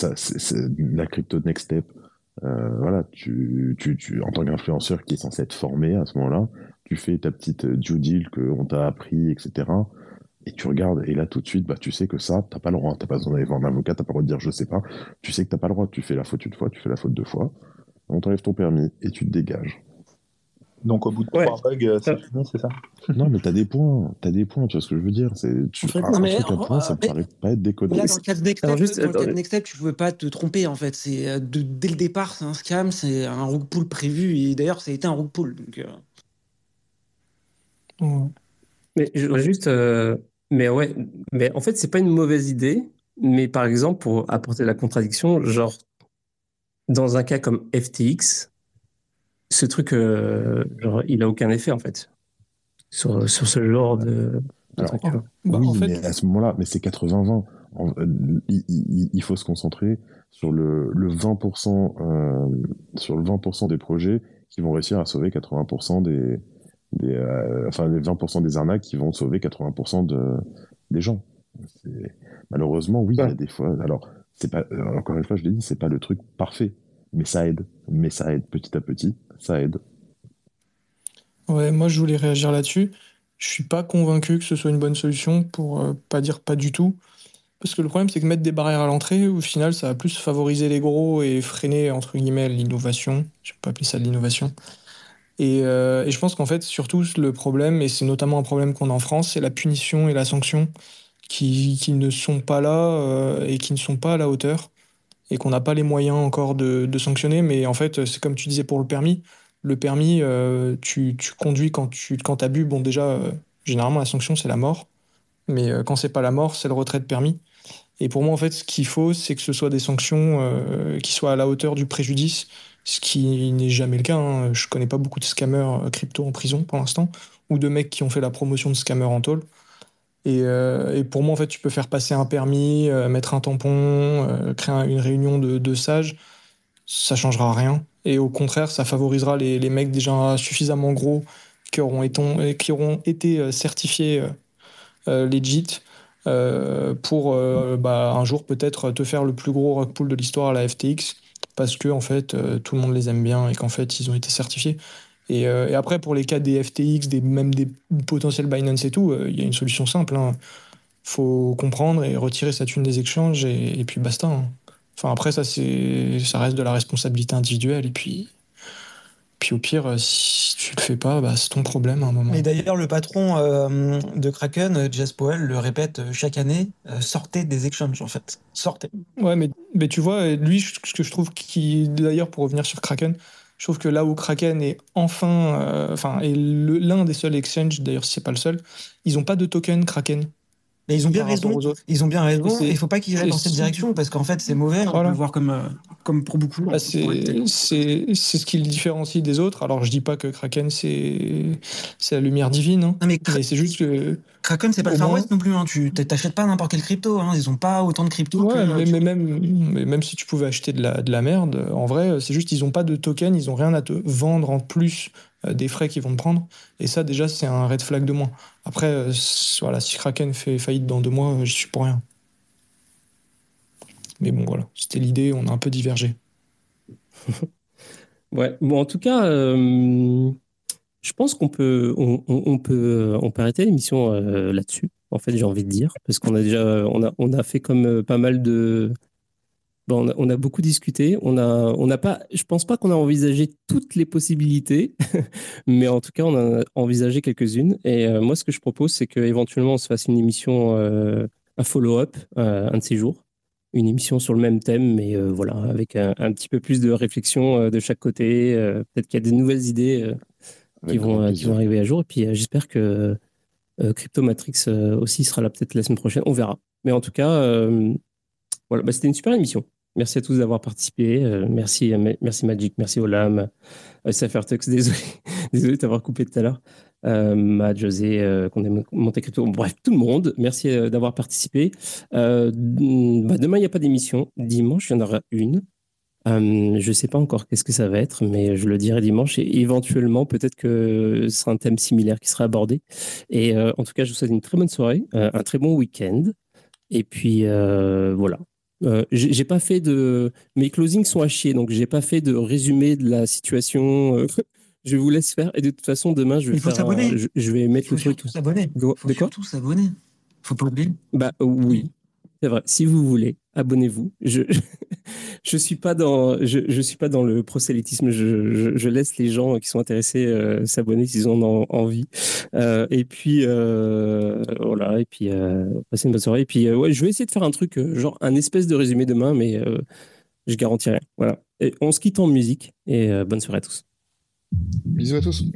S7: la crypto Next Step. Euh, voilà, tu, tu, tu, en tant qu'influenceur qui est censé être formé à ce moment-là, tu fais ta petite euh, due deal qu'on t'a appris, etc. Et tu regardes, et là tout de suite, bah, tu sais que ça, t'as pas le droit. T'as pas besoin d'aller voir un avocat, t'as pas le droit de dire je sais pas. Tu sais que t'as pas le droit. Tu fais la faute une fois, tu fais la faute deux fois. On t'enlève ton permis et tu te dégages.
S14: Donc au bout de trois bugs, euh, c'est fini, c'est ça?
S7: Non, mais t'as des points, t'as des points, tu vois ce que je veux dire C'est tu
S8: en
S7: un, mais, truc à point, ça me paraît pas être décodé.
S8: Là, dans le cas de Next Step, dans Next Step, tu pouvais pas te tromper en fait. C'est euh, dès le départ, c'est un scam, c'est un rug pull prévu et d'ailleurs, ça a été un rug pull. Donc,
S1: euh... Mais juste, euh... mais ouais, mais en fait, c'est pas une mauvaise idée. Mais par exemple, pour apporter la contradiction, genre dans un cas comme FTX, ce truc, euh, genre, il a aucun effet en fait sur, sur ce genre de, truc.
S7: Bah, oui, mais à ce moment-là, mais c'est 80-20. Euh, il, faut se concentrer sur le, le 20%, euh, sur le 20% des projets qui vont réussir à sauver 80% des, des enfin les 20% des arnaques qui vont sauver 80% de, des gens. Malheureusement, oui, il y a des fois. Alors, c'est pas encore une fois, je l'ai dit, c'est pas le truc parfait, mais ça aide, mais ça aide petit à petit ça aide.
S13: Ouais, moi je voulais réagir là-dessus. je suis pas convaincu que ce soit une bonne solution pour pas dire pas du tout. Parce que le problème, c'est que mettre des barrières à l'entrée, au final, ça va plus favoriser les gros et freiner, entre guillemets, l'innovation. Je peux pas appeler ça de l'innovation. Et, et, je pense qu'en fait, surtout, le problème, et c'est notamment un problème qu'on a en France, c'est la punition et la sanction qui, ne sont pas là et qui ne sont pas à la hauteur et qu'on n'a pas les moyens encore de, sanctionner. Mais en fait, c'est comme tu disais pour le permis. Le permis, euh, tu, conduis quand tu quand as bu. Bon, déjà, euh, généralement, la sanction, c'est la mort. Mais euh, quand c'est pas la mort, c'est le retrait de permis. Et pour moi, en fait, ce qu'il faut, c'est que ce soit des sanctions qui soient à la hauteur du préjudice, ce qui n'est jamais le cas. Hein. Je connais pas beaucoup de scammers crypto en prison pour l'instant, ou de mecs qui ont fait la promotion de scammers en tôle. Euh, et, pour moi, en fait, tu peux faire passer un permis, euh, mettre un tampon, euh, créer une réunion de, sages, ça changera rien. Et au contraire, ça favorisera les, mecs déjà suffisamment gros qui auront été, certifiés legit pour bah, un jour peut-être te faire le plus gros rock pool de l'histoire à la FTX parce que en fait tout le monde les aime bien et qu'en fait ils ont été certifiés. Euh, et, après, pour les cas des FTX, des, même des potentiels Binance et tout, euh, il y a une solution simple. Hein. faut comprendre et retirer sa thune des échanges et, puis basta. Hein. Enfin, après, ça, ça reste de la responsabilité individuelle. Et puis, puis au pire, euh, si tu le fais pas, bah, c'est ton problème à un moment.
S8: Et d'ailleurs, le patron de Kraken, Jess Powell, le répète chaque année sortez des exchanges, en fait. Sortez.
S13: Ouais, mais, mais tu vois, lui, ce que je trouve qui, d'ailleurs, pour revenir sur Kraken, je trouve que là où Kraken est enfin, euh, enfin, est l'un des seuls exchanges, d'ailleurs si c'est pas le seul, ils n'ont pas de token Kraken.
S8: Mais ils ont bien raison. Ils ont bien raison. Il ne faut pas qu'ils aillent dans cette direction parce qu'en fait, c'est mauvais. On peut le voir comme, euh, comme pour beaucoup.
S13: Bah, c'est ce qui le différencie des autres. Alors, je dis pas que Kraken, c'est la lumière divine. Hein. mais, c'est juste que.
S8: Kraken, c'est pas le Far West non plus. Hein. Tu t'achètes pas n'importe quel crypto. Hein. Ils ont pas autant de crypto.
S13: Ouais, mais, même, mais même si tu pouvais acheter de la, de la merde, en vrai, c'est juste qu'ils ont pas de token. Ils ont rien à te vendre en plus des frais qu'ils vont te prendre. Et ça, déjà, c'est un red flag de moins. Après, euh, voilà, si Kraken fait faillite dans deux mois, euh, j'y suis pour rien. Mais bon, voilà, c'était l'idée, on a un peu divergé.
S1: ouais, bon, en tout cas, je pense qu'on peut, on, peut, on peut arrêter l'émission là-dessus. En fait, j'ai envie de dire, parce qu'on a déjà, on a, on a fait comme pas mal de, Bon, on, a, beaucoup discuté. On a, on pas, je pense pas qu'on a envisagé toutes les possibilités, mais en tout cas, on a envisagé quelques-unes. Et euh, moi, ce que je propose, c'est qu'éventuellement, on se fasse une émission, euh, un follow-up, euh, un de ces jours, une émission sur le même thème, mais voilà, avec un, petit peu plus de réflexion de chaque côté. Peut-être qu'il y a des nouvelles idées qui vont, qui vont arriver à jour. Et puis, j'espère que Crypto Matrix aussi sera là peut-être la semaine prochaine. On verra. Mais en tout cas, voilà, bah, c'était une super émission. Merci à tous d'avoir participé. Euh, merci, euh, merci Magic, merci Olam, euh, Safertux, désolé, désolé de t'avoir coupé tout à l'heure. Euh, José, euh, Crypto, bref, tout le monde, merci d'avoir participé. Bah, demain, il n'y a pas d'émission. Dimanche, il y en aura une. je ne sais pas encore qu'est-ce que ça va être, mais je le dirai dimanche. Et éventuellement, peut-être que ce sera un thème similaire qui sera abordé. Et en tout cas, je vous souhaite une très bonne soirée, un très bon week-end. Et puis voilà, euh, j'ai pas fait de. Mes closings sont à chier, donc j'ai pas fait de résumé de la situation. Euh, je vous laisse faire. Et de toute façon, demain, je vais, faire je, vais mettre le truc.
S8: S'abonner. De quoi? Faut s'abonner. Faut pas oublier.
S1: Bah oui. C'est vrai. Si vous voulez, abonnez-vous. Je je suis pas dans je, je suis pas dans le prosélytisme. Je, je, laisse les gens qui sont intéressés euh, s'abonner s'ils en ont envie. Euh, et puis euh, voilà. Et puis passer une bonne soirée. Et puis ouais, je vais essayer de faire un truc genre un espèce de résumé demain, mais je garantis rien. Voilà. Et on se quitte en musique. Et bonne soirée à tous.
S2: Bisous à tous.